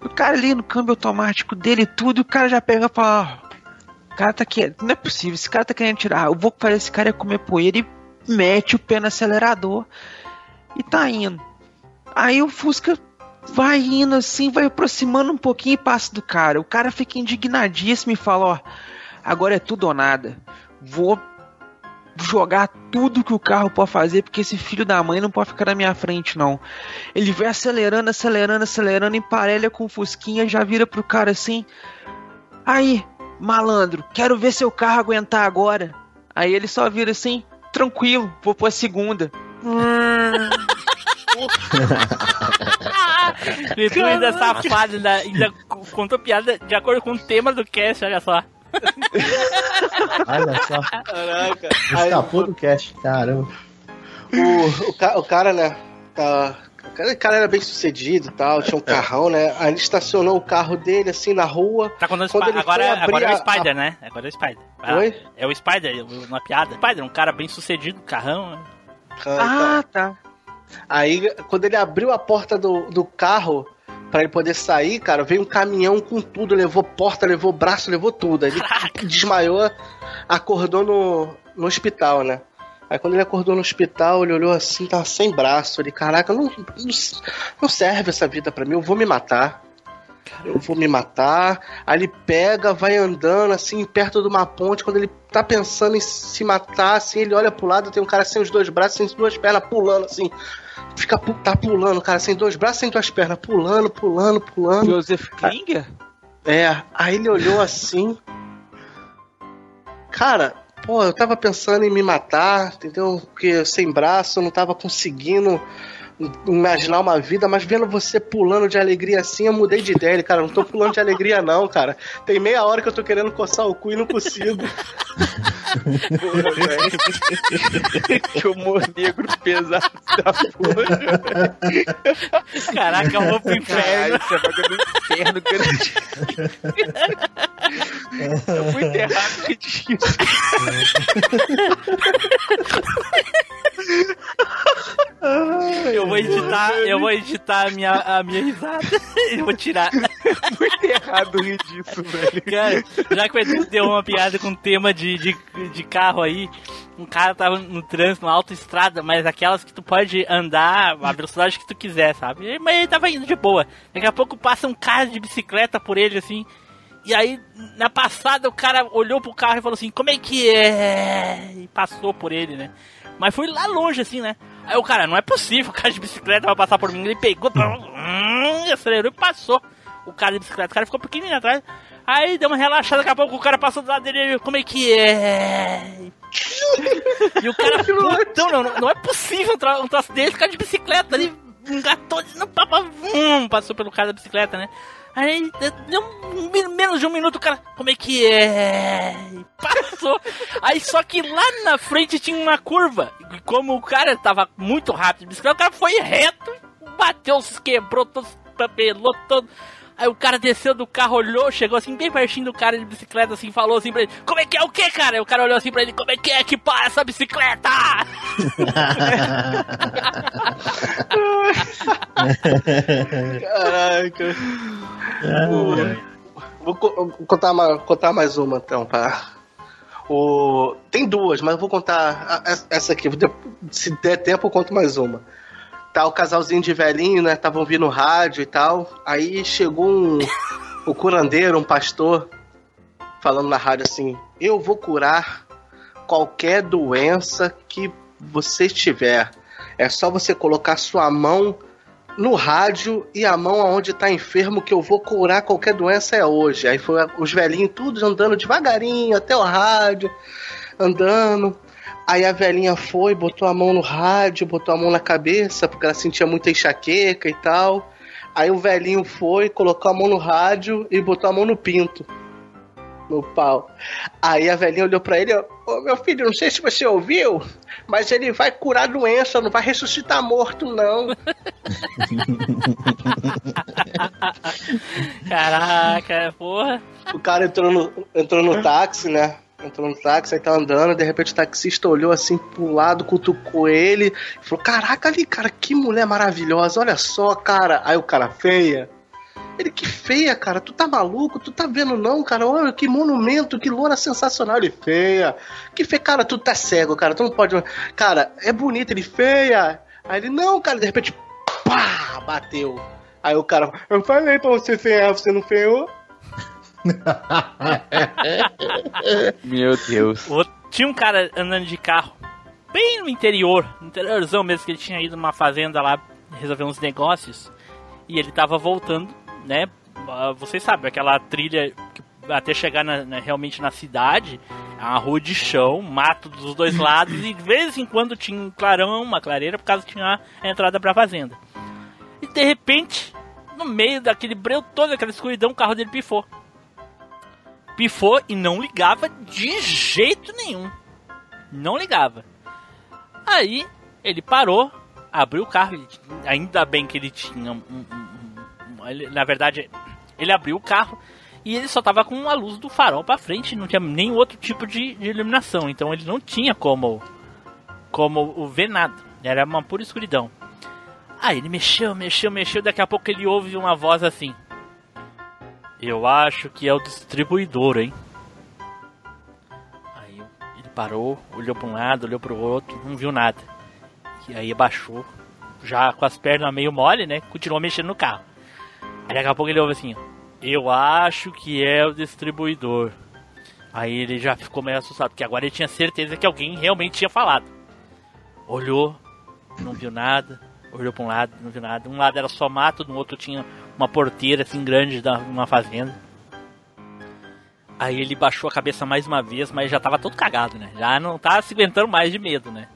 O cara ali no câmbio automático dele tudo, o cara já pega e fala, "Ah, cara tá querendo. Não é possível, esse cara tá querendo tirar. Eu vou fazer esse cara comer poeira e mete o pé no acelerador e tá indo. Aí o Fusca vai indo assim, vai aproximando um pouquinho e passa do cara. O cara fica indignadíssimo e fala: Ó, agora é tudo ou nada. Vou jogar tudo que o carro pode fazer, porque esse filho da mãe não pode ficar na minha frente, não. Ele vai acelerando, acelerando, acelerando, emparelha com o Fusquinha, já vira pro cara assim. Aí, malandro, quero ver seu carro aguentar agora. Aí ele só vira assim, tranquilo, vou pra segunda. Depois ainda safado, ainda, ainda contou piada de acordo com o tema do cast, olha só. Olha só. Caraca. Aí, Escapou do cast, caramba. o, o, o cara, né? Tá, o cara, o cara era bem sucedido e tal, tinha um carrão, né? Aí ele estacionou o carro dele assim na rua. Tá contando Quando Spi- ele agora, foi é- agora é o a- Spider, né? Agora é o Spider. Ah, Oi? É o Spider, uma piada. Spider, um cara bem sucedido, carrão. né? Ah, tá. Aí, quando ele abriu a porta do, do carro pra ele poder sair, cara, veio um caminhão com tudo, levou porta, levou braço, levou tudo. Aí ele desmaiou, acordou no, no hospital, né? Aí quando ele acordou no hospital, ele olhou assim, tava sem braço. Ele, caraca, não, não, não serve essa vida pra mim, eu vou me matar. Eu vou me matar. Aí ele pega, vai andando assim, perto de uma ponte. Quando ele tá pensando em se matar, assim, ele olha pro lado, tem um cara sem os dois braços, sem as duas pernas, pulando assim. Fica tá pulando, cara, sem dois braços, sem duas pernas, pulando, pulando, pulando. Joseph Klinger? É, aí ele olhou assim. Cara, pô, eu tava pensando em me matar, entendeu? Porque sem braço eu não tava conseguindo imaginar uma vida, mas vendo você pulando de alegria assim, eu mudei de ideia. Ele, Cara, não tô pulando de alegria, não, cara. Tem meia hora que eu tô querendo coçar o cu e não consigo. que humor negro pesado da porra. Caraca, eu vou pro inferno. Caralho, você vai no inferno. Eu fui enterrado que disso. Eu vou editar, eu vou editar a minha, a minha risada. Eu vou tirar. Fui enterrado rir disso, velho. Cara, já que o Edu deu uma piada com tema de, de, de carro aí, um cara tava no trânsito, na autoestrada, mas aquelas que tu pode andar a velocidade que tu quiser, sabe? Mas ele tava indo de boa. Daqui a pouco passa um cara de bicicleta por ele, assim. E aí, na passada, o cara olhou pro carro e falou assim, como é que é? E passou por ele, né? Mas foi lá longe, assim, né? Aí o cara, não é possível, o cara de bicicleta vai passar por mim. Ele pegou, hum, acelerou e passou. O cara de bicicleta, o cara ficou pequenininho atrás. Aí deu uma relaxada, daqui a pouco o cara passou do lado dele, ele, como é que é? E o cara, putão, não, não é possível um tro- troço desse, cara de bicicleta ali, engatou, não, pá, pá, vum, passou pelo cara da bicicleta, né? Aí deu um menos de um minuto, o cara, como é que é? E Passou. Aí só que lá na frente tinha uma curva. E como o cara tava muito rápido de bicicleta, o cara foi reto, bateu, se quebrou, todo, se papelou todo. Aí o cara desceu do carro, olhou, chegou assim, bem pertinho do cara de bicicleta, assim, falou assim pra ele, como é que é o que, cara? Aí o cara olhou assim pra ele, como é que é que para essa bicicleta? Caraca. Vou co- vou contar, uma- contar mais uma então, tá? O... Tem duas, mas eu vou contar essa aqui. Se der tempo, eu conto mais uma. Tá o casalzinho de velhinho, né? Estavam ouvindo rádio e tal. Aí chegou um, o curandeiro, um pastor, falando na rádio assim: Eu vou curar qualquer doença que você tiver. É só você colocar sua mão no rádio e a mão aonde tá enfermo que eu vou curar qualquer doença é hoje. Aí foi os velhinhos todos andando devagarinho até o rádio, andando. Aí a velhinha foi, botou a mão no rádio, botou a mão na cabeça, porque ela sentia muita enxaqueca e tal. Aí o velhinho foi, colocou a mão no rádio e botou a mão no pinto. No pau. Aí a velhinha olhou pra ele, ô meu filho, não sei se você ouviu, mas ele vai curar doença, não vai ressuscitar morto, não. Caraca, porra. O cara entrou no, entrou no táxi, né? Entrou no táxi, aí tá andando, de repente o taxista olhou assim pro lado, cutucou ele, e falou: Caraca ali, cara, que mulher maravilhosa, olha só, cara. Aí o cara feia. Ele, que feia, cara. Tu tá maluco? Tu tá vendo não, cara? Olha que monumento, que loura sensacional. Ele, feia. Que feia, cara, tu tá cego, cara. Tu não pode. Cara, é bonito, ele, feia. Aí ele, não, cara, de repente, pá, bateu. Aí o cara, eu falei pra você feiar, você não feiou? Meu Deus. O- Tinha um cara andando de carro, bem no interior, no interiorzão mesmo, que ele tinha ido numa fazenda lá resolver uns negócios. E ele tava voltando, né? ah, Vocês sabem, aquela trilha que até chegar na- na- realmente na cidade, é uma rua de chão, mato dos dois lados, e de vez em quando tinha um clarão, uma clareira, por causa que tinha a entrada pra fazenda. E de repente, no meio daquele breu todo, aquela escuridão, o carro dele pifou. Pifou e não ligava de jeito nenhum. Não ligava. Aí ele parou, abriu o carro. ele ainda bem que ele tinha um- um- ele- na verdade, ele abriu o carro e ele só tava com a luz do farol pra frente, não tinha nenhum outro tipo de, de iluminação. Então ele não tinha como, como ver nada. Era uma pura escuridão. Aí ele mexeu, mexeu, mexeu. Daqui a pouco ele ouve uma voz assim: Eu acho que é o distribuidor, hein? Aí ele parou, olhou para um lado, olhou para o outro, não viu nada. E aí abaixou, já com as pernas meio mole, né? Continuou mexendo no carro. Aí daqui a pouco ele ouve assim: Eu acho que é o distribuidor. Aí ele já ficou meio assustado, porque agora ele tinha certeza que alguém realmente tinha falado. Olhou, não viu nada. Olhou para um lado, não viu nada. Um lado era só mato, no outro tinha uma porteira assim grande da uma fazenda. Aí ele baixou a cabeça mais uma vez, mas já tava todo cagado, né? Já não tava se aguentando mais de medo, né?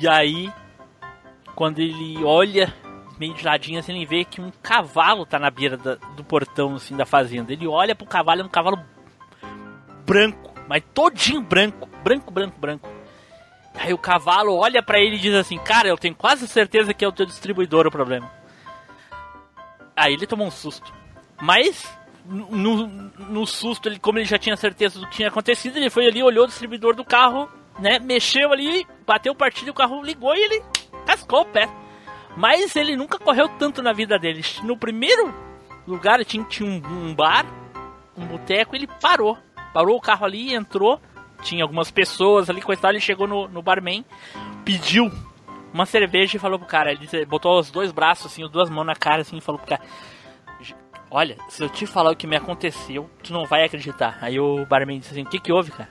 E aí, quando ele olha meio de ladinho assim, ele vê que um cavalo tá na beira da- do portão assim da fazenda. Ele olha pro cavalo, é um cavalo branco, mas todinho branco, branco, branco, branco. Aí o cavalo olha pra ele e diz assim: Cara, eu tenho quase certeza que é o teu distribuidor o problema. Aí ele tomou um susto. Mas, no, no susto, ele, como ele já tinha certeza do que tinha acontecido, ele foi ali, olhou o distribuidor do carro, né? Mexeu ali, bateu o partilho, o carro ligou e ele cascou o pé. Mas ele nunca correu tanto na vida dele. No primeiro lugar tinha, tinha um, um bar, um boteco, ele parou. Parou o carro ali, entrou. Tinha algumas pessoas ali, tal, ele chegou no, no barman, pediu uma cerveja e falou pro cara, ele botou os dois braços assim, as duas mãos na cara assim e falou pro cara, olha, se eu te falar o que me aconteceu, tu não vai acreditar. Aí o barman disse assim, o que que houve, cara?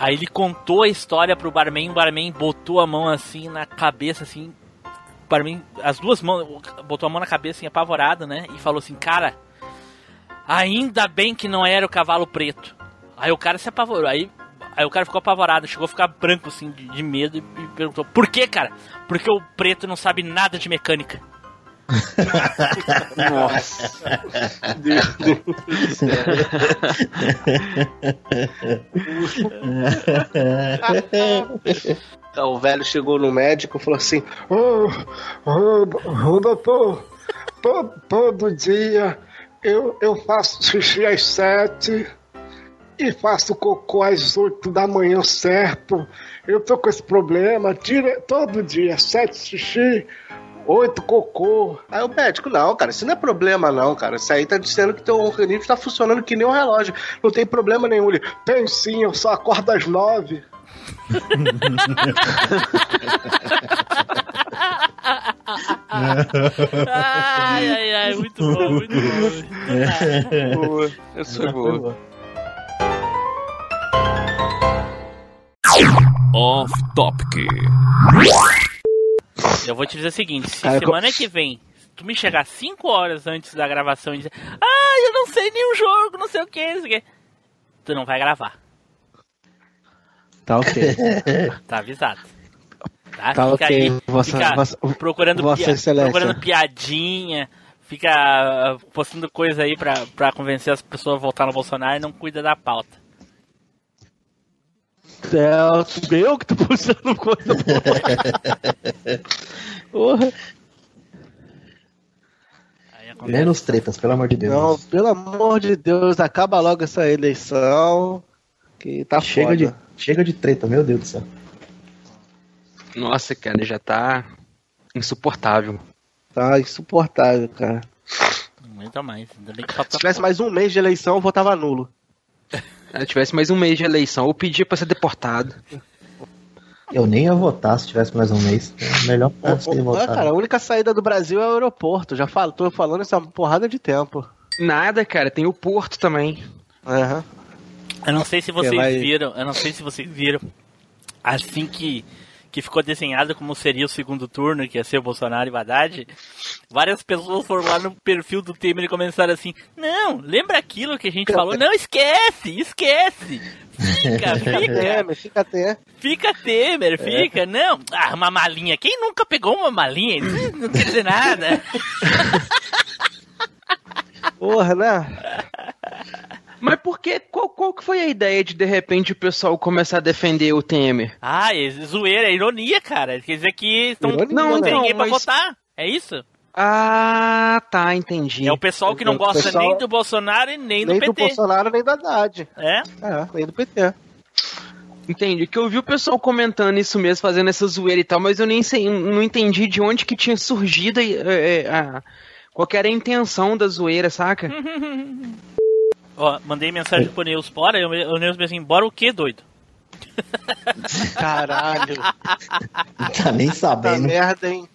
Aí ele contou a história pro barman, o barman botou a mão assim na cabeça assim, o barman, as duas mãos, botou a mão na cabeça assim, apavorado, né? E falou assim, cara, ainda bem que não era o cavalo preto. Aí o cara se apavorou, aí, aí o cara ficou apavorado, chegou a ficar branco assim, de, de medo e, e perguntou, por que, cara? Porque o preto não sabe nada de mecânica. Nossa. Deus do céu. Então, o velho chegou no médico e falou assim: Ô, ô, ô, doutor, to- todo dia eu, eu faço xixi às sete e faço cocô às oito da manhã certo. Eu tô com esse problema, tira todo dia, sete xixi, oito cocô. Aí o médico, não, cara, isso não é problema, não, cara. Isso aí tá dizendo que teu organismo tá funcionando que nem um relógio. Não tem problema nenhum. Ele, Tem sim, eu só acordo às nove. ai, ai, ai, muito bom, muito bom. Boa. Essa foi boa. Off Topic. Eu vou te dizer o seguinte, se Cara, semana que vem tu me chegar 5 horas antes da gravação e dizer, ah, eu não sei nenhum jogo, não sei o que, não sei o que, tu não vai gravar. Tá ok. Tá avisado. Tá, Tá fica ok, aí, Vossa- fica Vossa- procurando, Vossa pia- procurando piadinha, fica ah, postando coisa aí pra, pra convencer as pessoas a votar no Bolsonaro e não cuida da pauta. É, eu que tô puxando coisa. Porra. Menos tretas, pelo amor de Deus. Não, pelo amor de Deus, acaba logo essa eleição. Que tá chega, foda. de, chega de treta, meu Deus do céu. Nossa, cara, já tá insuportável. Tá insuportável, cara. Não aguenta mais. Ainda bem que falta Se tivesse mais um mês de eleição, eu votava nulo. Se tivesse mais um mês de eleição, eu pedia pra ser deportado. Eu nem ia votar se tivesse mais um mês. É melhor pra ser votar. cara, a única saída do Brasil é o aeroporto. Já falo, tô falando isso há uma porrada de tempo. Nada, cara, tem o Porto também. Aham. Eu não sei se vocês vai- viram, eu não sei se vocês viram. Assim que, que ficou desenhado como seria o segundo turno, que ia ser o Bolsonaro e o Haddad, várias pessoas foram lá no perfil do Temer e começaram assim: Não, lembra aquilo que a gente falou? Não, esquece, esquece! Fica, fica, Temer, fica até. fica Temer, fica. Não, ah, uma malinha. Quem nunca pegou uma malinha? Não quer dizer nada. Porra, né? Mas por que? Qual, qual que foi a ideia de de repente o pessoal começar a defender o Temer? Ah, é zoeira, é ironia, cara. Quer dizer que estão, Ironia, não, né? tem ninguém pra mas- votar. É isso? Ah, tá, entendi. É o pessoal que não O gosta pessoal- nem do Bolsonaro e nem do Nem do PT. Bolsonaro, nem do Haddad. É? É, nem do PT. Entendi, que eu vi o pessoal comentando isso mesmo, fazendo essa zoeira e tal, mas eu nem sei, não entendi de onde que tinha surgido é, é, a, qual que era a intenção da zoeira, saca? Ó, mandei mensagem pro Neus, bora. E O Neus me assim, bora o quê, doido? Caralho. Tá nem sabendo. merda, hein?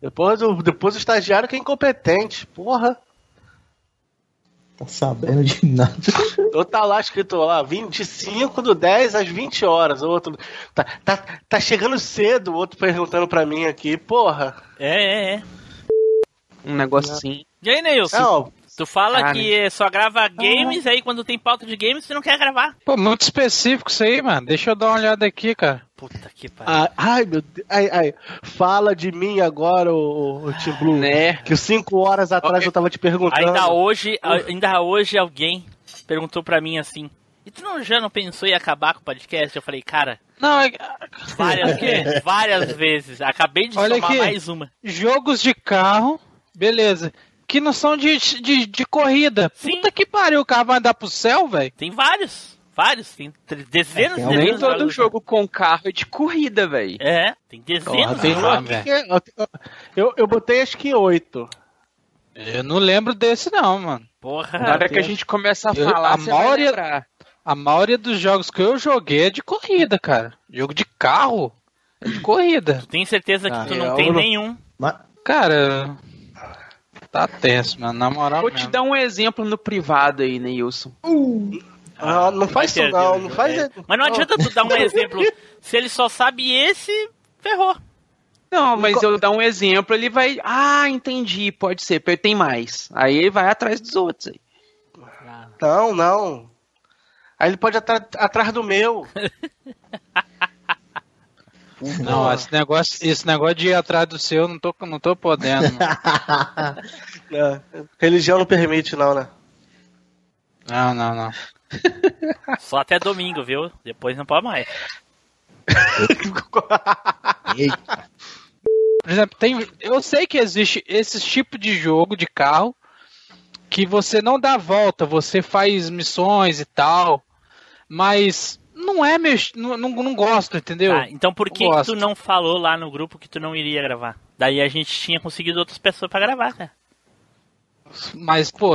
Depois o, depois o estagiário que é incompetente. Porra. Tá sabendo de nada. Ou tá lá escrito lá, 25 do 10 às 20 horas. O outro. Tá, tá, tá chegando cedo, o outro perguntando pra mim aqui. Porra. É, é, é. Um negócio assim. E aí, Neilson? Não, Tu fala Cara. que só grava games, aí quando tem pauta de games, você não quer gravar. Pô, muito específico isso aí, mano. Deixa eu dar uma olhada aqui, cara. Puta que pariu. Ah, ai, meu Deus. Ai, ai. Fala de mim agora, o, o Tim Blue. Né? Que 5 horas atrás eu tava te perguntando. Ainda hoje, ainda hoje alguém perguntou pra mim assim, e tu não, já não pensou em acabar com o podcast? Eu falei, cara, Não, é... várias, várias vezes. Acabei de Olha somar aqui. mais uma. jogos de carro, beleza. Que não são de, de, de corrida. Sim. Puta que pariu, o carro vai andar pro céu, velho. Tem vários, vários, tem dezenas É, tem dezenas de todo jogos. jogo com carro é de corrida, velho. É, tem dezenas tem de. Eu, eu botei acho que 8. Eu não lembro desse não, mano. Porra. Na hora que a gente começa a Eu- falar, a você vai maioria- lembrar. A maioria dos jogos que eu joguei é de corrida, cara. Jogo de carro é de corrida. Tem certeza que Ah, tu não tem não- nenhum. Mas, Cara, tá tenso, mano. Na moral Vou te mesmo. dar um exemplo no privado aí, Neilson. Ah, não faz vai isso não, o não faz é. Mas não adianta tu dar um exemplo. Se ele só sabe esse, ferrou. Não, mas eu dar um exemplo, ele vai. Ah, entendi, pode ser, tem mais. Aí ele vai atrás dos outros aí. Não, não. Aí ele pode atrás do meu. Não, esse negócio, esse negócio de ir atrás do seu, não tô, não tô podendo. mano. É, religião não permite, não, né? Não, não, não. Só até domingo, viu? Depois não pode mais. eita, Por exemplo, tem, eu sei que existe esse tipo de jogo de carro que você não dá volta, você faz missões e tal, mas não é meu, não, não, não gosto, entendeu? Tá, então por que, que tu não falou lá no grupo que tu não iria gravar? Daí a gente tinha conseguido outras pessoas pra gravar, né? Mas pô,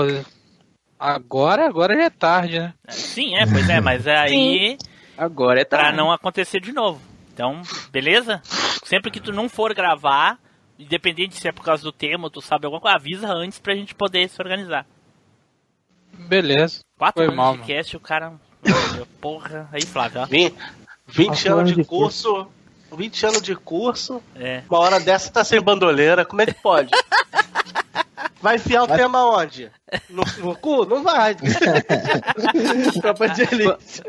agora, agora já é tarde, né? Sim, é, pois é, mas aí Agora é pra tarde. não acontecer de novo. Então, beleza? Sempre que tu não for gravar, independente se é por causa do tema, ou tu sabe alguma coisa, avisa antes pra gente poder se organizar. Beleza. Quatro Foi anos mal, de mano. cast, o cara. Porra, aí Flávio, ó. Vim- 20 Quatro anos de curso. 20 anos de curso. É. Uma hora dessa tá sem bandoleira. Como é que pode? Vai enfiar o tema onde? No, no cu? Não vai. Tropa de elite.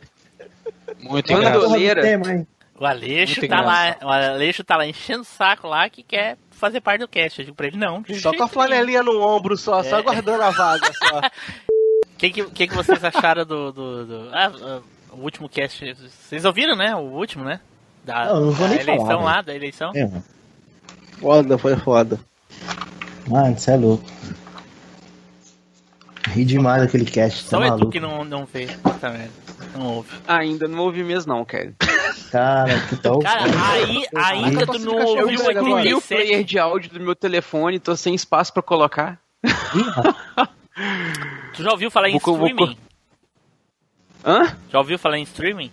Muito engraçado. Bandoleira. Porra, não tem, mãe. O Aleixo Muito tá lá, o Aleixo tá lá enchendo o saco lá que quer fazer parte do cast. Eu digo pra ele, não. Só com a flanelinha no ombro só, só É. aguardando a vaga só. O que, que, que que vocês acharam do. do, do- ah, ah, o último cast? Vocês ouviram, né? O último, né? Da, Não, não vou da nem eleição falar, lá, da eleição. É, mano. Foda, foi foda. Mano, você é louco. Ri demais daquele cast, tá Só é tu que não, não vê. Puta merda. Não ouve. Ainda não ouvi mesmo, não, cara. Cara, que tal? Cara, aí, ainda tu não Eu ouviu o aquele player de áudio do meu telefone, tô sem espaço pra colocar. Tu já ouviu falar em Vou- vou- streaming? Hã? Já ouviu falar em streaming?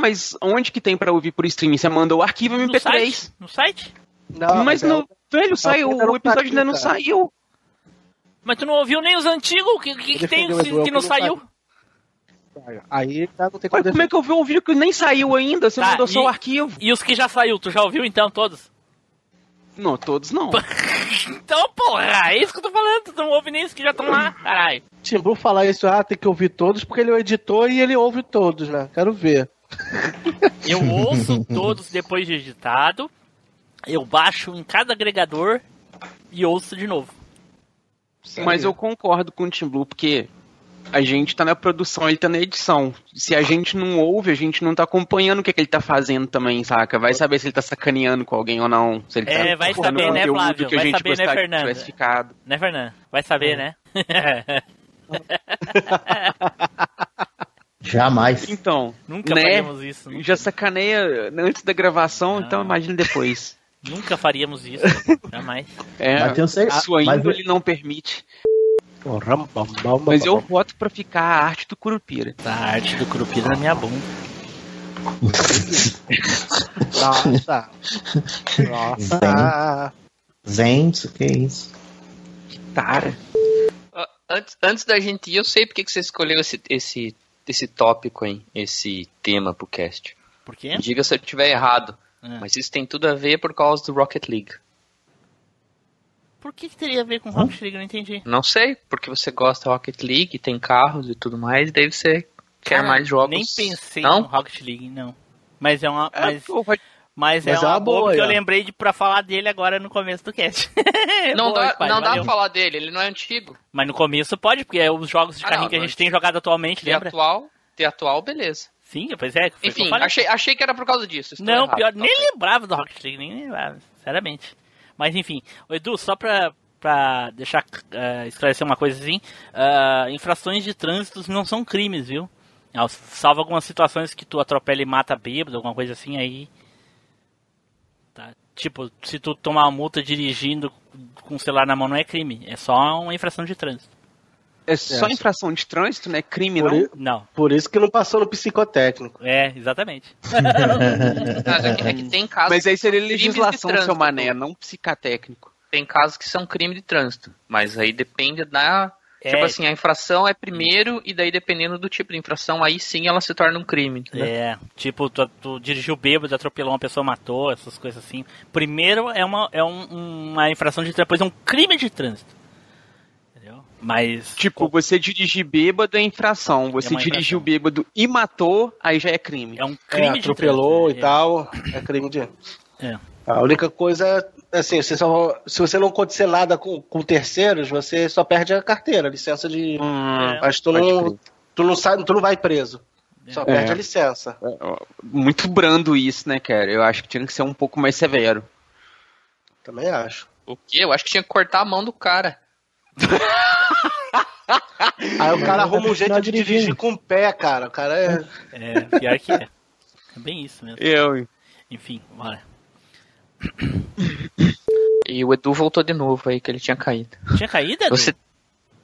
Mas onde que tem pra ouvir por streaming? Você mandou o arquivo No MP3. site? No site? Não, mas é no. o- Velho, saiu. não O episódio ainda não saiu. Mas tu não ouviu nem os antigos? O que, que, que tem que, não não saiu? Aí tá, não tem Mas como como é que eu vou ouvir o que nem saiu ainda? Você Tá, mandou só e- o arquivo. E os que já saiu, tu já ouviu então todos? Não, todos não. Então, porra, é isso que eu tô falando. Tu não ouve nem os que já estão lá, caralho. Tim Blue falar isso, ah, tem que ouvir todos, porque ele é o editor e ele ouve todos, né? Quero ver. Eu ouço todos depois de editado. Eu baixo em cada agregador e ouço de novo. Mas eu concordo com o Tim Blue, porque a gente tá na produção, ele tá na edição. Se a gente não ouve, a gente não tá acompanhando o que, que ele tá fazendo também, saca? Vai saber se ele tá sacaneando com alguém ou não. Se ele É, tá vai colocando saber, né, Flávio? que a Vai gente saber, né, Fernando? Né, Fernando? Vai saber, né? Jamais. Então, Nunca né? faríamos isso. Nunca, Já sacaneia antes da gravação, então imagine depois. nunca faríamos isso. Jamais. É, Mas tenho certeza- sua mas índole não permite. Porra, Mas eu voto pra ficar a arte do Curupira. A arte do Curupira na minha bunda. Nossa. Nossa. Gente, que isso? Cara. Ah, Antes, antes da gente ir, eu sei porque que você escolheu esse, esse, esse tópico, hein? Esse tema pro cast. Por quê? Diga se eu estiver errado. É. Mas isso tem tudo a ver por causa do Rocket League. Por que, que teria a ver com Rocket League? Eu não entendi. Não sei, porque você gosta da Rocket League, tem carros e tudo mais, e daí você quer Cara, mais jogos. Nem pensei Não? no Rocket League, não. Mas é uma. Mas, pô, vai- mas é Mas é uma uma boa, boa, que eu lembrei de pra falar dele agora no começo do cast. Não Boa, dá, Spider, não dá pra falar dele, ele não é antigo. Mas no começo pode, porque é os jogos de Ah, carrinho não, que a mas- gente tem jogado atualmente, De lembra? atual, de atual, beleza. Sim, pois é. Enfim, achei, achei que era por causa disso. Não, errado, pior, tá nem lembrava do Rocket League, nem lembrava, sinceramente. Mas enfim, Ô, Edu, só pra, pra deixar eh, esclarecer uma coisa assim, ah, infrações de trânsito não são crimes, viu? Salvo algumas situações que tu atropela e mata bêbado, alguma coisa assim, aí. Tá. Tipo, se tu tomar uma multa dirigindo com o celular na mão não é crime, é só uma infração de trânsito. É só É, infração de trânsito, né? Crime Por, não. i- Não, por isso que não passou no psicotécnico. é, exatamente. Mas é que, é que tem casos Mas aí seria legislação, seu trânsito. mané, não psicatécnico. Tem casos que são crime de trânsito, mas aí depende da. É. Tipo assim, a infração é primeiro, e daí dependendo do tipo de infração, aí sim ela se torna um crime. entendeu? É, tipo, tu, tu dirigiu bêbado, atropelou uma pessoa, matou, essas coisas assim. Primeiro é uma, é um- uma infração de trânsito, depois é um crime de trânsito. Mas. Tipo, você dirigir bêbado é infração. Você É dirigiu bêbado e matou, aí já é crime. É um É, crime de atropelou trânsito. e tal. É crime de. É. A única coisa é assim, você só, se você não acontecer nada com, com terceiros, você só perde a carteira, a licença de. Hum, Mas tu não, tu não sai, tu não vai preso. Só perde É. a licença. Muito brando isso, né, cara? Eu acho que tinha que ser um pouco mais severo. Também acho. O quê? Eu acho que tinha que cortar a mão do cara. Aí o cara arruma um jeito de dirigir com o pé, cara. O cara é. É, pior que é. É bem isso mesmo. Eu. Enfim, bora. E o Edu voltou de novo aí, que ele tinha caído. Tinha caído, Edu? Você,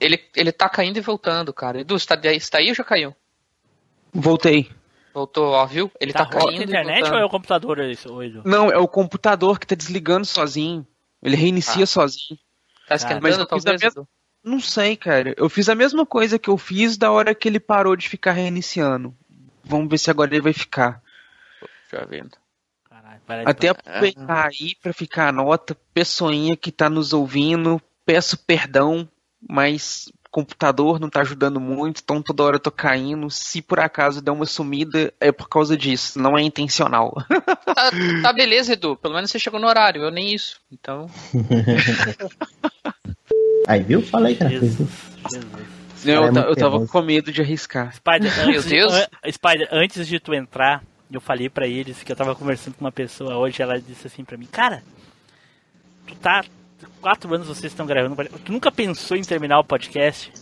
ele, ele tá caindo e voltando, cara. Edu, você tá, você tá aí ou já caiu? Voltei. Voltou, ó, viu? Ele tá tá, caindo a e internet voltando. ou é o computador, Edu? Não, é o computador que tá desligando sozinho. Ele reinicia Ah. sozinho. Tá Mas esquentando, eu fiz a talvez, mesma-? Não sei, cara. Eu fiz a mesma coisa que eu fiz da hora que ele parou de ficar reiniciando. Vamos ver se agora ele vai ficar. Já vendo. Caralho, Até aproveitar aí pra ficar a nota, pessoinha que tá nos ouvindo, peço perdão, mas computador não tá ajudando muito, então toda hora eu tô caindo. Se por acaso der uma sumida, é por causa disso, não é intencional. Tá, tá beleza, Edu. Pelo menos você chegou no horário, eu nem isso. Então. Aí, viu? Falei, cara. Jesus, Jesus. Eu, é eu tava com medo de arriscar. Spider, Meu antes, Deus. an- Spider, antes de tu entrar, eu falei pra eles que eu tava conversando com uma pessoa hoje, ela disse assim pra mim, cara, tu tá. Quatro anos vocês estão gravando, um podcast, tu nunca pensou em terminar o podcast?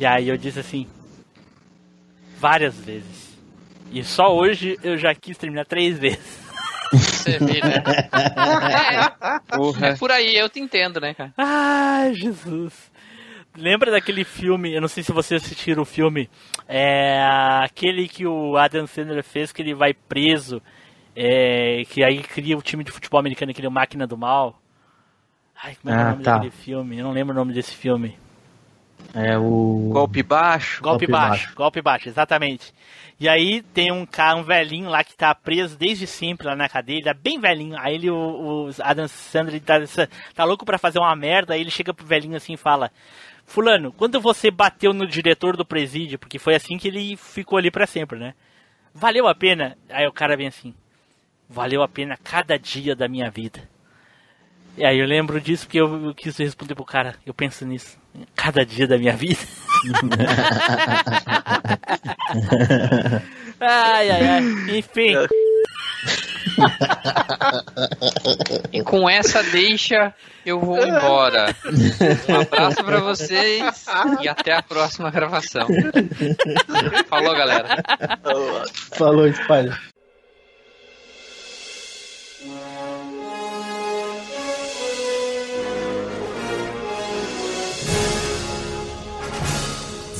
E aí eu disse assim, várias vezes. E só hoje eu já quis terminar três vezes. Você vê, né? É, é por aí, eu te entendo, né, cara? Ai, Jesus. Lembra daquele filme, eu não sei se vocês assistiram o filme, é aquele que o Adam Sandler fez, que ele vai preso, é, que aí cria o time de futebol americano, aquele Máquina do Mal. Ai, como é, é o Ah, nome tá. daquele filme? Eu não lembro o nome desse filme. É o. Golpe baixo. Golpe, Golpe baixo, baixo. golpe baixo, exatamente. E aí tem um cara, um velhinho lá que tá preso desde sempre lá na cadeia, ele é bem velhinho. Aí ele, o, o Adam Sandler tá, tá louco pra fazer uma merda, aí ele chega pro velhinho assim e fala: Fulano, quando você bateu no diretor do presídio, porque foi assim que ele ficou ali pra sempre, né? Valeu a pena? Aí o cara vem assim: Valeu a pena cada dia da minha vida. E aí eu lembro disso porque eu, eu quis responder pro cara, eu penso nisso, cada dia da minha vida. ai, ai, ai. Enfim. E com essa deixa, eu vou embora. Um abraço pra vocês e até a próxima gravação. Falou, galera. Falou, Spider.